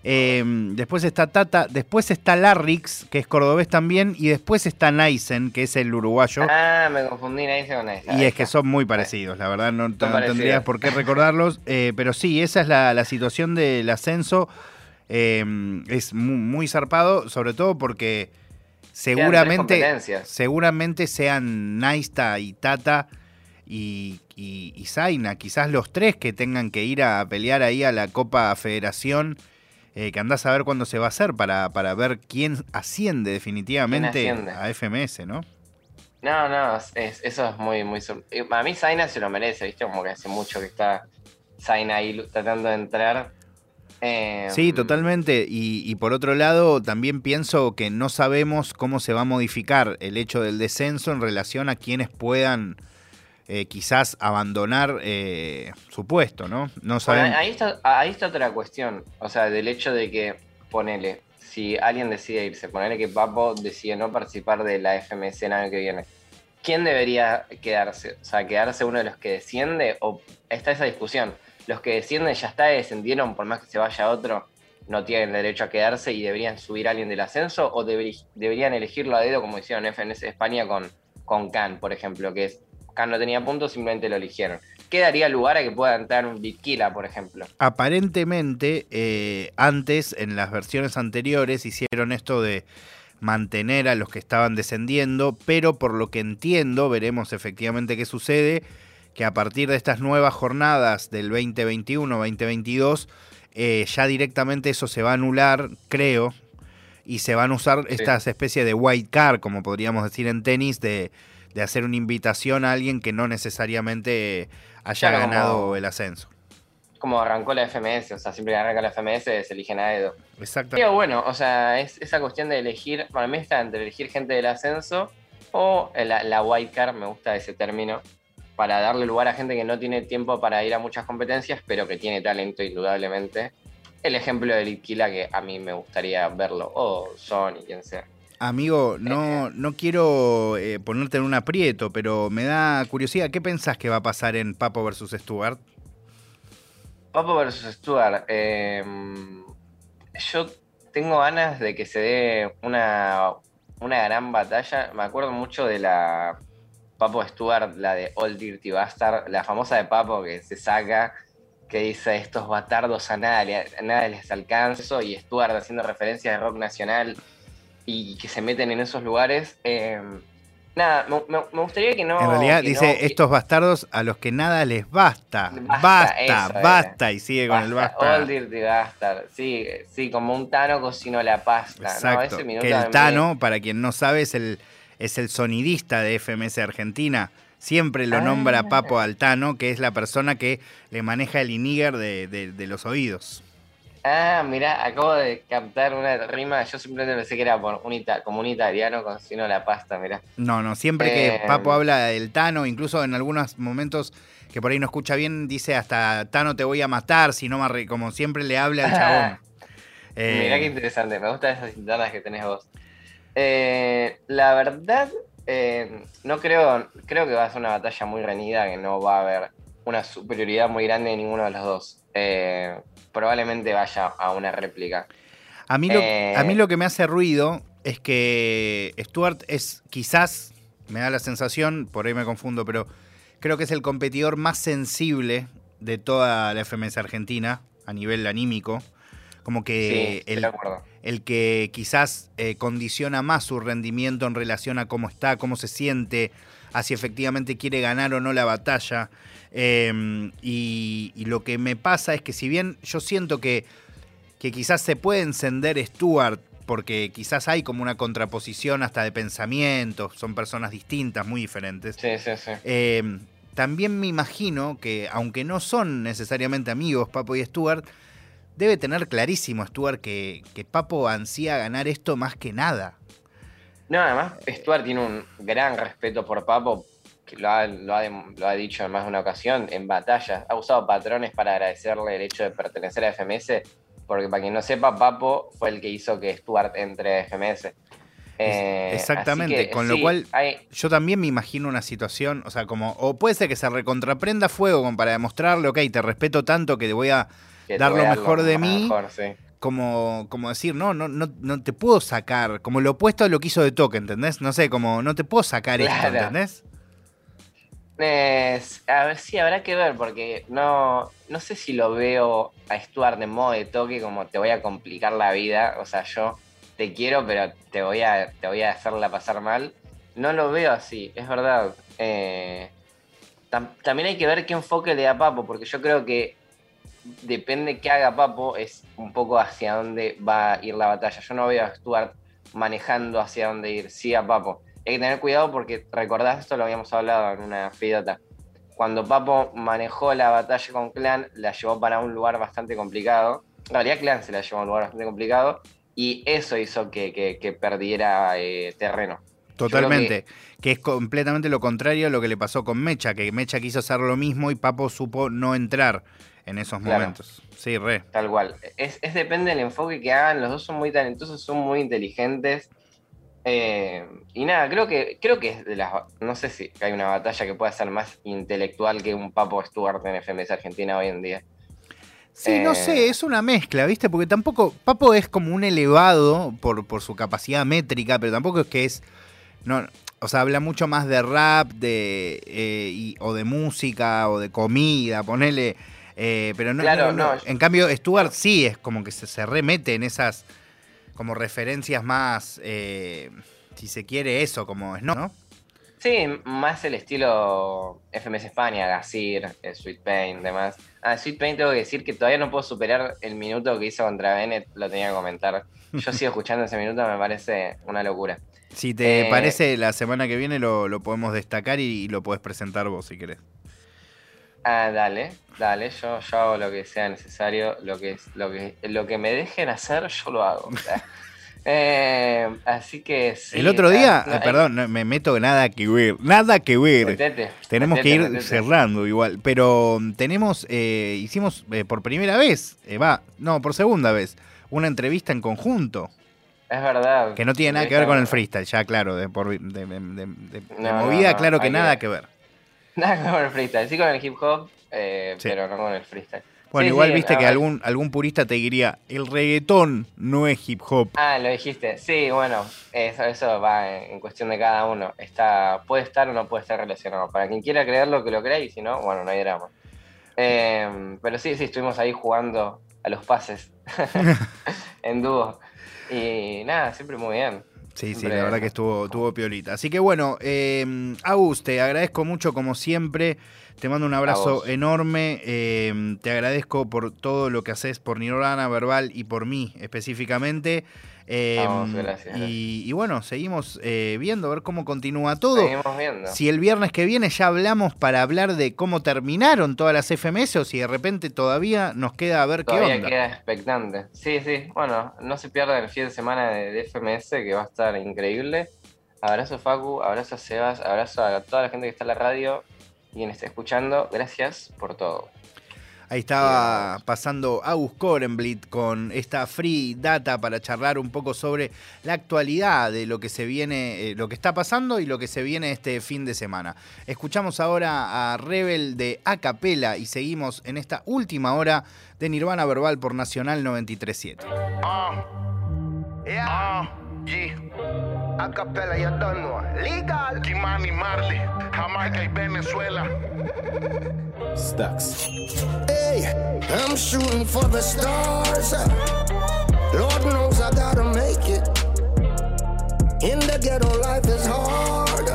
Eh, después está Tata, después está Larrix, que es cordobés también, y después está Naisen, que es el uruguayo. Ah, me confundí Nice con Nice. Y es que son muy parecidos, la verdad, no, no tendrías por qué recordarlos. eh, pero sí, esa es la, la situación del ascenso. eh, es mu- muy, zarpado, sobre todo porque seguramente, seguramente sean Naista y Tata y, y, y Zaina, quizás los tres que tengan que ir a pelear ahí a la Copa Federación. Eh, que andás a ver cuándo se va a hacer para, para ver quién asciende definitivamente asciende? a FMS, ¿no? No, no, es- eso es muy, muy... eh, A mí Zaina se lo merece, ¿viste? Como que hace mucho que está Zaina ahí tratando de entrar. Eh, Sí, totalmente. Y, y por otro lado, también pienso que no sabemos cómo se va a modificar el hecho del descenso en relación a quienes puedan eh, quizás abandonar eh, su puesto, ¿no? No Bueno, sabemos. ahí, está, ahí está otra cuestión. O sea, del hecho de que, ponele, si alguien decide irse, ponele que Papo decide no participar de la FMS el año que viene. ¿Quién debería quedarse? O sea, ¿quedarse uno de los que desciende? ¿O está esa discusión? Los que descienden ya está, descendieron, por más que se vaya otro, no tienen derecho a quedarse y deberían subir a alguien del ascenso, o deberían elegirlo a dedo, como hicieron FNS de España con, con Khan, por ejemplo, que es Khan no tenía puntos, simplemente lo eligieron. ¿Qué daría lugar a que pueda entrar un Bitquila, por ejemplo? Aparentemente, eh, antes, en las versiones anteriores, hicieron esto de mantener a los que estaban descendiendo, pero por lo que entiendo, veremos efectivamente qué sucede, que a partir de estas nuevas jornadas del 2021-2022, eh, ya directamente eso se va a anular, creo, y se van a usar estas especies de white card, como podríamos decir en tenis, de, de hacer una invitación a alguien que no necesariamente haya Claro, como- ganado el ascenso. Como arrancó la FMS, o sea, siempre que arranca la FMS se eligen a Edo. Exacto. Pero bueno, o sea, es esa cuestión de elegir, para mí está entre elegir gente del ascenso o la, la white card, me gusta ese término, para darle lugar a gente que no tiene tiempo para ir a muchas competencias, pero que tiene talento indudablemente. El ejemplo de Litkila que a mí me gustaría verlo, o Sony, quien sea. Amigo, no, no quiero eh, ponerte en un aprieto, pero me da curiosidad. ¿Qué pensás que va a pasar en Papo versus Stuart? Papo versus Stuart. eh, yo tengo ganas de que se dé una, una gran batalla. Me acuerdo mucho de la Papo Stuart, la de Old Dirty Bastard, la famosa de Papo que se saca, que dice estos batardos a nada, a nada les alcanzo, y Stuart haciendo referencias de rock nacional y que se meten en esos lugares. eh, nada, me, gustaría que no. en realidad dice no- estos bastardos a los que nada les basta. Basta, Basta, eso basta. era. Y sigue con el Basta. Old Dirty Bastard. Sí, sí, como un Tano cocinó la pasta. ¿no? Exacto. Ese minuto que el mí- Tano, para quien no sabe, es el, es el sonidista de FMS Argentina. Siempre lo Ah. nombra Papo al Tano, que es la persona que le maneja el iniger de, de- de los oídos. Ah, mirá, acabo de captar una rima. Yo simplemente pensé que era por un ita- como un italiano cocinó la pasta, mirá. No, no, siempre Eh, que Papo habla del Tano, incluso en algunos momentos que por ahí no escucha bien, dice hasta Tano te voy a matar, si no me arre-", como siempre le habla al chabón. Eh, Mirá qué interesante, me gustan esas internas que tenés vos. Eh, la verdad, eh, no creo, creo que va a ser una batalla muy reñida, que no va a haber una superioridad muy grande de ninguno de los dos. Eh, probablemente vaya a una réplica. a, mí lo, eh, a mí lo que me hace ruido es que Stuart es quizás, me da la sensación, por ahí me confundo, pero creo que es el competidor más sensible de toda la FMS Argentina a nivel anímico. Como que Sí, el, el que quizás eh, condiciona más su rendimiento en relación a cómo está, cómo se siente, a si efectivamente quiere ganar o no la batalla. Eh, y, y lo que me pasa es que si bien yo siento que, que quizás se puede encender Stuart, porque quizás hay como una contraposición hasta de pensamientos, son personas distintas, muy diferentes. Sí, sí, sí. Eh, también me imagino que, aunque no son necesariamente amigos, Papo y Stuart, debe tener clarísimo Stuart que, que Papo ansía ganar esto más que nada. No, además, Stuart tiene un gran respeto por Papo, que lo ha, lo ha dem- lo ha dicho en más de una ocasión, en batallas. Ha usado patrones para agradecerle el hecho de pertenecer a FMS porque para quien no sepa, Papo fue el que hizo que Stuart entre a FMS. Eh, Exactamente, que, con lo cual hay- yo también me imagino una situación, o sea, como, o puede ser que se recontraprenda fuego como para demostrarle, ok, te respeto tanto que te voy a que dar voy lo mejor de mí, mejor, sí. como, como decir, no, no, no, no te puedo sacar, como lo opuesto a lo que hizo de toque, ¿entendés? No sé, como no te puedo sacar esto. ¿entendés? Es- a ver, sí, habrá que ver, porque no, no sé si lo veo a Stuart de modo de toque como te voy a complicar la vida. O sea, yo te quiero, pero te voy a, te voy a hacerla pasar mal. No lo veo así, es verdad. Eh, tam- también hay que ver qué enfoque le da Papo, porque yo creo que depende qué haga Papo, es un poco hacia dónde va a ir la batalla. Yo no veo a Stuart manejando hacia dónde ir, sí a Papo. Hay que tener cuidado porque recordás, esto lo habíamos hablado en una fidota. Cuando Papo manejó la batalla con Clan, la llevó para un lugar bastante complicado. En realidad, Clan se la llevó a un lugar bastante complicado. Y eso hizo que, que- que perdiera eh, terreno. Totalmente. Que... es completamente lo contrario a lo que le pasó con Mecha, que Mecha quiso hacer lo mismo y Papo supo no entrar en esos Claro. momentos. Sí, re. Tal cual. Es, es depende del enfoque que hagan. Los dos son muy talentosos, son muy inteligentes. Eh, y nada, creo que, creo que es de las. No sé si hay una batalla que pueda ser más intelectual que un Papo Stuart en FMS Argentina hoy en día. Sí, no Eh, sé, es una mezcla, ¿viste? Porque tampoco. Papo es como un elevado por, por su capacidad métrica, pero tampoco es que es. No, o sea, habla mucho más de rap, de eh, y- o de música, o de comida, ponele. pero no, Claro, no. En cambio, Stuart sí es como que se, se remete en esas como referencias más, eh, si se quiere eso, como es, ¿no? Sí, más el estilo FMS España, Gazir, eh, Sweet Pain, demás. Ah, Sweet Pain tengo que decir que todavía no puedo superar el minuto que hizo contra Bennett, lo tenía que comentar. Yo sigo escuchando ese minuto, me parece una locura. Si te Eh, parece, la semana que viene lo, lo podemos destacar y, y lo puedes presentar vos si querés. Ah, dale, dale, yo, yo hago lo que sea necesario, lo que, es- lo que, lo que me dejen hacer, yo lo hago. Eh, así que sí, El otro día, eh, perdón, no, me meto nada que ver, nada que ver. Metete, tenemos metete, que ir metete. cerrando igual, pero mm, tenemos, eh, hicimos eh, por primera vez, eh, va, no, por segunda vez, una entrevista en conjunto, Es verdad. que no tiene nada que ver con el freestyle, ya claro, de, por, de, No, movida, no, claro que nada que ver. Nada con el freestyle, sí con el hip hop, eh, Sí. pero no con el freestyle. Bueno, Sí, igual sí, viste que algún, algún purista te diría, el reggaetón no es hip hop. Ah, lo dijiste. Sí, bueno, eso, eso va en, en cuestión de cada uno. Está, puede estar o no puede estar relacionado. Para quien quiera creerlo, que lo crea, y si no, bueno, no hay drama. Eh, pero sí, sí, estuvimos ahí jugando a los pases en dúo. Y nada, siempre muy bien. Sí, sí, la verdad que estuvo, estuvo piolita. Así que bueno, eh, Agus, te agradezco mucho como siempre. Te mando un abrazo enorme. eh, te agradezco por todo lo que haces por Nirvana Verbal y por mí específicamente. Eh, gracias, y, y bueno, seguimos eh, viendo a ver cómo continúa todo. Seguimos viendo. Si el viernes que viene ya hablamos para hablar de cómo terminaron todas las FMS o si de repente todavía nos queda a ver qué Todavía onda. queda expectante. Sí, sí. Bueno, no se pierdan el fin de semana de, de FMS que va a estar increíble. Abrazo Facu, abrazo a Sebas, abrazo a toda la gente que está en la radio y quien esté escuchando. Gracias por todo. Ahí estaba pasando Agus Korenblit con esta free data para charlar un poco sobre la actualidad de lo que se viene, eh, lo que está pasando y lo que se viene este fin de semana. Escuchamos ahora a Rebel de Acapela y seguimos en esta última hora de Nirvana Verbal por Nacional 937. Yeah. Yeah. Acapella, you don't know. Legal. Kimani Marley, Jamaica y Venezuela. Stacks. Hey, I'm shooting for the stars. Lord knows I gotta make it. In the ghetto, life is hard.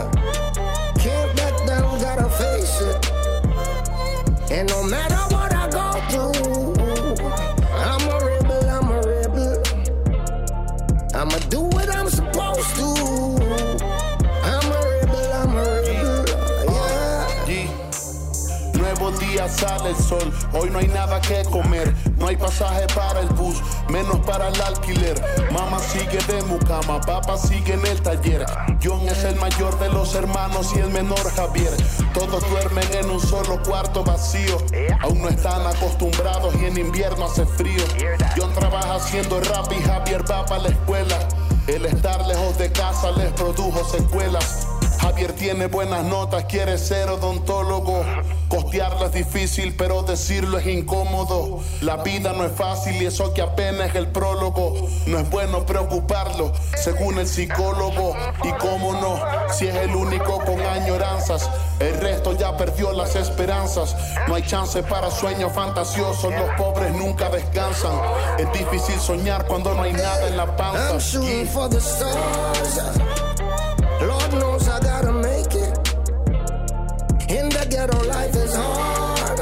Can't back down, gotta face it. And no matter what día sale el sol, hoy no hay nada que comer, no hay pasaje para el bus, menos para el alquiler. Mamá sigue de mucama, papá sigue en el taller. John es el mayor de los hermanos y el menor Javier. Todos duermen en un solo cuarto vacío. Aún no están acostumbrados y en invierno hace frío. John trabaja haciendo rap y Javier va para la escuela. El estar lejos de casa les produjo secuelas. Javier tiene buenas notas, quiere ser odontólogo. Costearlo es difícil, pero decirlo es incómodo. La vida no es fácil y eso que apenas es el prólogo. No es bueno preocuparlo, según el psicólogo. Y cómo no, si es el único con añoranzas. El resto ya perdió las esperanzas. No hay chance para sueños fantasiosos. Los pobres nunca descansan. Es difícil soñar cuando no hay nada en la panza. Lord knows I gotta make it. In the ghetto, life is hard.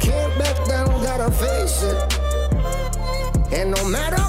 Can't back down, gotta face it. And no matter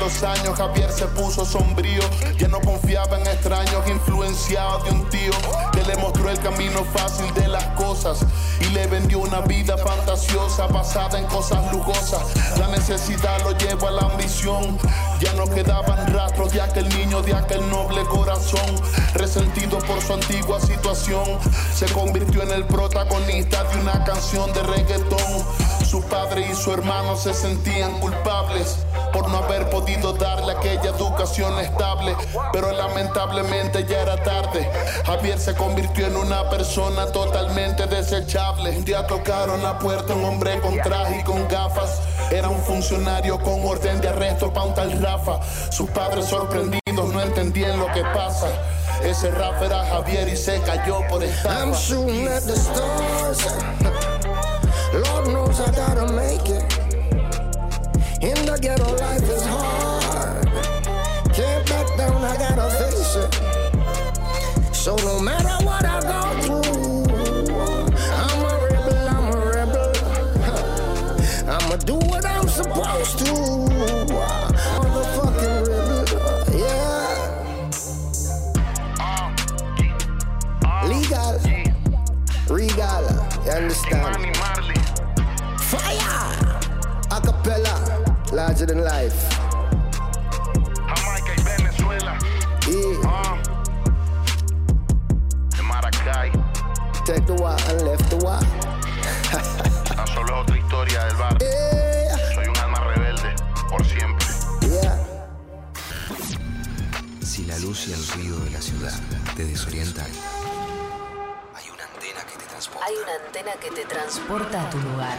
los años Javier se puso sombrío. Ya no confiaba en extraños influenciados de un tío Que le mostró el camino fácil de las cosas Y le vendió una vida fantasiosa basada en cosas lujosas. La necesidad lo llevó a la ambición. Ya no quedaban rastros de aquel niño, de aquel noble corazón Resentido por su antigua situación. Se convirtió en el protagonista de una canción de reggaetón. Su padre y su hermano se sentían culpables por no haber podido darle aquella educación estable. Pero lamentablemente ya era tarde. Javier se convirtió en una persona totalmente desechable. Un día tocaron la puerta un hombre con traje y con gafas. Era un funcionario con orden de arresto pa' un tal Rafa. Sus padres sorprendidos no entendían lo que pasa. Ese Rafa era Javier y se cayó por estafa. I'm shooting at the stars. Lord knows I gotta make it. In the ghetto, life is hard. Can't back down, I gotta face it. So no matter larger than life. Jamaica y Venezuela. Yeah. Ah. De Maracay. Take the walk and left the walk. Tan solo es otra historia del bar. Soy un alma rebelde, por siempre. Si la luz y el ruido de la ciudad te desorientan, hay una antena que te transporta. Hay una antena que te transporta a tu lugar.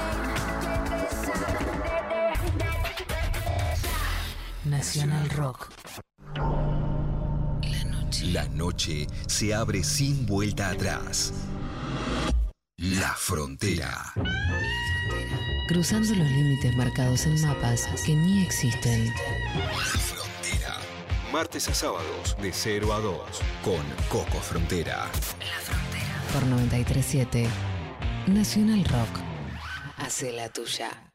Nacional Rock. La noche se abre sin vuelta atrás. La frontera. Cruzando los límites marcados en mapas que ni existen. Frontera. Martes a sábados de 0 a 2 con Coco Frontera. Por 937 Nacional Rock. Hace la tuya.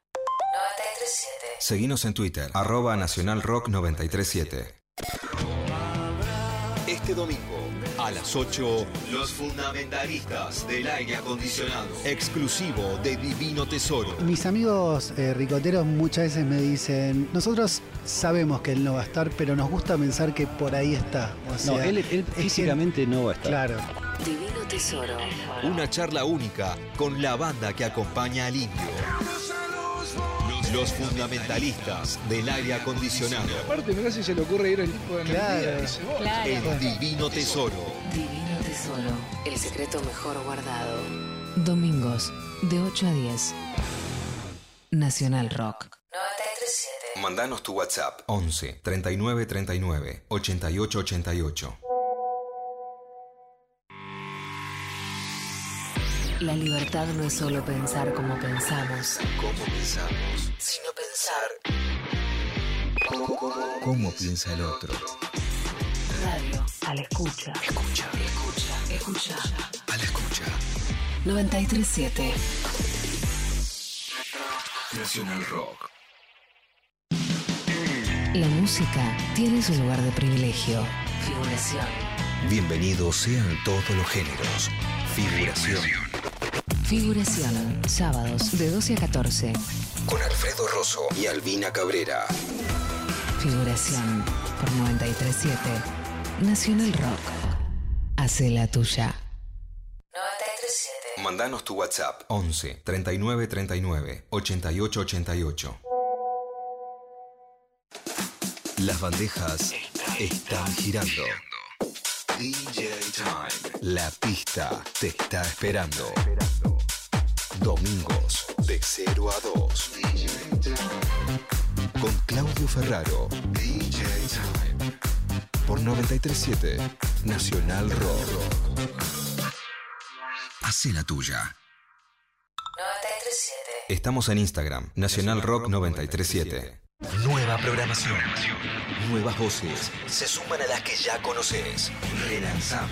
937. Seguinos en Twitter, arroba Nacional Rock 937. Este domingo a las 8, los fundamentalistas del aire acondicionado. Exclusivo de Divino Tesoro. Mis amigos eh, ricoteros muchas veces me dicen, nosotros sabemos que él no va a estar, pero nos gusta pensar que por ahí está. O No, él, él es físicamente no va a estar. Claro. Divino Tesoro. Una charla única con la banda que acompaña al indio. Los fundamentalistas del aire acondicionado. Aparte, mirá si se le ocurre ir el tipo de. Dice, vos. El Divino Tesoro. Divino Tesoro. El secreto mejor guardado. Domingos, de 8 a 10. Nacional Rock. 937. Mandanos tu WhatsApp 11 39 39 88 88. La libertad no es solo pensar como pensamos, ¿Cómo pensamos? sino pensar. ¿Cómo, cómo piensa el otro? Radio. A la escucha. Escucha. Escucha. Escucha. A la escucha. 937. Nacional Rock. La música tiene su lugar de privilegio. Figuración. Bienvenidos sean todos los géneros. Figuración. Figuración. Sábados de 12 a 14. Con Alfredo Rosso y Albina Cabrera. Figuración. Por 937. Nacional Rock. Hace la tuya. 937. Mandanos tu WhatsApp 11 39 39 88 88. Las bandejas están girando. DJ Time. La pista te está esperando. Domingos de 0 a 2. Con Claudio Ferraro. DJ Time. Por 937 Nacional Rock. Hace la tuya. 937. Estamos en Instagram, Nacional Rock 937. Nueva programación. Nuevas voces. Se suman a las que ya conoces. Relanzamos.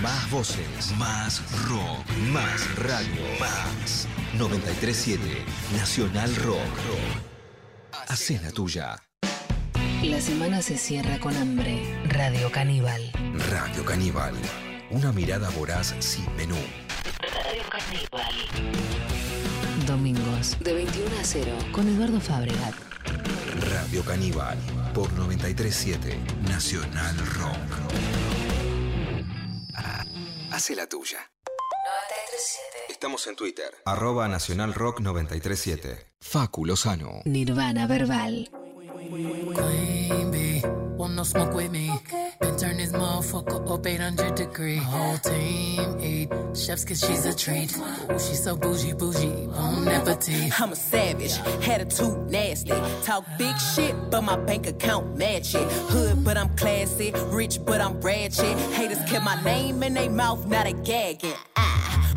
Más voces. Más rock. Más radio. Más. 937 Nacional Rock. Hacé la tuya. La semana se cierra con hambre. Radio Caníbal. Radio Caníbal. Una mirada voraz sin menú. Radio Caníbal. Domingos de 21 a 0 con Eduardo Fabregat. Radio Caníbal. Por 937 Nacional Rock. Hace la tuya. 937. Estamos en Twitter. Arroba Nacional Rock 937. Facu Lozano. Nirvana Verbal. Queen bee, want no smoke with me. Been turn this motherfucker up 800 degree. My whole team eat chefs cause she's a treat. Ooh, she's so bougie, bougie, bon appetit. I'm a savage, attitude nasty. Talk big shit, but my bank account match it. Hood, but I'm classy. Rich, but I'm ratchet. Haters kept my name in their mouth, not a gagging. Ah,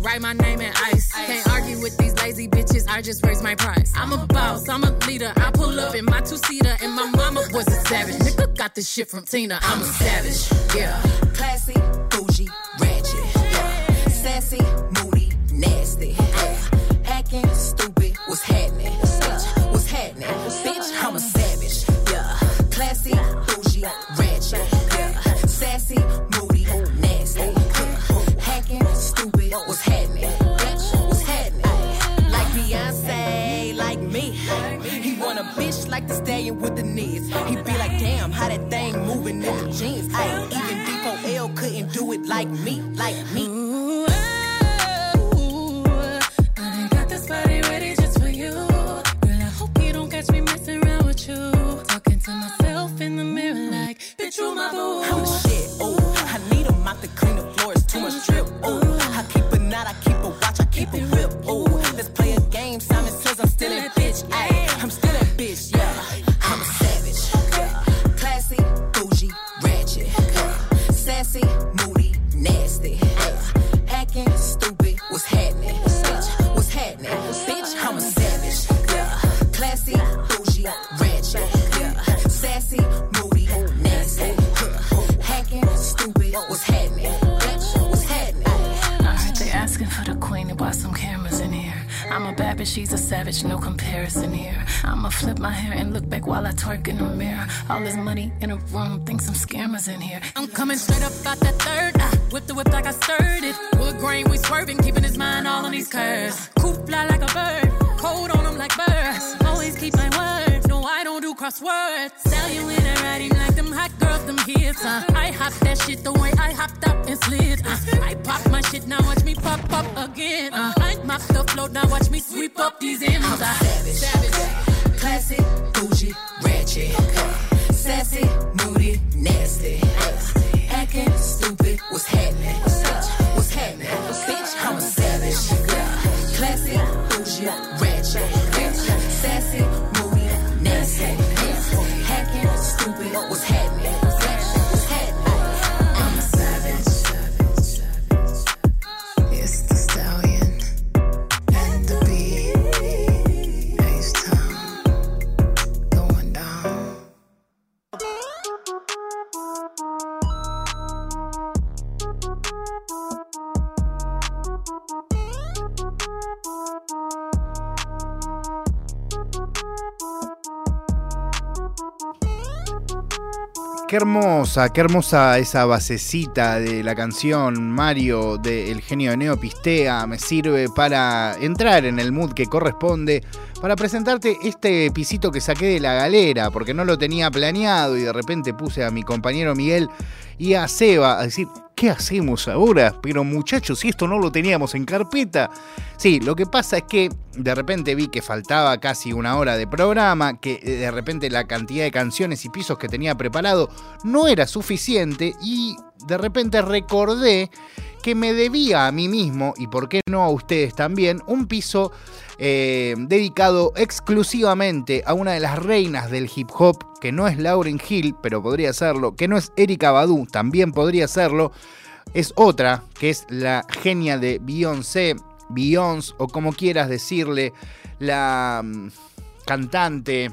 Write my name in ice. Can't argue with these lazy bitches. I just raise my price. I'm a boss. I'm a leader. I pull up in my two seater, and my mama was a savage. Nigga got this shit from Tina. I'm a savage. Yeah. Classy, bougie, ratchet. Yeah. Sassy, moody, nasty. Yeah. Acting stupid, what's happening? Bitch, what's happening? Bitch, I'm a savage. Yeah. Classy, bougie, ratchet. Yeah. Sassy, moody, nasty. Yeah. Hacking, stupid, what's happening? He want a bitch like the stallion with the knees. He be like, damn, how that thing moving in the jeans. I ain't even D4L couldn't do it like me, like me. I got this body ready just for you. Girl, I hope you don't catch me messing around with you. Talking to myself in the mirror like, bitch, you my boo. I'm the shit, ooh. I need a mop to clean the floors, too much drip, by some cameras in here. I'm a bad bitch, she's a savage, no comparison here. I'ma flip my hair and look back while I twerk in the mirror. All this money in a room, think some scammers in here. I'm coming straight up out that third. I whip the whip like I stirred it. Wood grain, we swerving, keeping his mind all on these curves. Coop fly like a bird, cold on him like birds. Always keep my word, no, I don't do crosswords. Sell you in a writing like them hot them hits. Uh. I hop that shit the way I hopped up and slid. Uh. I pop my shit, now watch me pop up again. Uh. I mop the float, now watch me sweep up these M's. I'm savage, savage, classic, bougie, ratchet, sassy, moody, nasty, acting stupid. What's happening? What's happening? Bitch, I'm a savage, classic, bougie, ratchet, sassy, moody, nasty, hacking, stupid. What's happening? Qué hermosa, qué hermosa esa basecita de la canción Mario de El genio de Neopistea. Me sirve para entrar en el mood que corresponde para presentarte este pisito que saqué de la galera, porque no lo tenía planeado y de repente puse a mi compañero Miguel y a Seba a decir, ¿qué hacemos ahora? Pero muchachos, si esto no lo teníamos en carpeta. Sí, lo que pasa es que de repente vi que faltaba casi una hora de programa, que eh, de repente la cantidad de canciones y pisos que tenía preparado no era suficiente y de repente recordé que me debía a mí mismo, y por qué no a ustedes también, un piso eh, dedicado exclusivamente a una de las reinas del hip hop, que no es Lauryn Hill, pero podría serlo, que no es Erika Badu, también podría serlo, es otra, que es la genia de Beyoncé, Beyoncé, o como quieras decirle, la mm, cantante,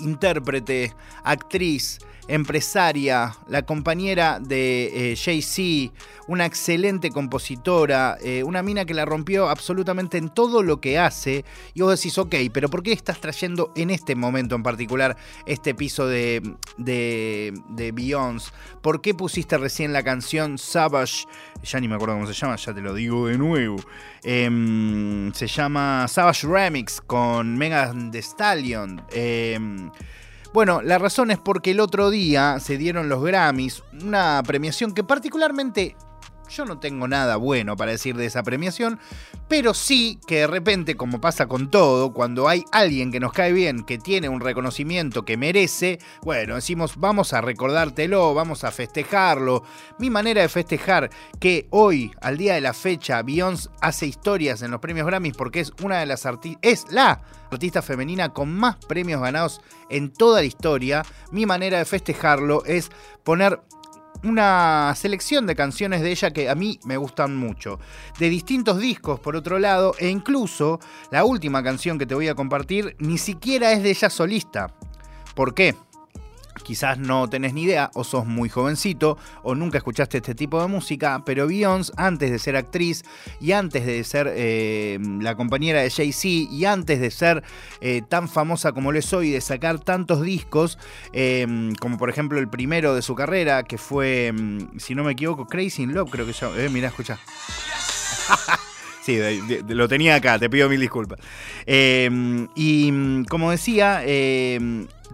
intérprete, actriz, empresaria, la compañera de eh, Jay-Z, una excelente compositora, eh, una mina que la rompió absolutamente en todo lo que hace. Y vos decís, ok, pero ¿por qué estás trayendo en este momento en particular este piso de, de, de Beyoncé? ¿Por qué pusiste recién la canción Savage? Ya ni me acuerdo cómo se llama, ya te lo digo de nuevo. Em, se llama Savage Remix con Megan Thee Stallion. Bueno, la razón es porque el otro día se dieron los Grammys, una premiación que particularmente yo no tengo nada bueno para decir de esa premiación, pero sí que de repente, como pasa con todo, cuando hay alguien que nos cae bien, que tiene un reconocimiento que merece, bueno, decimos, vamos a recordártelo, vamos a festejarlo. Mi manera de festejar que hoy, al día de la fecha, Beyoncé hace historias en los premios Grammys porque es una de las artistas, es la artista femenina con más premios ganados en toda la historia. Mi manera de festejarlo es poner una selección de canciones de ella que a mí me gustan mucho. De distintos discos, por otro lado, e incluso la última canción que te voy a compartir ni siquiera es de ella solista. ¿Por qué? Quizás no tenés ni idea, o sos muy jovencito, o nunca escuchaste este tipo de música, pero Beyoncé, antes de ser actriz, y antes de ser eh, la compañera de Jay-Z, y antes de ser eh, tan famosa como lo es hoy, de sacar tantos discos, eh, como por ejemplo el primero de su carrera, que fue, mm, si no me equivoco, Crazy in Love, creo que yo. Eh, mirá, escucha. Sí, lo tenía acá, te pido mil disculpas. Eh, y como decía,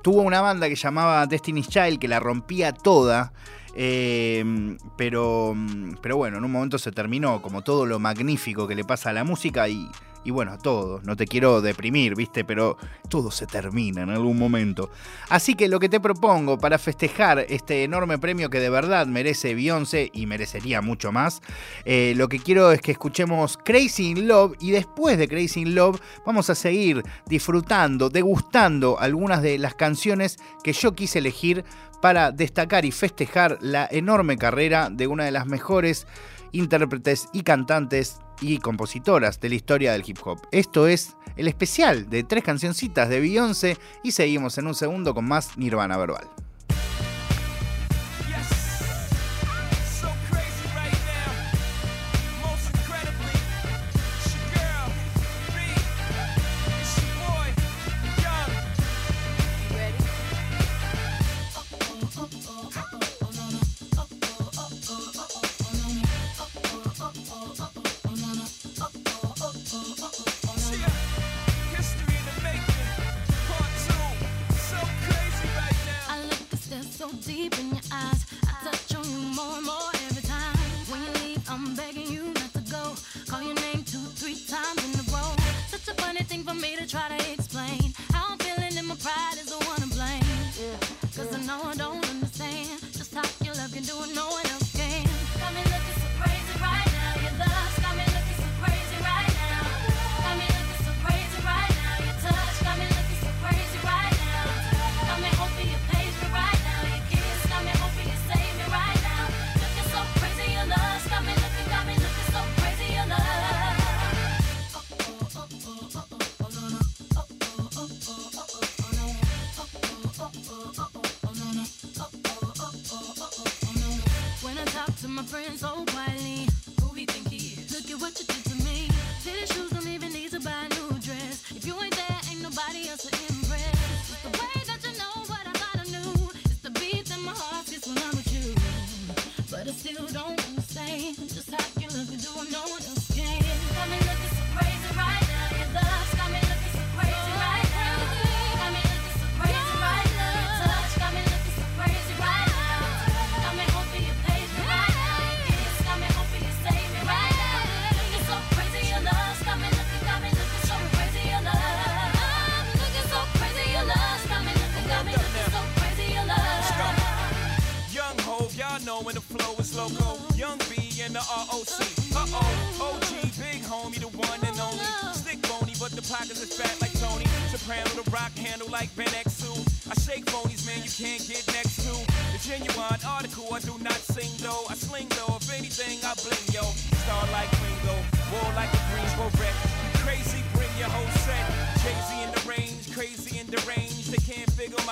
tuvo una banda que llamaba Destiny's Child que la rompía toda. eh, pero, pero bueno, en un momento se terminó, como todo lo magnífico que le pasa a la música y, y bueno, a todo. No te quiero deprimir, ¿viste? Pero todo se termina en algún momento. Así que lo que te propongo para festejar este enorme premio que de verdad merece Beyoncé y merecería mucho más, eh, lo que quiero es que escuchemos Crazy in Love y después de Crazy in Love vamos a seguir disfrutando, degustando algunas de las canciones que yo quise elegir para destacar y festejar la enorme carrera de una de las mejores intérpretes y cantantes y compositoras de la historia del hip hop. Esto es el especial de tres cancioncitas de Beyoncé y seguimos en un segundo con más Nirvana Verbal.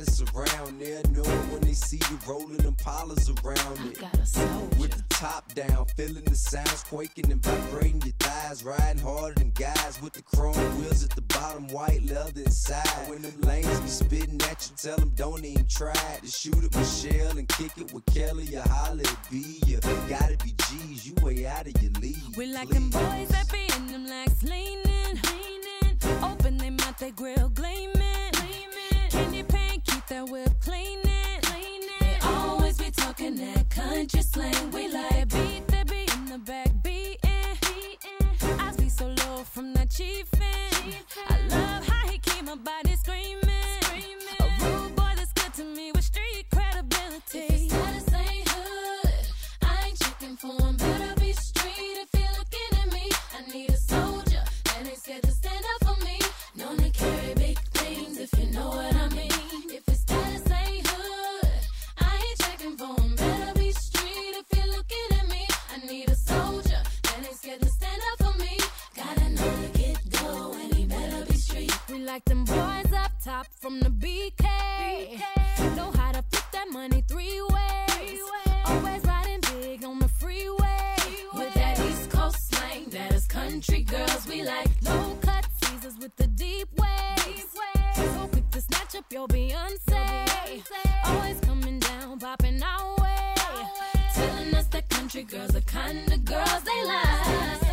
Hottest around there. Know when they see you rolling them polars around it. With the top down, feeling the sounds quaking and vibrating your thighs. Riding harder than guys with the chrome wheels at the bottom, white leather inside. When them lanes be spitting at you, tell them don't even try to shoot at Michelle and kick it with Kelly or Holly B. You gotta be G's, you way out of your league. We like them boys that be in them legs leaning, leaning. Open their mouth, they grill gleaming. That whip cleaning. They always be talking that country slang. We like beat that be in the back beating. I be so low from that chiefin'. I love how he keep my body screaming. Like them boys up top from the BK. Know how to flip that money three ways. Always riding big on the freeway. With that East Coast slang, that is country girls. We like low cut teasers with the deep waves. So quick to snatch up your Beyonce. Always coming down, popping our way. Telling us that country girls are kind of girls they like.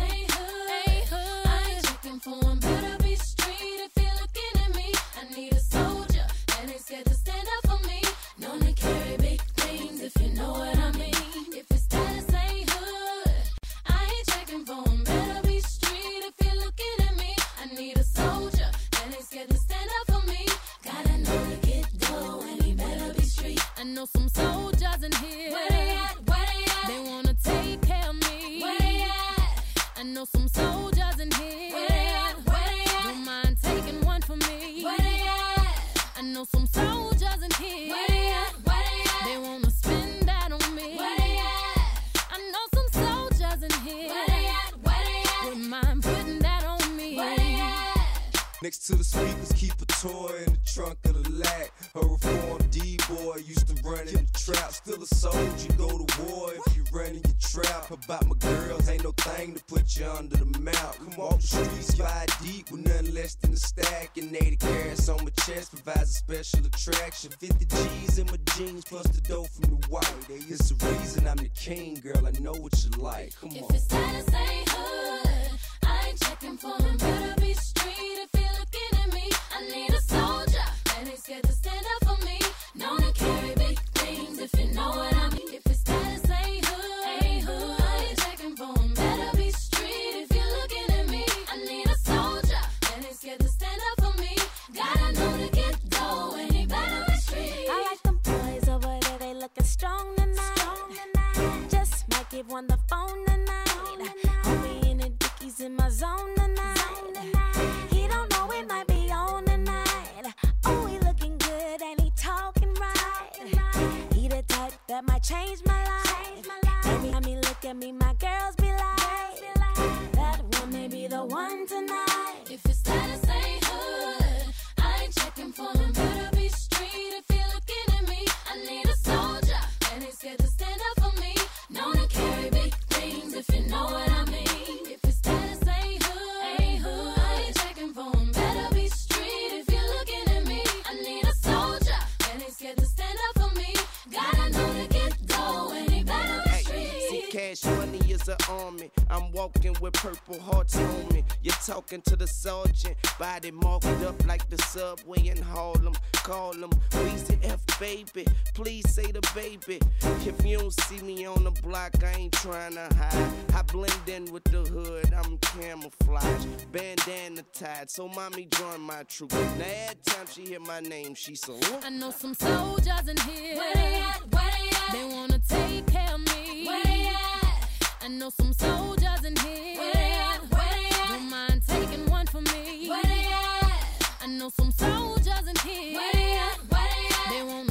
Baby. If you don't see me on the block, I ain't trying to hide. I blend in with the hood, I'm camouflage. Bandana tied, so mommy join my troop. Now every time she hear my name, she so. I know some soldiers in here. Where they at? Where they at? They wanna take care of me. Where they at? I know some soldiers in here. Where they at? Where they at? Don't mind taking one for me. Where they at? I know some soldiers in here. Where they at? Where they at? They wanna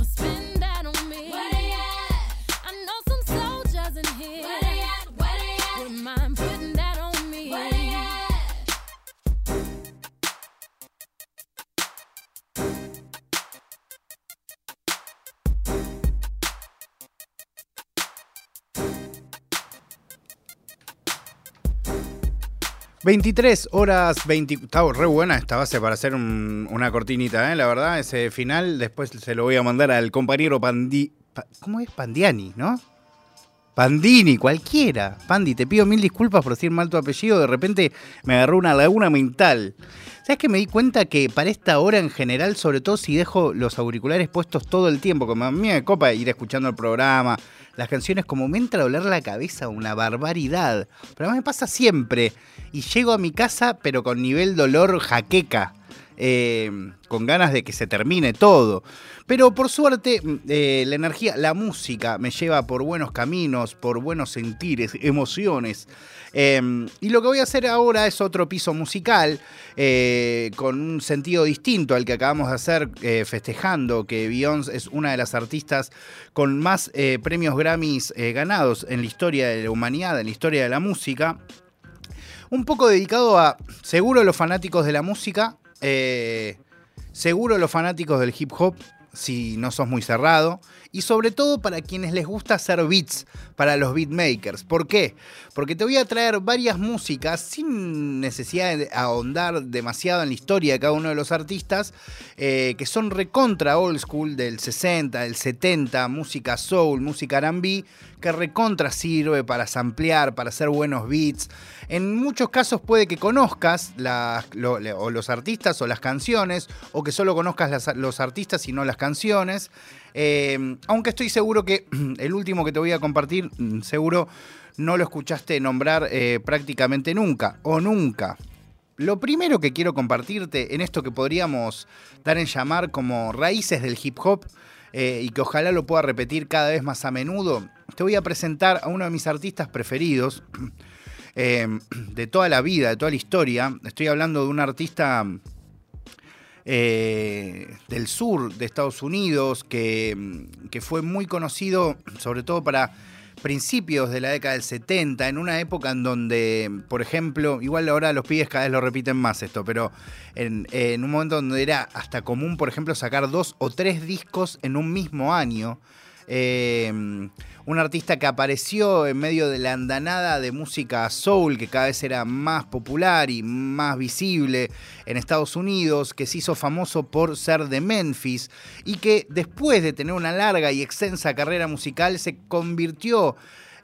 mind putting that on me. Where they at? ...23 horas 20... Está re buena esta base para hacer un- una cortinita, ¿eh? La verdad, ese final después se lo voy a mandar al compañero Pandi... Pa- ¿Cómo es? Pandiani, ¿no? Pandini, cualquiera. Pandi, te pido mil disculpas por decir mal tu apellido. De repente me agarró una laguna mental. ¿Sabes que me di cuenta que para esta hora en general, sobre todo si dejo los auriculares puestos todo el tiempo, como a mí me copa ir escuchando el programa, las canciones, como me entra a doler la cabeza una barbaridad. Pero además me pasa siempre. Y llego a mi casa, pero con nivel dolor jaqueca. Eh, con ganas de que se termine todo. Pero por suerte, mm, eh, la energía, la música me lleva por buenos caminos, por buenos sentires, emociones. Eh, y lo que voy a hacer ahora es otro piso musical eh, con un sentido distinto al que acabamos de hacer festejando que Beyoncé es una de las artistas con más premios Grammys ganados en la historia de la humanidad, en la historia de la música. Un poco dedicado a, seguro, los fanáticos de la música, eh, seguro los fanáticos del hip hop, si no sos muy cerrado, y sobre todo para quienes les gusta hacer beats, para los beatmakers. ¿Por qué? Porque te voy a traer varias músicas sin necesidad de ahondar demasiado en la historia de cada uno de los artistas, eh, que son recontra old school del 60, del 70, música soul, música R&B, que recontra sirve para samplear, para hacer buenos beats. En muchos casos puede que conozcas las- o los artistas o las canciones, o que solo conozcas las- los artistas y no las canciones. Eh, aunque estoy seguro que el último que te voy a compartir, mm, seguro no lo escuchaste nombrar eh, prácticamente nunca, o nunca. Lo primero que quiero compartirte en esto que podríamos dar en llamar como raíces del hip hop, eh, y que ojalá lo pueda repetir cada vez más a menudo, te voy a presentar a uno de mis artistas preferidos eh, de toda la vida, de toda la historia. Estoy hablando de un artista eh, del sur de Estados Unidos que, que fue muy conocido, sobre todo para principios de la década del 70, en una época en donde, por ejemplo, igual ahora los pibes cada vez lo repiten más esto, pero en, en un momento donde era hasta común, por ejemplo, sacar dos o tres discos en un mismo año. Eh, un artista que apareció en medio de la andanada de música soul, que cada vez era más popular y más visible en Estados Unidos, que se hizo famoso por ser de Memphis y que después de tener una larga y extensa carrera musical se convirtió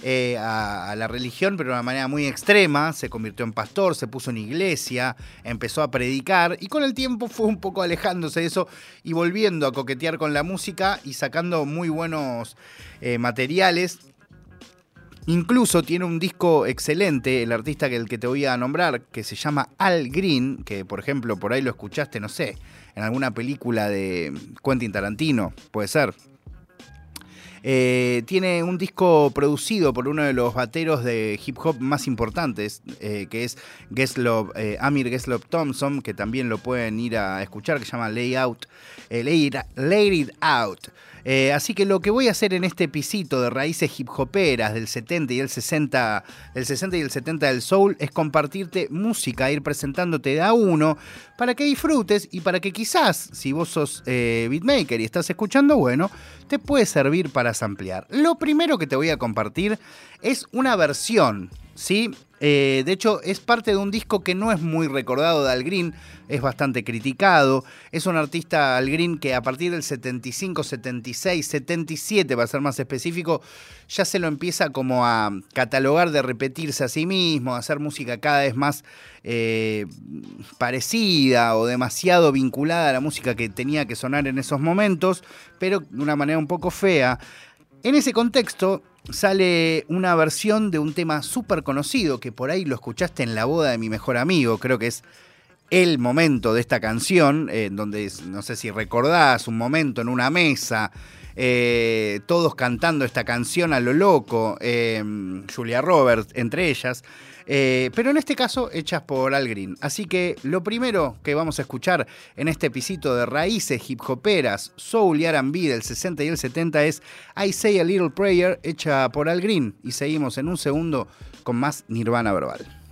eh, a, la religión, pero de una manera muy extrema. Se convirtió en pastor, se puso en iglesia, empezó a predicar y con el tiempo fue un poco alejándose de eso y volviendo a coquetear con la música y sacando muy buenos eh, materiales. Incluso tiene un disco excelente, el artista que el que te voy a nombrar, que se llama Al Green, que por ejemplo por ahí lo escuchaste, no sé, en alguna película de Quentin Tarantino, puede ser. Eh, tiene un disco producido por uno de los bateros de hip hop más importantes, eh, que es eh, Amir Geslop Thompson, que también lo pueden ir a escuchar, que se llama Layout, Lay, It, Lay It Out. Eh, así que lo que voy a hacer en este pisito de raíces hip hoperas del 70 y el 60, del 60 y el 70 del soul es compartirte música, ir presentándote de a uno para que disfrutes y para que quizás, si vos sos eh, beatmaker y estás escuchando, bueno, te puede servir para samplear. Lo primero que te voy a compartir es una versión, ¿sí? Eh, de hecho, es parte de un disco que no es muy recordado de Al Green, es bastante criticado. Es un artista Al Green que a partir del 75, 76, 77, para ser más específico, ya se lo empieza como a catalogar de repetirse a sí mismo, a hacer música cada vez más eh, parecida o demasiado vinculada a la música que tenía que sonar en esos momentos, pero de una manera un poco fea. En ese contexto sale una versión de un tema súper conocido que por ahí lo escuchaste en la boda de mi mejor amigo, creo que es el momento de esta canción, eh, donde no sé si recordás un momento en una mesa, eh, todos cantando esta canción a lo loco, eh, Julia Roberts entre ellas. Eh, pero en este caso hechas por Al Green. Así que lo primero que vamos a escuchar en este pisito de raíces hip hoperas, soul y R&B del 60 y el 70 es I Say a Little Prayer hecha por Al Green. Y seguimos en un segundo con más Nirvana Verbal.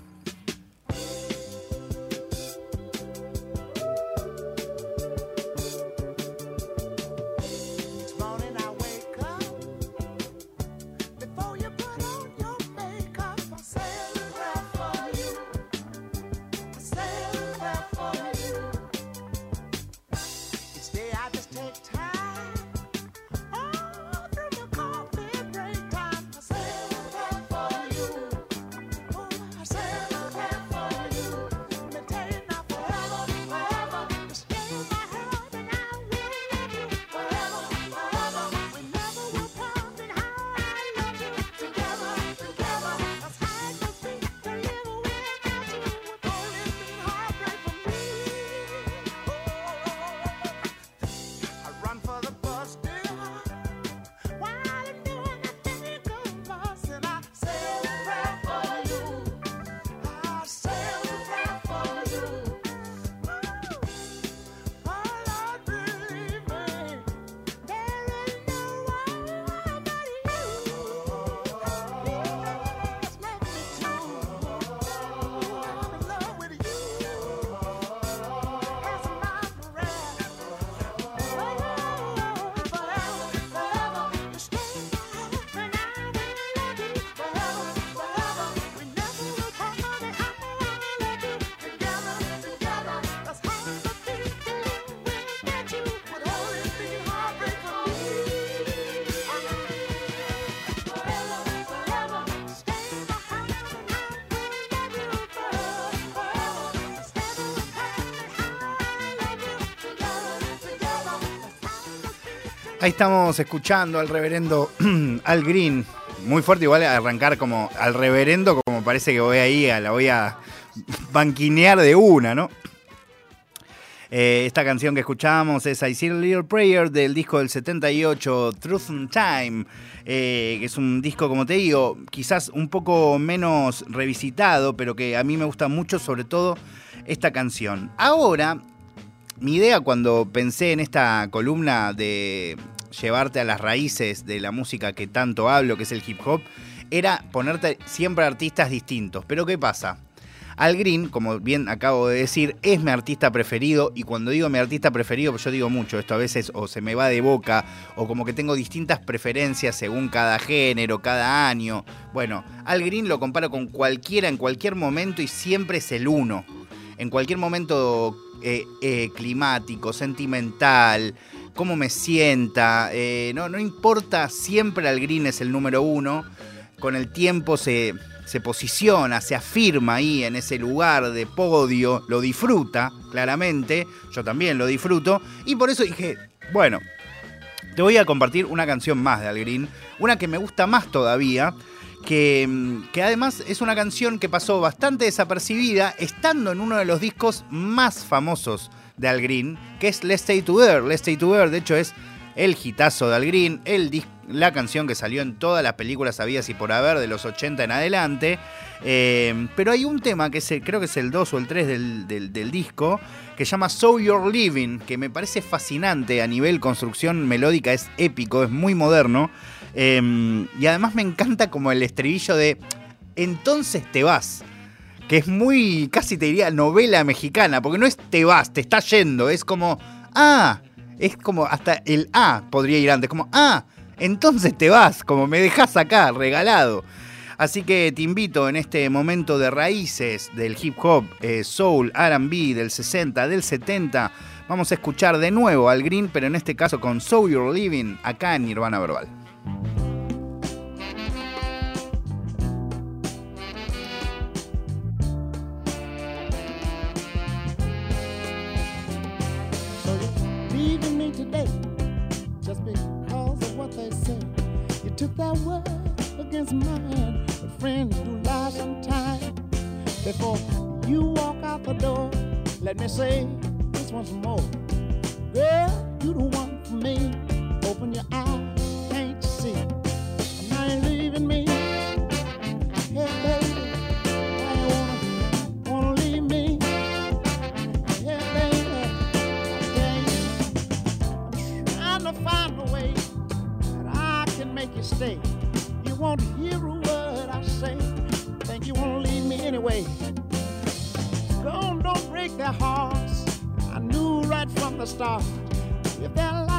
Estamos escuchando al reverendo Al Green. Muy fuerte, igual arrancar como al reverendo, como parece que voy ahí, a- la voy a banquinear de una, ¿no? Eh, esta canción que escuchábamos es I See a Little Prayer del disco del 78, Truth and Time, eh, que es un disco, como te digo, quizás un poco menos revisitado, pero que a mí me gusta mucho, sobre todo esta canción. Ahora, mi idea cuando pensé en esta columna de llevarte a las raíces de la música que tanto hablo, que es el hip hop, era ponerte siempre artistas distintos. Pero ¿qué pasa? Al Green, como bien acabo de decir, es mi artista preferido y cuando digo mi artista preferido, pues yo digo mucho, esto a veces o se me va de boca o como que tengo distintas preferencias según cada género, cada año. Bueno, Al Green lo comparo con cualquiera en cualquier momento y siempre es el uno. En cualquier momento eh, eh, climático, sentimental, cómo me sienta, eh, no, no importa, siempre Al Green es el número uno. Con el tiempo se, se posiciona, se afirma ahí en ese lugar de podio, lo disfruta, claramente, yo también lo disfruto, y por eso dije, bueno, te voy a compartir una canción más de Al Green, una que me gusta más todavía, que, mm, que además es una canción que pasó bastante desapercibida, estando en uno de los discos más famosos de Al Green, que es Let's Stay Together. Let's Stay Together, de hecho, es el hitazo de Al Green, el la canción que salió en todas las películas habidas y por haber de los 80 en adelante. Eh, pero hay un tema que es creo que es el 2 o el 3 del, del- disco, que se llama So You're Living, que me parece fascinante a nivel construcción melódica, es épico, es muy moderno. Eh, y además me encanta como el estribillo de Entonces te vas que es muy, casi te diría, novela mexicana, porque no es te vas, te estás yendo, es como, ah, es como hasta el A podría ir antes, como, ah, entonces te vas, como me dejas acá, regalado. Así que te invito en este momento de raíces del hip hop, eh, soul, RB del 60, del 70, vamos a escuchar de nuevo al Green, pero en este caso con So You're Living, acá en Nirvana Verbal. Today just because of what they say. You took that word against mine, but friends do lie sometimes. Before you walk out the door, let me say this once more. Girl, you the one for me. Open your eyes, can't you see? Now you're leaving me. You stay. You won't hear a word I say. Think you wanna leave me anyway. Don't, don't break their hearts. I knew right from the start. If they're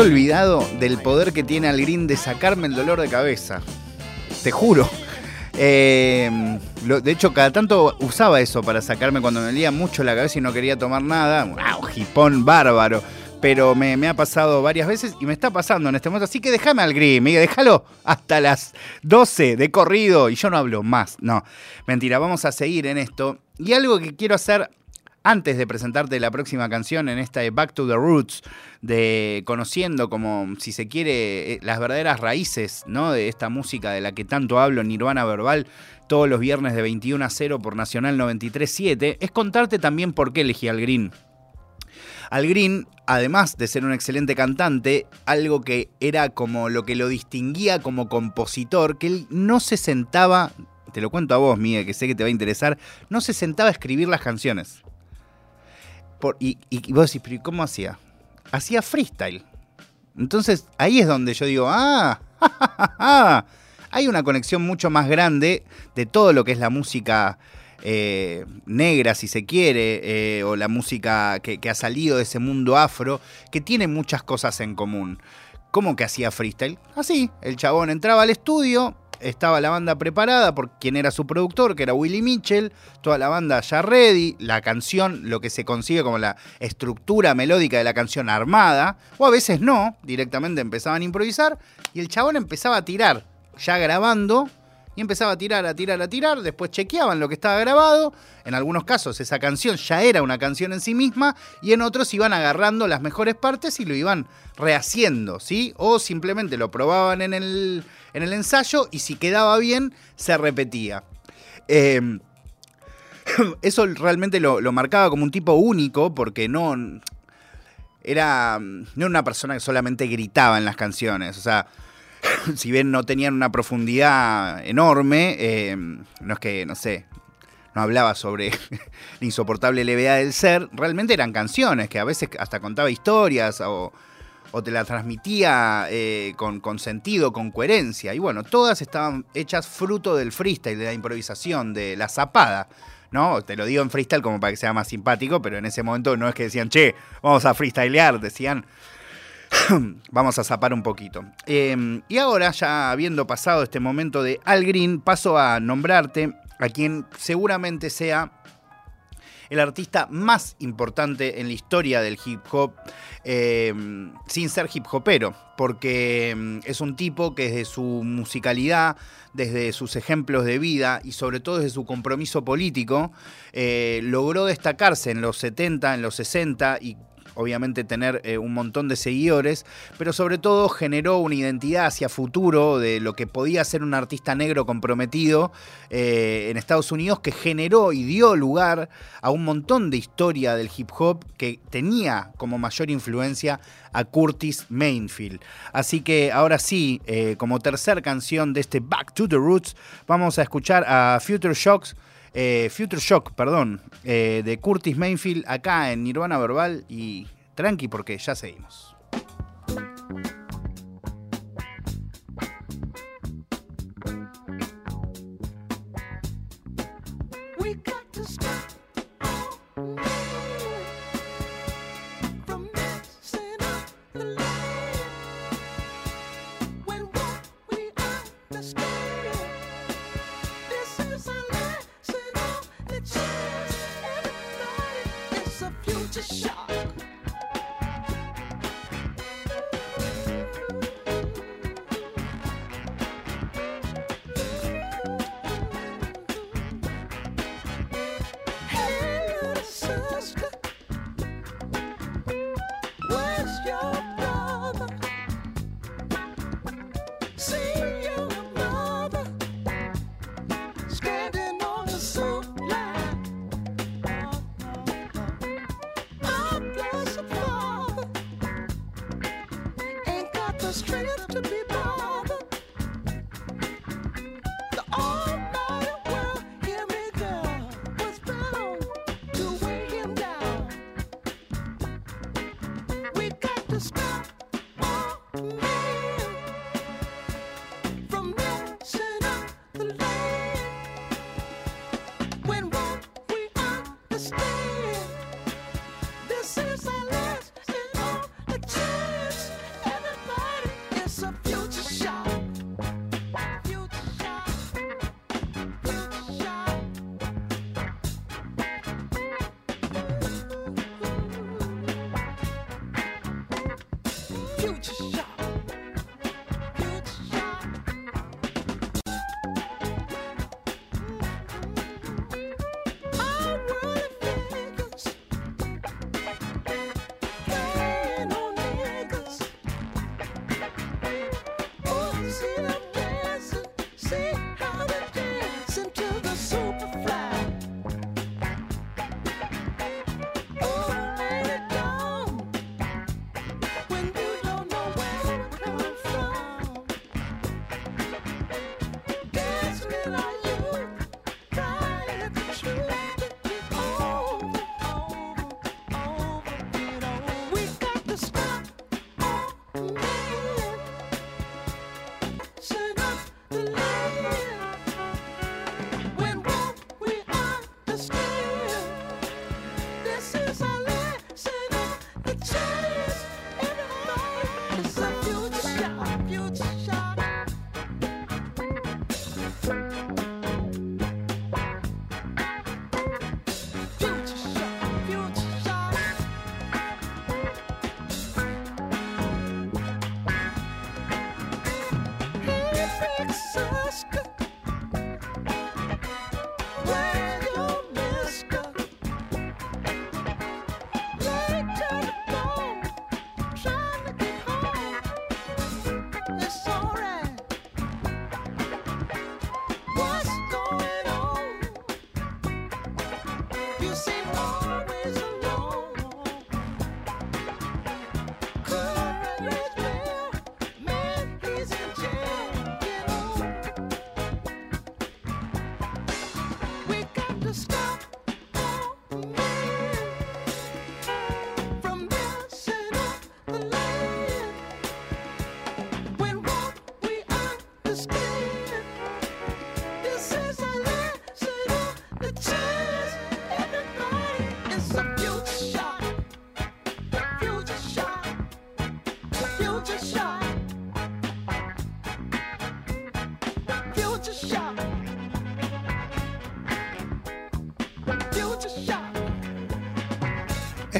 había olvidado del poder que tiene Al Green de sacarme el dolor de cabeza. Te juro. Eh, lo- de hecho, cada tanto usaba eso para sacarme cuando me dolía mucho la cabeza y no quería tomar nada. ¡Wow! Jipón bárbaro. Pero me, me ha pasado varias veces y me está pasando en este momento. Así que déjame al Green, Miguel, déjalo hasta las 12 de corrido y yo no hablo más. No, mentira, vamos a seguir en esto. Y algo que quiero hacer antes de presentarte la próxima canción en esta de Back to the Roots, de conociendo como, si se quiere, eh, las verdaderas raíces de esta música de la que tanto hablo en Nirvana Verbal, todos los viernes de 21 a 0 por Nacional 93.7, es contarte también por qué elegí al Green. Al Green, además de ser un excelente cantante, algo que era como lo que lo distinguía como compositor, que él no se sentaba, te lo cuento a vos, Miguel, que sé que te va a interesar, no se sentaba a escribir las canciones. Y, vos decís, pero ¿y cómo hacía? Hacía freestyle. Entonces ahí es donde yo digo, ah, hay una conexión mucho más grande de todo lo que es la música eh, negra, si se quiere, eh, o la música que ha salido de ese mundo afro, que tiene muchas cosas en común. ¿Cómo que hacía freestyle? Así, el chabón entraba al estudio, estaba la banda preparada por quien era su productor, que era Willie Mitchell, toda la banda ya ready, la canción, lo que se consigue como la estructura melódica de la canción armada, o a veces no, directamente empezaban a improvisar, y el chabón empezaba a tirar, ya grabando, y empezaba a tirar, a tirar, a tirar, después chequeaban lo que estaba grabado, en algunos casos esa canción ya era una canción en sí misma, y en otros iban agarrando las mejores partes y lo iban rehaciendo, ¿sí? O simplemente lo probaban en el, en el ensayo y si quedaba bien, se repetía. Eh, eso realmente lo, marcaba como un tipo único porque no era, no era una persona que solamente gritaba en las canciones. O sea, si bien no tenían una profundidad enorme, eh, no es que, no sé, no hablaba sobre la insoportable levedad del ser, realmente eran canciones que a veces hasta contaba historias o, o te la transmitía eh, con, sentido, con coherencia. Y bueno, todas estaban hechas fruto del freestyle, de la improvisación, de la zapada. ¿no? Te lo digo en freestyle como para que sea más simpático, pero en ese momento no es que decían, che, vamos a freestylear, decían, vamos a zapar un poquito. Eh, y ahora, ya habiendo pasado este momento de Al Green, paso a nombrarte a quien seguramente sea el artista más importante en la historia del hip hop, eh, sin ser hip hopero, porque mm, es un tipo que desde su musicalidad, desde sus ejemplos de vida y sobre todo desde su compromiso político, eh, logró destacarse en los 70, en los 60 y obviamente tener eh, un montón de seguidores, pero sobre todo generó una identidad hacia futuro de lo que podía ser un artista negro comprometido eh, en Estados Unidos que generó y dio lugar a un montón de historia del hip hop que tenía como mayor influencia a Curtis Mainfield. Así que ahora sí, eh, como tercer canción de este Back to the Roots, vamos a escuchar a Future Shocks. Eh, Future Shock, perdón, eh, de Curtis Mainfield acá en Nirvana Verbal y tranqui porque ya seguimos.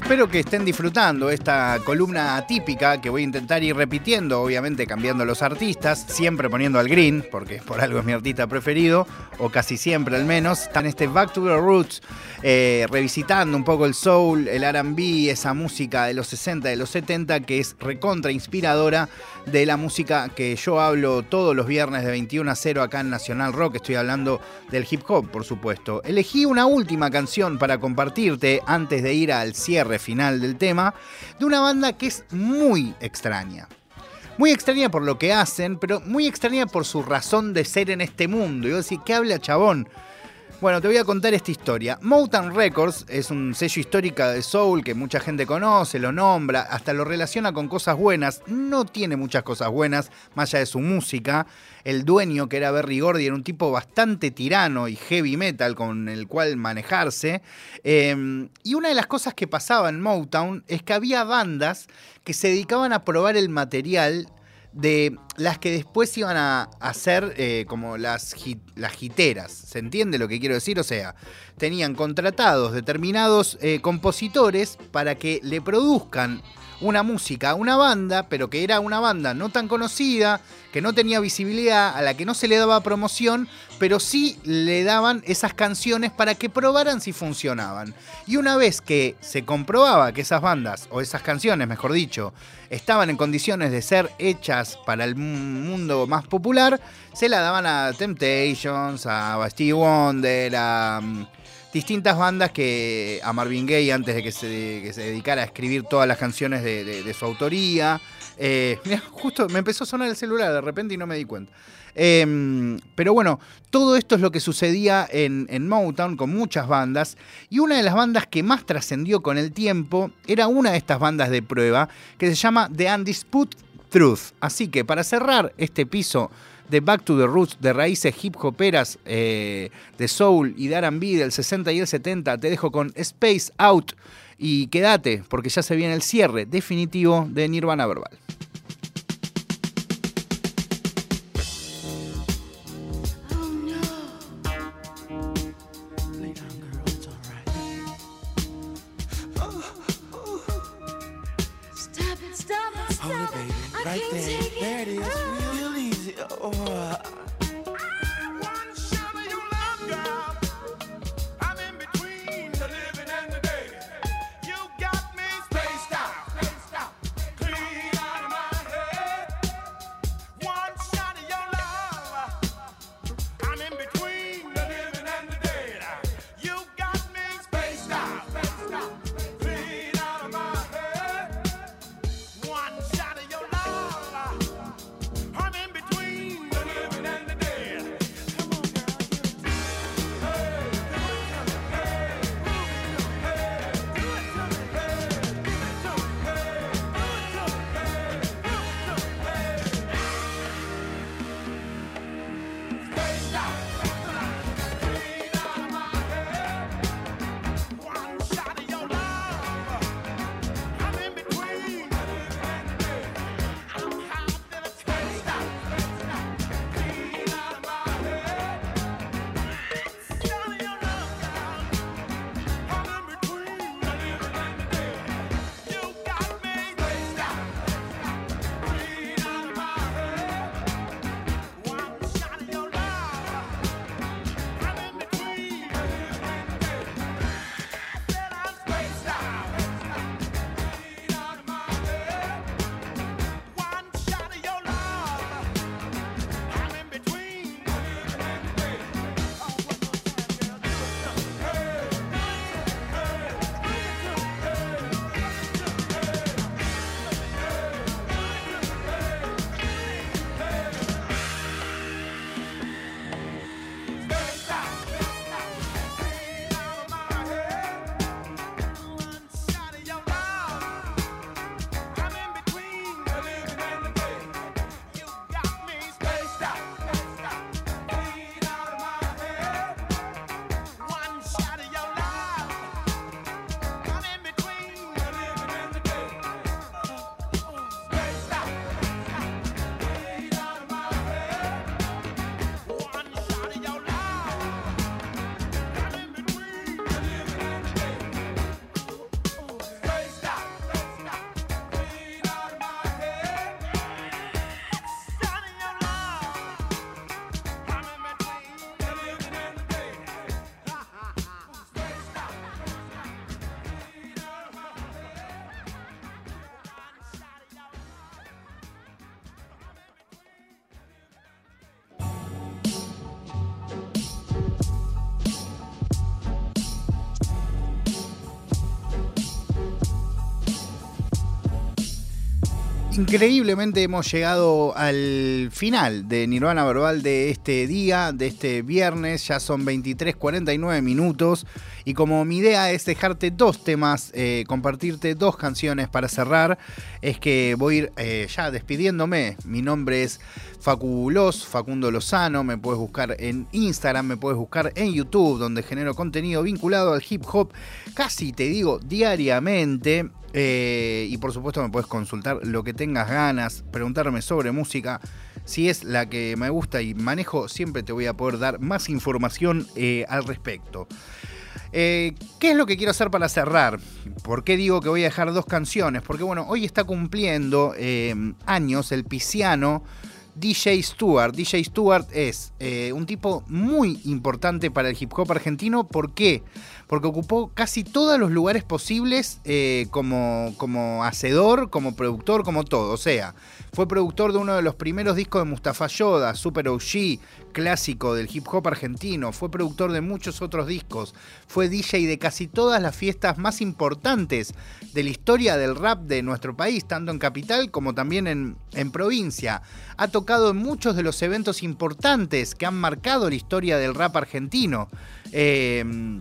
Espero que estén disfrutando esta columna atípica que voy a intentar ir repitiendo, obviamente cambiando los artistas, siempre poniendo al Green, porque por algo es mi artista preferido, o casi siempre al menos. Están este Back to the Roots, eh, revisitando un poco el soul, el RB, esa música de los 60, de los 70, que es recontra inspiradora de la música que yo hablo todos los viernes de 21 a 0 acá en Nacional Rock. Estoy hablando del hip hop, por supuesto. Elegí una última canción para compartirte antes de ir al cierre final del tema, de una banda que es muy extraña. Muy extraña por lo que hacen, pero muy extraña por su razón de ser en este mundo. Y yo decía, ¿qué habla chabón? Bueno, te voy a contar esta historia. Motown Records es un sello histórico de soul que mucha gente conoce, lo nombra, hasta lo relaciona con cosas buenas. No tiene muchas cosas buenas, más allá de su música. El dueño, que era Berry Gordy, era un tipo bastante tirano y heavy metal con el cual manejarse. Eh, y una de las cosas que pasaba en Motown es que había bandas que se dedicaban a probar el material de las que después iban a hacer eh, como las, hit- las jiteras. ¿Se entiende lo que quiero decir? O sea, tenían contratados determinados eh, compositores para que le produzcan una música a una banda, pero que era una banda no tan conocida, que no tenía visibilidad, a la que no se le daba promoción, pero sí le daban esas canciones para que probaran si funcionaban. Y una vez que se comprobaba que esas bandas, o esas canciones, mejor dicho, estaban en condiciones de ser hechas para el mu- mundo más popular, se la daban a Temptations, a Stevie Wonder, a mm, distintas bandas que a Marvin Gaye antes de que se, dedicara a escribir todas las canciones de, su autoría. Eh, justo me empezó a sonar el celular de repente y no me di cuenta. Eh, pero bueno, todo esto es lo que sucedía en, en Motown con muchas bandas. Y una de las bandas que más trascendió con el tiempo era una de estas bandas de prueba que se llama The Undisputed Truth. Así que para cerrar este piso de Back to the Roots, de raíces hip hoperas, eh, de soul y de R&B del 60 y el 70, te dejo con Space Out y quédate porque ya se viene el cierre definitivo de Nirvana Verbal. Right. There it is. Real easy. Oh. Increíblemente hemos llegado al final de Nirvana Verbal de este día, de este viernes, ya son 23.49 minutos y como mi idea es dejarte dos temas, eh, compartirte dos canciones para cerrar, es que voy a ir eh, ya despidiéndome. Mi nombre es Faculos, Facundo Lozano, me puedes buscar en Instagram, me puedes buscar en YouTube, donde genero contenido vinculado al hip hop, casi te digo diariamente. Eh, y por supuesto me puedes consultar lo que tengas ganas, preguntarme sobre música. Si es la que me gusta y manejo, siempre te voy a poder dar más información eh, al respecto. Eh, ¿Qué es lo que quiero hacer para cerrar? ¿Por qué digo que voy a dejar dos canciones? Porque bueno, hoy está cumpliendo años el pisciano DJ Stewart. DJ Stewart es un tipo muy importante para el hip hop argentino. ¿Por qué? porque ocupó casi todos los lugares posibles eh, como, como hacedor, como productor, como todo. O sea, fue productor de uno de los primeros discos de Mustafa Yoda, Super OG, clásico del hip hop argentino. Fue productor de muchos otros discos. Fue DJ de casi todas las fiestas más importantes de la historia del rap de nuestro país, tanto en capital como también en, provincia. Ha tocado en muchos de los eventos importantes que han marcado la historia del rap argentino. Eh,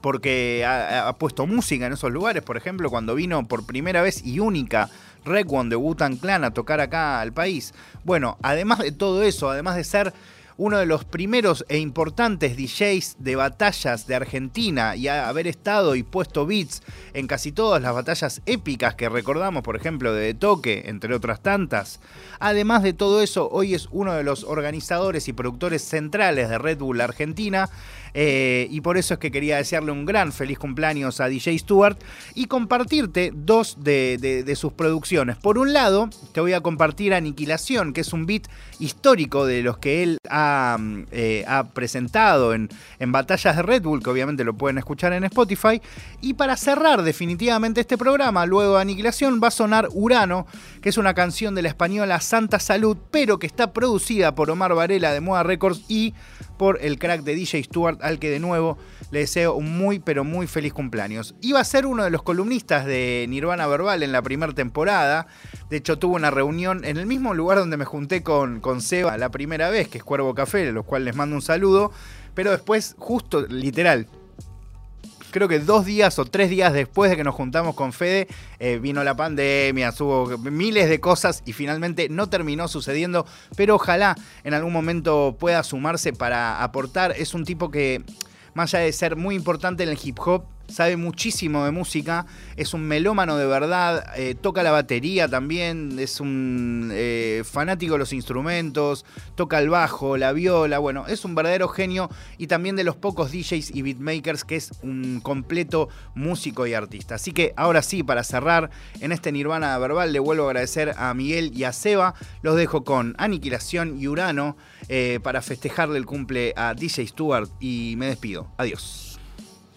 porque ha, puesto música en esos lugares. Por ejemplo, cuando vino por primera vez y única One de Wutan Clan a tocar acá al país. Bueno, además de todo eso, además de ser uno de los primeros e importantes DJs de batallas de Argentina y haber estado y puesto beats en casi todas las batallas épicas que recordamos, por ejemplo, de Toque, entre otras tantas. Además de todo eso, hoy es uno de los organizadores y productores centrales de Red Bull Argentina eh, y por eso es que quería desearle un gran feliz cumpleaños a DJ Stewart y compartirte dos de, sus producciones. Por un lado, te voy a compartir Aniquilación, que es un beat histórico de los que él ha, eh, presentado en, en batallas de Red Bull, que obviamente lo pueden escuchar en Spotify. Y para cerrar definitivamente este programa, luego de Aniquilación, va a sonar Urano, que es una canción de la española Santa Salud, pero que está producida por Omar Varela de Moda Records y por el crack de DJ Stewart, al que de nuevo le deseo un muy pero muy feliz cumpleaños. Iba a ser uno de los columnistas de Nirvana Verbal en la primera temporada. De hecho, tuvo una reunión en el mismo lugar donde me junté con, con Seba la primera vez, que es Cuervo Café, a los cuales les mando un saludo. Pero después, justo, literal, creo que dos días o tres días después de que nos juntamos con Fede, eh, vino la pandemia, hubo miles de cosas y finalmente no terminó sucediendo, pero ojalá en algún momento pueda sumarse para aportar. Es un tipo que, más allá de ser muy importante en el hip hop, sabe muchísimo de música, es un melómano de verdad, eh, toca la batería también, es un eh, fanático de los instrumentos, toca el bajo, la viola, bueno, es un verdadero genio y también de los pocos DJs y beatmakers que es un completo músico y artista. Así que ahora sí, para cerrar en este Nirvana verbal, le vuelvo a agradecer a Miguel y a Seba, los dejo con Aniquilación y Urano eh, para festejarle el cumple a DJ Stewart y me despido. Adiós.